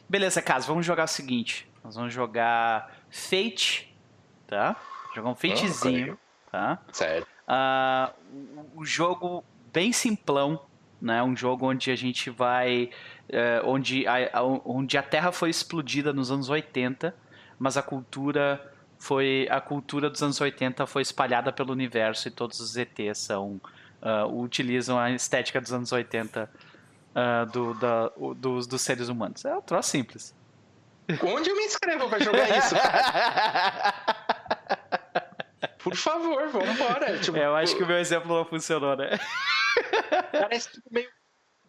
Beleza, caso, vamos jogar o seguinte. Nós vamos jogar Fate, tá? Jogar um Fatezinho, tá? Certo. Uh, o jogo bem simplão, né? Um jogo onde a gente vai... Uh, onde, a, onde a Terra foi explodida nos anos 80, mas a cultura foi a cultura dos anos 80 foi espalhada pelo universo e todos os ETs são uh, utilizam a estética dos anos 80 uh, do, da, o, dos, dos seres humanos. É um troço simples. Onde eu me inscrevo pra jogar isso? Por favor, vambora. Tipo, é, eu acho que o meu exemplo não funcionou, né? Parece meio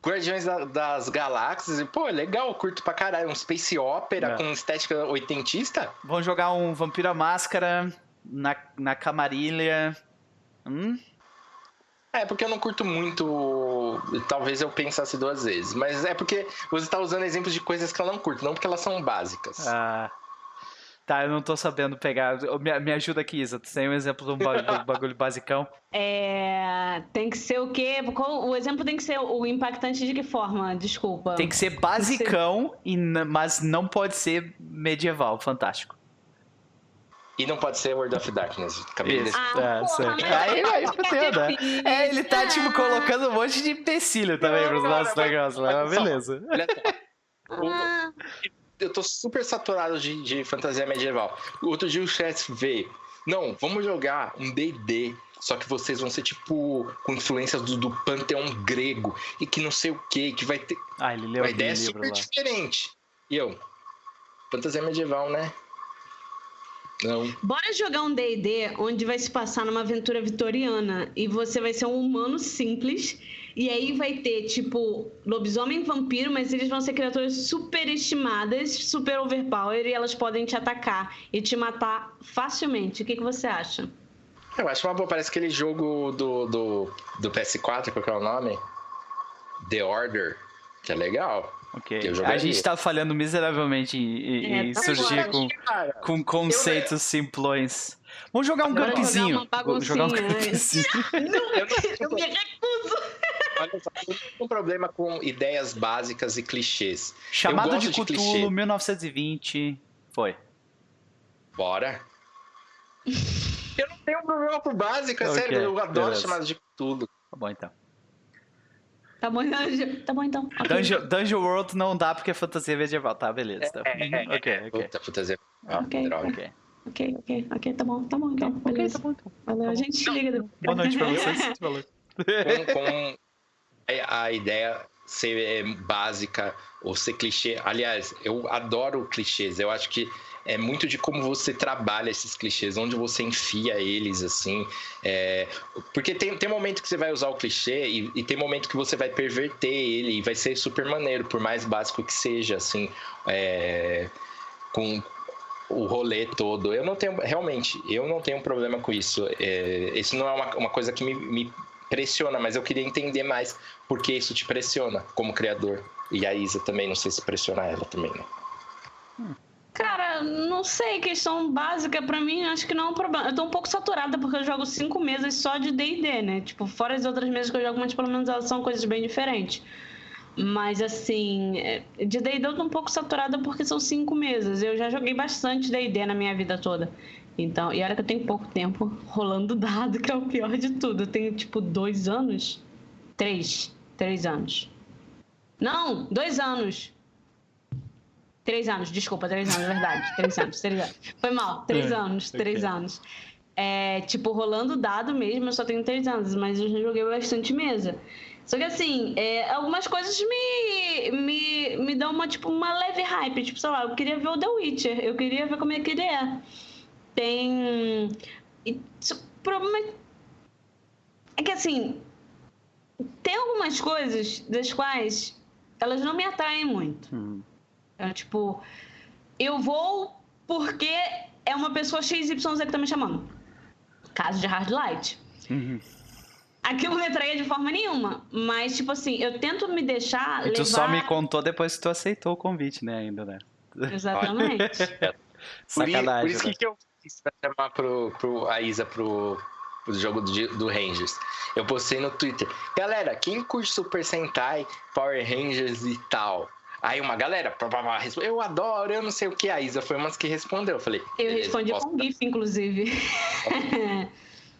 Guardiões das Galáxias. Pô, legal, curto pra caralho. Um space opera é. com estética oitentista. Vamos jogar um Vampiro à Máscara na, na Camarilha. Hum? É, porque eu não curto muito. Talvez eu pensasse duas vezes. Mas é porque você está usando exemplos de coisas que eu não curto, não porque elas são básicas. Ah. Tá, eu não tô sabendo pegar. Me, me ajuda aqui, Isa. Tu tem um exemplo de um bagulho, basicão? É. Tem que ser o quê? O exemplo tem que ser o impactante de que forma? Desculpa. Tem que ser basicão, que ser... mas não pode ser medieval. Fantástico. E não pode ser World of Darkness. Acabei Isso. Ah, é, porra, aí, aí fudeu, né? É, ele tá, tipo, colocando um monte de empecilho também pros nossos negócios, mas beleza. Ah. Eu tô super saturado de, de fantasia medieval. Outro dia o chat veio. Não, vamos jogar um D&D só que vocês vão ser tipo com influências do, do panteão grego e que não sei o que, que vai ter. Ah, ele leu A ideia é super lá. diferente. E eu, fantasia medieval, né? Não. Bora jogar um D&D onde vai se passar numa aventura vitoriana e você vai ser um humano simples e aí vai ter, tipo, lobisomem e vampiro, mas eles vão ser criaturas super estimadas, super overpower e elas podem te atacar e te matar facilmente. O que, que você acha? Eu acho uma boa. Parece aquele jogo do, do, do PS4, qual que é o nome? The Order, que é legal. Ok. A gente tá falhando miseravelmente em, é, tá surgir com, com conceitos eu... simplões. Vamos jogar um campzinho. Jogar, um campzinho. não, eu, eu me recuso. Olha só, eu tenho um problema com ideias básicas e clichês. Chamado de Cthulhu, 1920. Foi. Bora. eu não tenho um problema com básica, okay, sério. Eu adoro beleza. chamado de Cthulhu. Tá bom, então. Tá bom, tá bom então. Okay. Dungeon, Dungeon World não dá porque é fantasia medieval, tá? Beleza. Tá. É, é, é, ok, ok. Puta, fantasia medieval. Ok, ok, ok, ok, tá bom, tá bom então. Beleza. Okay, tá bom, então. Valeu, tá a gente se liga depois. Boa noite pra vocês. Valeu. com, com a ideia ser é, básica ou ser clichê. Aliás, eu adoro clichês. Eu acho que é muito de como você trabalha esses clichês, onde você enfia eles, assim. É... Porque tem, tem momento que você vai usar o clichê e, e, tem momento que você vai perverter ele e vai ser super maneiro, por mais básico que seja, assim. É... Com o rolê todo. Eu não tenho, realmente, eu não tenho problema com isso. É... Isso não é uma, uma coisa que me, me pressiona, mas eu queria entender mais por que isso te pressiona como criador. E a Isa também, não sei se pressiona ela também, né? Hum. Cara, não sei, questão básica para mim, acho que não é um problema. Eu tô um pouco saturada porque eu jogo cinco mesas só de D&D, né? Tipo, fora as outras mesas que eu jogo, mas pelo menos elas são coisas bem diferentes. Mas assim, é, de D&D eu tô um pouco saturada porque são cinco mesas. Eu já joguei bastante D&D na minha vida toda. Então, e olha que eu tenho pouco tempo rolando dado, que é o pior de tudo. Eu tenho, tipo, dois anos? Três. Três anos. Não, dois anos. Três anos, desculpa, três anos, verdade. Três anos, três anos. Foi mal, três é, anos, três okay. anos. É, tipo, rolando dado mesmo, eu só tenho três anos, mas eu já joguei bastante mesa. Só que assim, é, algumas coisas me, me, me dão uma, tipo, uma leve hype. Tipo, sei lá, eu queria ver o The Witcher, eu queria ver como é que ele é. Tem. o problema é que assim, tem algumas coisas das quais elas não me atraem muito. Hum. É, tipo, eu vou porque é uma pessoa XYZ que tá me chamando. Caso de Hard Light. Uhum. Aquilo não me de forma nenhuma. Mas, tipo assim, eu tento me deixar. E levar... tu só me contou depois que tu aceitou o convite, né, ainda, né? Exatamente. Sacanagem. Por isso, né? que eu fiz pra chamar pro, pro, a Isa pro, pro jogo do, do Rangers. Eu postei no Twitter. Galera, quem curte Super Sentai, Power Rangers e tal? Aí uma galera, pá, pá, pá, eu adoro, eu não sei o que. A Isa foi uma que respondeu. Eu falei. Eu respondi com GIF, inclusive.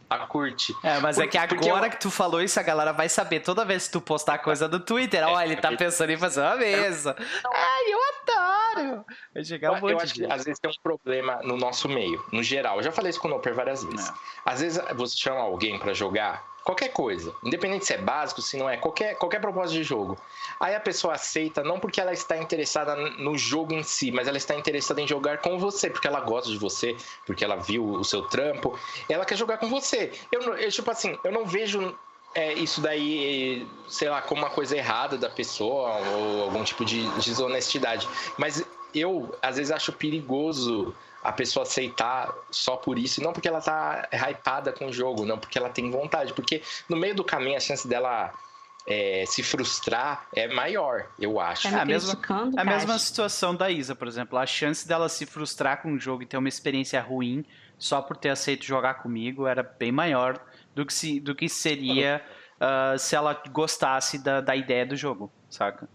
a curte. É, mas é que agora eu... que tu falou isso, a galera vai saber. Toda vez que tu postar coisa no Twitter, ó, é, ele tá pensando em fazer uma mesa. Ai, eu adoro! Vai chegar um monte Eu acho que às vezes tem um problema no nosso meio, no geral. Eu já falei isso com o Noper várias vezes. É. Às vezes você chama alguém para jogar Qualquer coisa, independente se é básico, se não é, qualquer, qualquer propósito de jogo. Aí a pessoa aceita não porque ela está interessada no jogo em si, mas ela está interessada em jogar com você, porque ela gosta de você, porque ela viu o seu trampo, ela quer jogar com você. Eu, eu tipo assim, eu não vejo é, isso daí, sei lá, como uma coisa errada da pessoa ou algum tipo de desonestidade. Mas eu, às vezes, acho perigoso a pessoa aceitar só por isso, não porque ela tá hypada com o jogo, não porque ela tem vontade, porque no meio do caminho a chance dela é, se frustrar é maior, eu acho. É a mesma, a mesma situação da Isa, por exemplo. A chance dela se frustrar com o jogo e ter uma experiência ruim só por ter aceito jogar comigo era bem maior do que, se, do que seria uh, se ela gostasse da, da ideia do jogo, saca?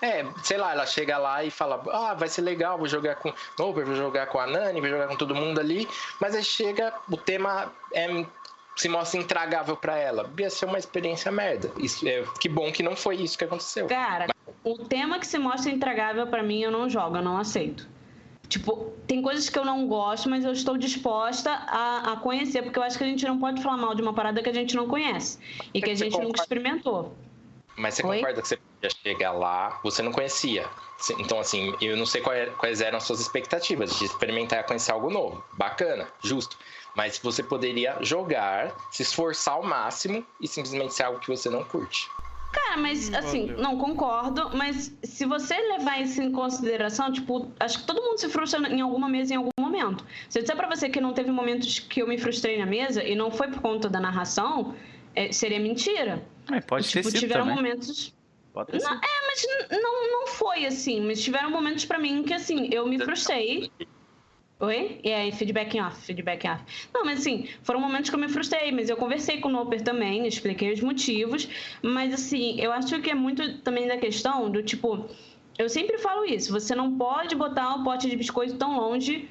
É, sei lá, ela chega lá e fala: Ah, vai ser legal, vou jogar com Noper, vou jogar com a Nani, vou jogar com todo mundo ali. Mas aí chega, o tema é, se mostra intragável para ela. Ia ser uma experiência merda. Isso, é, que bom que não foi isso que aconteceu. Cara, Mas... o tema que se mostra intragável para mim, eu não jogo, eu não aceito. Tipo, tem coisas que eu não gosto, mas eu estou disposta a, a conhecer, porque eu acho que a gente não pode falar mal de uma parada que a gente não conhece e que a gente nunca experimentou. Mas você Oi? concorda que você podia chegar lá, você não conhecia. Então, assim, eu não sei quais eram as suas expectativas de experimentar e conhecer algo novo. Bacana, justo. Mas você poderia jogar, se esforçar ao máximo e simplesmente ser algo que você não curte. Cara, mas assim, Valeu. não concordo, mas se você levar isso em consideração, tipo, acho que todo mundo se frustra em alguma mesa em algum momento. Se eu disser pra você que não teve momentos que eu me frustrei na mesa e não foi por conta da narração, é, seria mentira. É, pode tipo, ter sido tiveram também. momentos. Pode não. É, mas não, não foi assim. Mas tiveram momentos para mim que, assim, eu me frustrei. Oi? E aí, feedback off, feedback off. Não, mas assim, foram momentos que eu me frustrei, mas eu conversei com o Noper também, expliquei os motivos. Mas assim, eu acho que é muito também da questão do tipo. Eu sempre falo isso, você não pode botar um pote de biscoito tão longe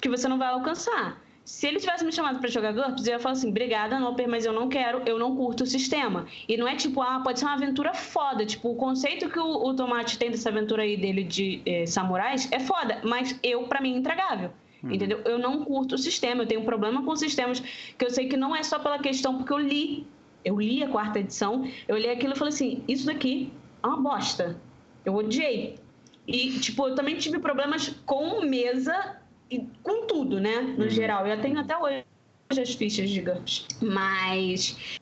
que você não vai alcançar. Se ele tivesse me chamado para jogar GURPS, eu ia falar assim: obrigada, Noper, mas eu não quero, eu não curto o sistema. E não é tipo, ah, pode ser uma aventura foda. Tipo, o conceito que o, o Tomate tem dessa aventura aí dele de eh, samurais é foda, mas eu, para mim, é intragável. Uhum. Entendeu? Eu não curto o sistema, eu tenho um problema com sistemas que eu sei que não é só pela questão, porque eu li, eu li a quarta edição, eu li aquilo e falei assim: isso daqui é uma bosta. Eu odiei. E, tipo, eu também tive problemas com mesa e com tudo, né? No uhum. geral. Eu tenho até hoje as fichas de GURPS. Mas.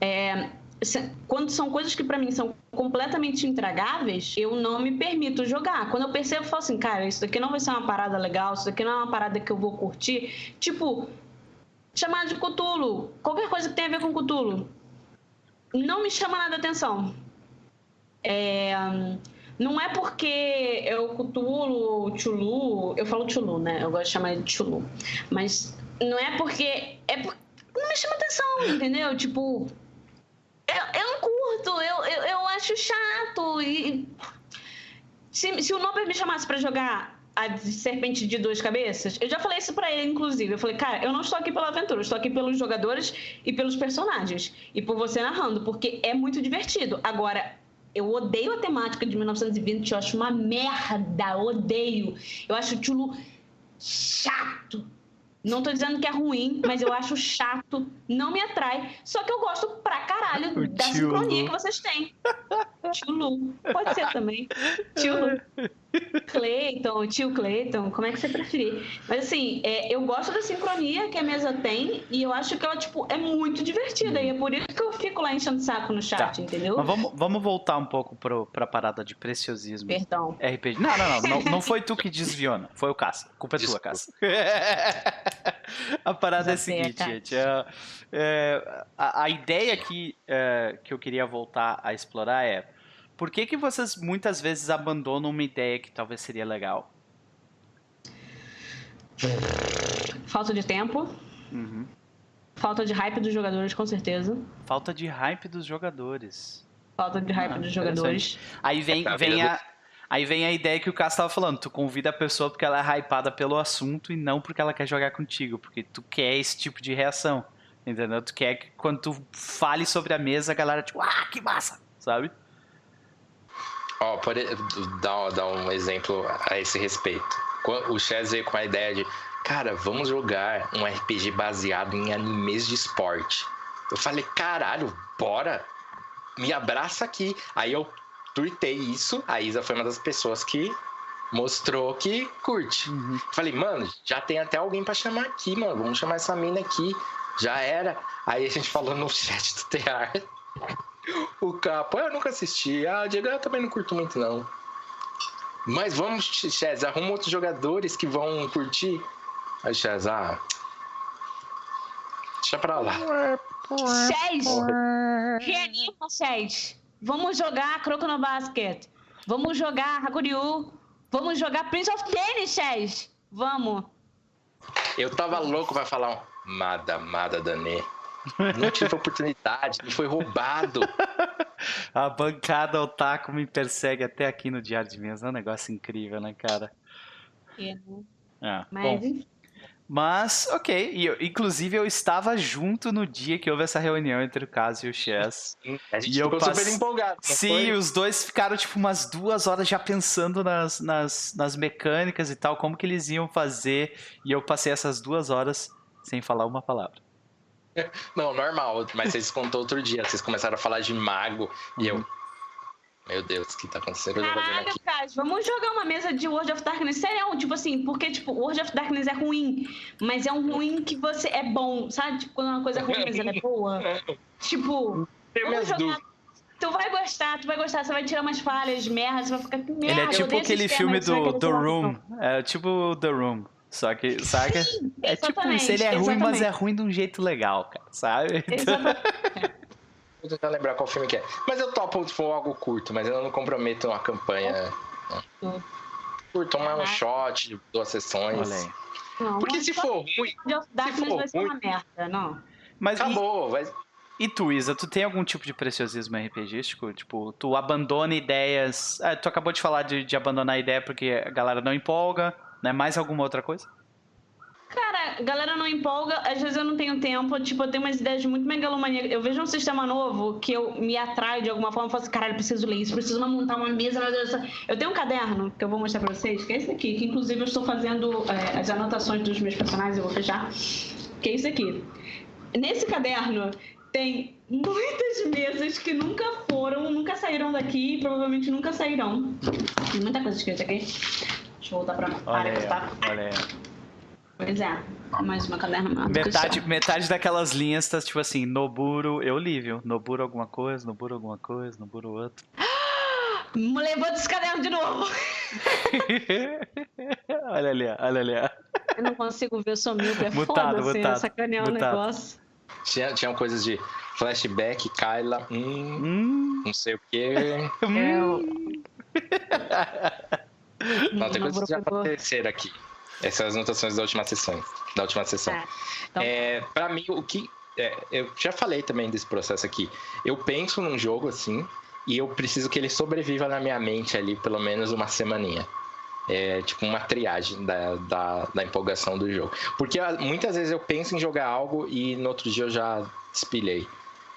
É, quando são coisas que para mim são completamente intragáveis, eu não me permito jogar. Quando eu percebo, eu falo assim, cara, isso daqui não vai ser uma parada legal, isso daqui não é uma parada que eu vou curtir. Tipo, chamar de Cutulo, qualquer coisa que tenha a ver com Cutulo, não me chama nada atenção. É, não é porque eu Cutulo, Chulu, eu falo Chulu, né? Eu gosto de chamar de Chulu. Mas não é porque. É porque não me chama atenção, entendeu? Tipo, eu, eu não curto, eu, eu, eu acho chato. E se, se o Noper me chamasse para jogar a serpente de duas cabeças, eu já falei isso para ele, inclusive. Eu falei, cara, eu não estou aqui pela aventura, eu estou aqui pelos jogadores e pelos personagens. E por você narrando, porque é muito divertido. Agora, eu odeio a temática de 1920, eu acho uma merda, odeio. Eu acho o Tchulu chato. Não tô dizendo que é ruim, mas eu acho chato, não me atrai. Só que eu gosto pra caralho o da sincronia que vocês têm. Tio Lu. Pode ser também. Tio Lu. Cleiton, tio Cleiton, como é que você preferir. Mas assim, é, eu gosto da sincronia que a mesa tem e eu acho que ela, tipo, é muito divertida. E é por isso que eu fico lá enchendo saco no chat, tá. entendeu? Mas vamos, vamos voltar um pouco pro, pra parada de preciosismo. Perdão. RPG. Não, não, não. Não, não foi tu que desviou, não. Foi o Cássio. A culpa é tua, Cássio. a parada é a seguinte, gente. É, é, a, a, ideia aqui é, que eu queria voltar a explorar é por que, que vocês muitas vezes abandonam uma ideia que talvez seria legal? Falta de tempo. Uhum. Falta de hype dos jogadores, com certeza. Falta de hype dos jogadores. Falta de hype ah, dos jogadores. Aí vem, é vem a, aí vem a ideia que o Cássio estava falando. Tu convida a pessoa porque ela é hypada pelo assunto e não porque ela quer jogar contigo. Porque tu quer esse tipo de reação. Entendeu? Tu quer que quando tu fale sobre a mesa, a galera, tipo, ah, que massa, sabe? Ó, oh, pode dar, dar um exemplo a esse respeito. O Chaz veio com a ideia de, cara, vamos jogar um RPG baseado em animes de esporte. Eu falei, caralho, bora! Me abraça aqui. Aí eu tuitei isso, a Isa foi uma das pessoas que mostrou que curte. Uhum. Falei, mano, já tem até alguém para chamar aqui, mano. Vamos chamar essa mina aqui. Já era. Aí a gente falou no chat do TR. O Capo, eu nunca assisti. Ah, o Diego eu também não curto muito, não. Mas vamos, Chaz, arruma outros jogadores que vão curtir. Aí, Chaz, ah. Deixa pra lá. Chaz! Reanima, Chaz. Vamos jogar Croco no Basket. Vamos jogar Hakuryu. Vamos jogar Prince of Tennis, Chaz. Vamos. Eu tava louco pra falar um Mada, Mada Danê. Não tive oportunidade, me foi roubado. A bancada otaku me persegue até aqui no Diário de Mesa. É um negócio incrível, né, cara? É, né? É, Mas, bom. Mas, ok. E eu, inclusive, eu estava junto no dia que houve essa reunião entre o Caso e o Chess. A gente e ficou passe... super empolgado. Sim, foi? os dois ficaram, tipo, umas duas horas já pensando nas, nas, nas mecânicas e tal, como que eles iam fazer. E eu passei essas duas horas sem falar uma palavra. Não, normal. Mas vocês contou outro dia. Vocês começaram a falar de mago e eu. Meu Deus, o que tá acontecendo? Caralho, cara, vamos jogar uma mesa de World of Darkness sério, tipo assim, porque, tipo, World of Darkness é ruim, mas é um ruim que você é bom, sabe? Tipo, quando uma coisa é ruim, mas ela é boa. Tipo, vamos jogar... Tu vai gostar, tu vai gostar, você vai tirar umas falhas, merda, você vai ficar com merda. Ele é tipo aquele filme do The Room, é tipo The Room. Só que, saca? Sim, é tipo isso, ele é ruim, mas é ruim de um jeito legal, cara, sabe? Exatamente. Vou tentar lembrar qual filme que é. Mas eu topo se for algo curto, mas eu não comprometo uma campanha. Não. Curto, tomar um shot, duas sessões. Não, Porque se for ruim. Se for vai ser uma merda, não. Mas Acabou, e, vai. E tu, Isa, tu tem algum tipo de preciosismo RPGístico? Tipo, tu abandona ideias. Ah, tu acabou de falar de, de abandonar a ideia porque a galera não empolga, né? Mais alguma outra coisa? Cara, galera não empolga, às vezes eu não tenho tempo, tipo, eu tenho umas ideias muito megalomaníacas. Eu vejo um sistema novo que eu me atrai de alguma forma, eu falo assim, caralho, preciso ler isso, preciso montar uma mesa, Eu tenho um caderno que eu vou mostrar pra vocês, que é esse aqui, que inclusive eu estou fazendo é, as anotações dos meus personagens, eu vou fechar, que é isso aqui. Nesse caderno tem muitas mesas que nunca foram, nunca saíram daqui e provavelmente nunca sairão. Tem muita coisa escrita aqui. Deixa eu voltar pra área que tá. Olha Pois é, mais uma caderno Metade, metade daquelas linhas tá tipo assim, Noburo, eu li, viu? Noburo alguma coisa, Noburo alguma coisa, Noburo outro. Levanta esse caderno de novo! olha ali, olha ali. Eu não consigo ver, eu sou míope, é mutado, foda, mutado, sacanear o negócio. Tinha, tinha coisas de flashback, Kyla, hum, hum. não sei o quê. Hum. não, tem coisas que já aconteceram aqui. Essas são as anotações da última sessão. Da última sessão. É, então... é, para mim, o que. É, eu já falei também desse processo aqui. Eu penso num jogo assim, e eu preciso que ele sobreviva na minha mente ali pelo menos uma semaninha. É tipo uma triagem da, da, da empolgação do jogo. Porque ah, muitas vezes eu penso em jogar algo e no outro dia eu já despilhei.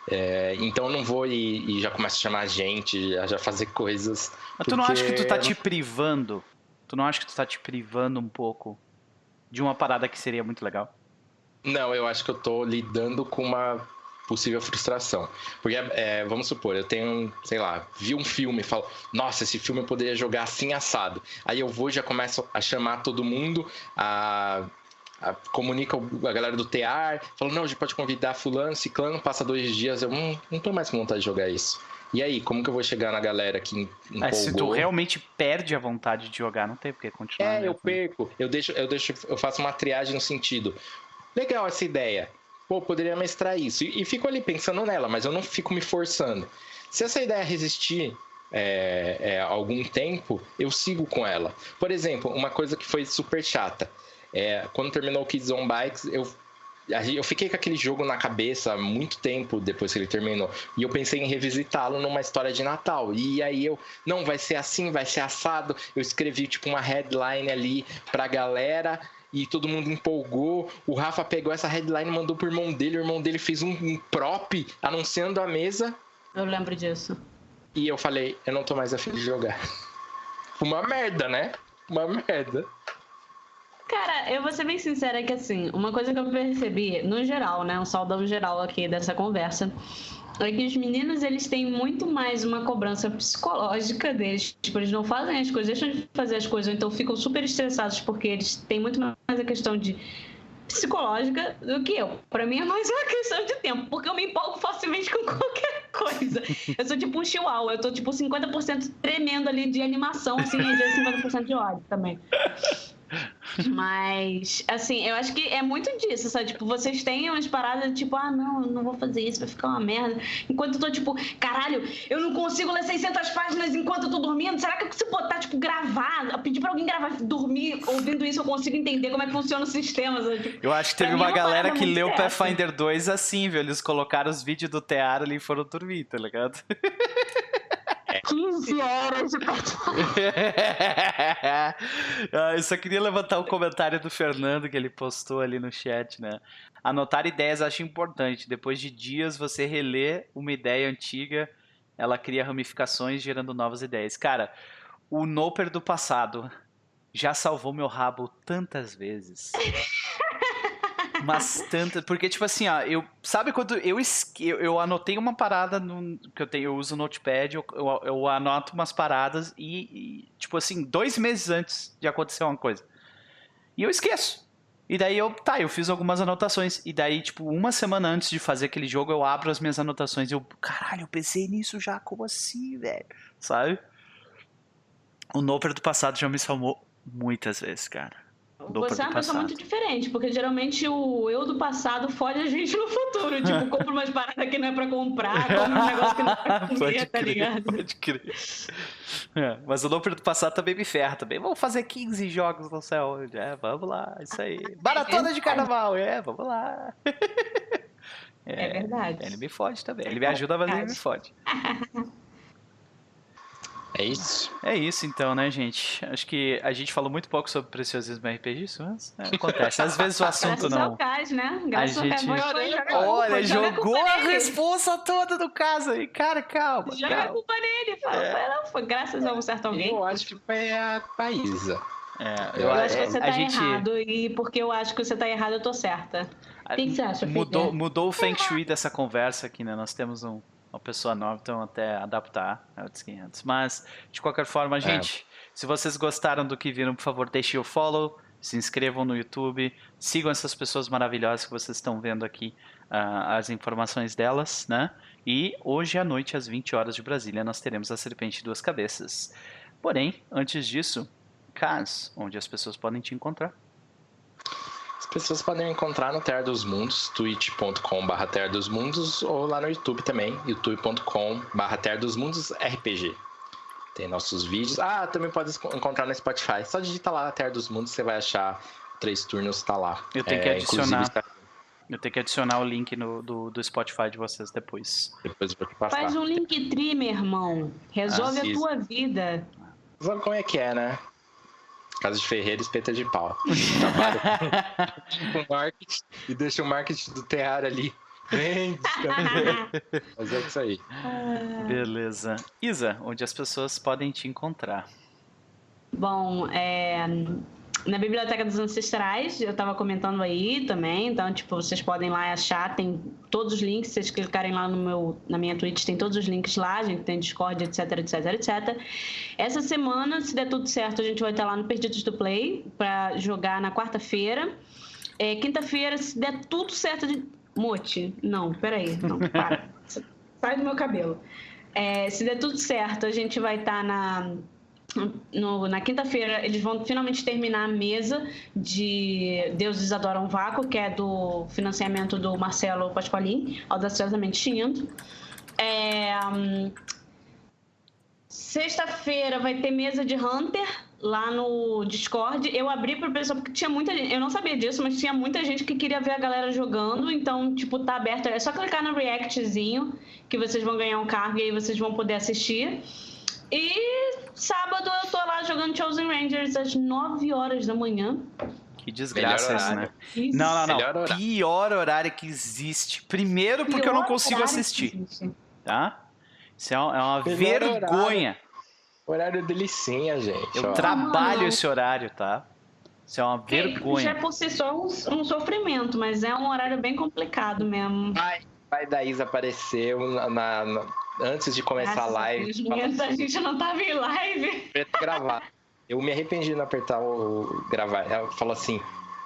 É, então eu não vou e, e, já começo a chamar gente, a já fazer coisas. Mas tu não acha que tu tá te privando Tu não acha que tu tá te privando um pouco de uma parada que seria muito legal? Não, eu acho que eu tô lidando com uma possível frustração. Porque, é, vamos supor, eu tenho, sei lá, vi um filme e falo, nossa, esse filme eu poderia jogar assim assado. Aí eu vou e já começo a chamar todo mundo, a, a comunica a galera do TEAR, falo, não, a gente pode convidar fulano, ciclano, passa dois dias, eu não, não tô mais com vontade de jogar isso. E aí, como que eu vou chegar na galera que empolgou? É, se tu realmente perde a vontade de jogar, não tem por que continuar. É, mesmo. eu perco. Eu deixo, eu deixo, eu faço uma triagem no sentido. Legal essa ideia. Pô, poderia mestrar isso. E, e fico ali pensando nela, mas eu não fico me forçando. Se essa ideia resistir é, é, algum tempo, eu sigo com ela. Por exemplo, uma coisa que foi super chata. É, quando terminou o Kids on Bikes, eu eu fiquei com aquele jogo na cabeça muito tempo depois que ele terminou. E eu pensei em revisitá-lo numa história de Natal. E aí eu, não, vai ser assim, vai ser assado. Eu escrevi tipo uma headline ali pra galera e todo mundo empolgou. O Rafa pegou essa headline e mandou pro irmão dele. O irmão dele fez um, um prop anunciando a mesa. Eu lembro disso. E eu falei, eu não tô mais afim de jogar. Uma merda, né? Uma merda. Cara, eu vou ser bem sincera que assim, uma coisa que eu percebi, no geral, né, um saudão geral aqui dessa conversa, é que os meninos eles têm muito mais uma cobrança psicológica deles. Tipo, eles não fazem as coisas, deixam de fazer as coisas, então ficam super estressados porque eles têm muito mais a questão de psicológica do que eu. Para mim é mais uma questão de tempo, porque eu me empolgo facilmente com qualquer coisa. Eu sou tipo um chihuahua, eu tô tipo 50% tremendo ali de animação, assim, e às vezes 50% de ódio também. Mas, assim, eu acho que é muito disso, sabe? Tipo, vocês têm umas paradas tipo, ah, não, não vou fazer isso, vai ficar uma merda. Enquanto eu tô tipo, caralho, eu não consigo ler 600 páginas enquanto eu tô dormindo. Será que se botar, tipo, gravar, pedir pra alguém gravar, dormir ouvindo isso, eu consigo entender como é que funciona o sistema, sabe? Tipo, eu acho que teve uma, uma galera que leu Pathfinder 2 assim, viu? Eles colocaram os vídeos do Tear ali e foram dormir, tá ligado? 15 horas de ah, Eu só queria levantar o um comentário do Fernando que ele postou ali no chat, né? Anotar ideias acho importante. Depois de dias você relê uma ideia antiga, ela cria ramificações gerando novas ideias. Cara, o Noper do passado já salvou meu rabo tantas vezes. Mas tantas. Porque, tipo assim, ó, eu. Sabe quando eu, eu, eu anotei uma parada no, que eu tenho, eu uso o Notepad, eu, eu, eu anoto umas paradas e, e, tipo assim, dois meses antes de acontecer uma coisa. E eu esqueço. E daí eu, tá, eu fiz algumas anotações. E daí, tipo, uma semana antes de fazer aquele jogo, eu abro as minhas anotações. E eu, caralho, eu pensei nisso já, como assim, velho? Sabe? O Noper do passado já me salvou muitas vezes, cara. Você é uma pessoa muito diferente, porque geralmente o eu do passado fode a gente no futuro. Tipo, compra umas paradas que não é pra comprar, compra um negócio que não é pra comer, tá ligado? Pode crer. É, mas o Loper do passado também me ferra também. Vamos fazer 15 jogos no céu. É, vamos lá, isso aí. Maratona de carnaval, é, vamos lá. É, é verdade. Ele me fode também. Ele me ajuda, mas ele me fode. É isso? É isso então, né, gente? Acho que a gente falou muito pouco sobre preciosismo RPG, isso mas é, acontece. Às vezes o assunto Graças não. Ao né? Graças a gente. Olha, jogou a responsa toda do caso aí. Cara, calma. Joga calma. a culpa nele. Fala, é. não, foi graças a um certo alguém. Eu acho que foi a Paísa. É, eu, eu acho que você tá gente... errado e porque eu acho que você tá errado, eu tô certa. O que, que você acha, mudou, mudou o Feng Shui dessa conversa aqui, né? Nós temos um, uma pessoa nova, então até adaptar é outros 500. Mas, de qualquer forma, é. gente, é. se vocês gostaram do que viram, por favor, deixem o follow, se inscrevam no YouTube, sigam essas pessoas maravilhosas que vocês estão vendo aqui, uh, as informações delas, né? E hoje à noite, às 20 horas de Brasília, nós teremos a Serpente de Duas Cabeças. Porém, antes disso, Cas, onde as pessoas podem te encontrar? Pessoas podem me encontrar no Terra dos Mundos, twitch.com.br Terra dos Mundos, ou lá no YouTube também, youtube.com.br Terra dos Mundos RPG. Tem nossos vídeos. Ah, também pode encontrar no Spotify. Só digita lá Terra dos Mundos, você vai achar três turnos, tá lá. Eu tenho é, que adicionar. Está... Eu tenho que adicionar o link no, do, do Spotify de vocês depois. Depois eu vou te passar. Faz um link tri, meu irmão. Resolve ah, a tua vida. Sabe como é que é, né? Casa de Ferreira espeta de pau. com marketing e deixa o marketing do terrário ali. Bem Mas é isso aí. Beleza. Isa, onde as pessoas podem te encontrar? Bom, é, na Biblioteca dos Ancestrais, eu estava comentando aí também, então, tipo, vocês podem lá achar, tem todos os links, se vocês clicarem lá no meu, na minha Twitch, tem todos os links lá, a gente tem Discord, etc, etc, etc. Essa semana, se der tudo certo, a gente vai estar lá no Perdidos do Play para jogar na quarta-feira. É, Quinta-feira, se der tudo certo, de... Mote, não, peraí, não, para. Sai do meu cabelo. É, se der tudo certo, a gente vai estar na no, na quinta-feira eles vão finalmente terminar a mesa de Deuses Adoram Vácuo, que é do financiamento do Marcelo Pasqualin, audaciosamente chindo. É, um, Sexta-feira vai ter mesa de Hunter lá no Discord. Eu abri para o pessoal porque tinha muita gente. Eu não sabia disso, mas tinha muita gente que queria ver a galera jogando. Então, tipo, tá aberto. É só clicar no Reactzinho que vocês vão ganhar um cargo e aí vocês vão poder assistir. E sábado eu tô lá jogando Chosen Rangers às 9 horas da manhã. Que desgraça isso, né? Isso. Não, não, não. Horário. Pior horário que existe. Primeiro porque Pior eu não consigo assistir. Tá? Isso é uma, é uma vergonha. Horário. horário de licença, gente. Eu ó. trabalho esse horário, tá? Isso é uma vergonha. Já por si só um, um, sofrimento, mas é um horário bem complicado mesmo. Vai, vai da Isa apareceu na, na antes de começar Graças a live. Deus, a gente não tava em live. gravar. Eu me arrependi de não apertar o gravar. Ela falou assim: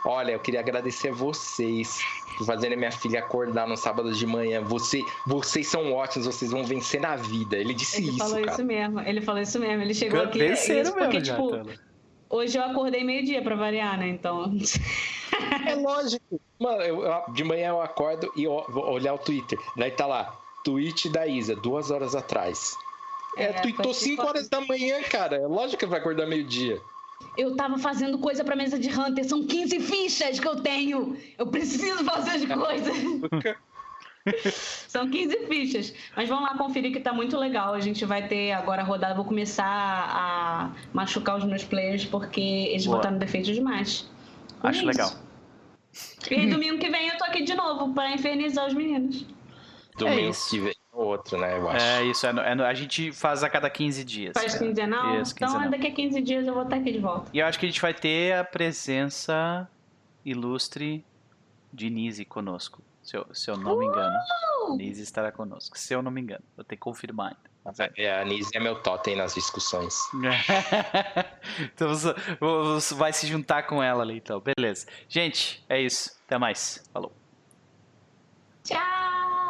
Olha, eu queria agradecer a vocês por fazerem minha filha acordar no sábado de manhã. Você, vocês são ótimos, vocês vão vencer na vida. Ele disse ele isso. Ele falou cara. isso mesmo. Ele falou isso mesmo. Ele chegou aqui. Venceram isso porque, tipo, hoje eu acordei meio-dia pra variar, né? Então. É lógico. Mano, eu, eu, de manhã eu acordo e eu, vou olhar o Twitter. Daí tá lá tweet da Isa, duas horas atrás. É, é tweetou 5 horas da manhã, cara. É lógico que vai acordar meio-dia. Eu tava fazendo coisa pra mesa de Hunter. São 15 fichas que eu tenho. Eu preciso fazer as coisas. São 15 fichas. Mas vamos lá conferir que tá muito legal. A gente vai ter agora a rodada. Vou começar a machucar os meus players porque eles Boa. botaram defeito demais. Acho é legal. E aí, domingo que vem eu tô aqui de novo para infernizar os meninos. Domingo é que vem outro, né? Eu acho. É isso, é, é, a gente faz a cada 15 dias. Faz quinzenal? Isso, então quinzenal. daqui a 15 dias eu vou estar aqui de volta. E eu acho que a gente vai ter a presença ilustre de Nise conosco. Se eu, se eu não me engano. Uh! Nise estará conosco. Se eu não me engano. Vou ter que confirmar ainda. É, a Nise é meu totem nas discussões. então você vai se juntar com ela ali, então. Beleza. Gente, é isso. Até mais. Falou. Tchau!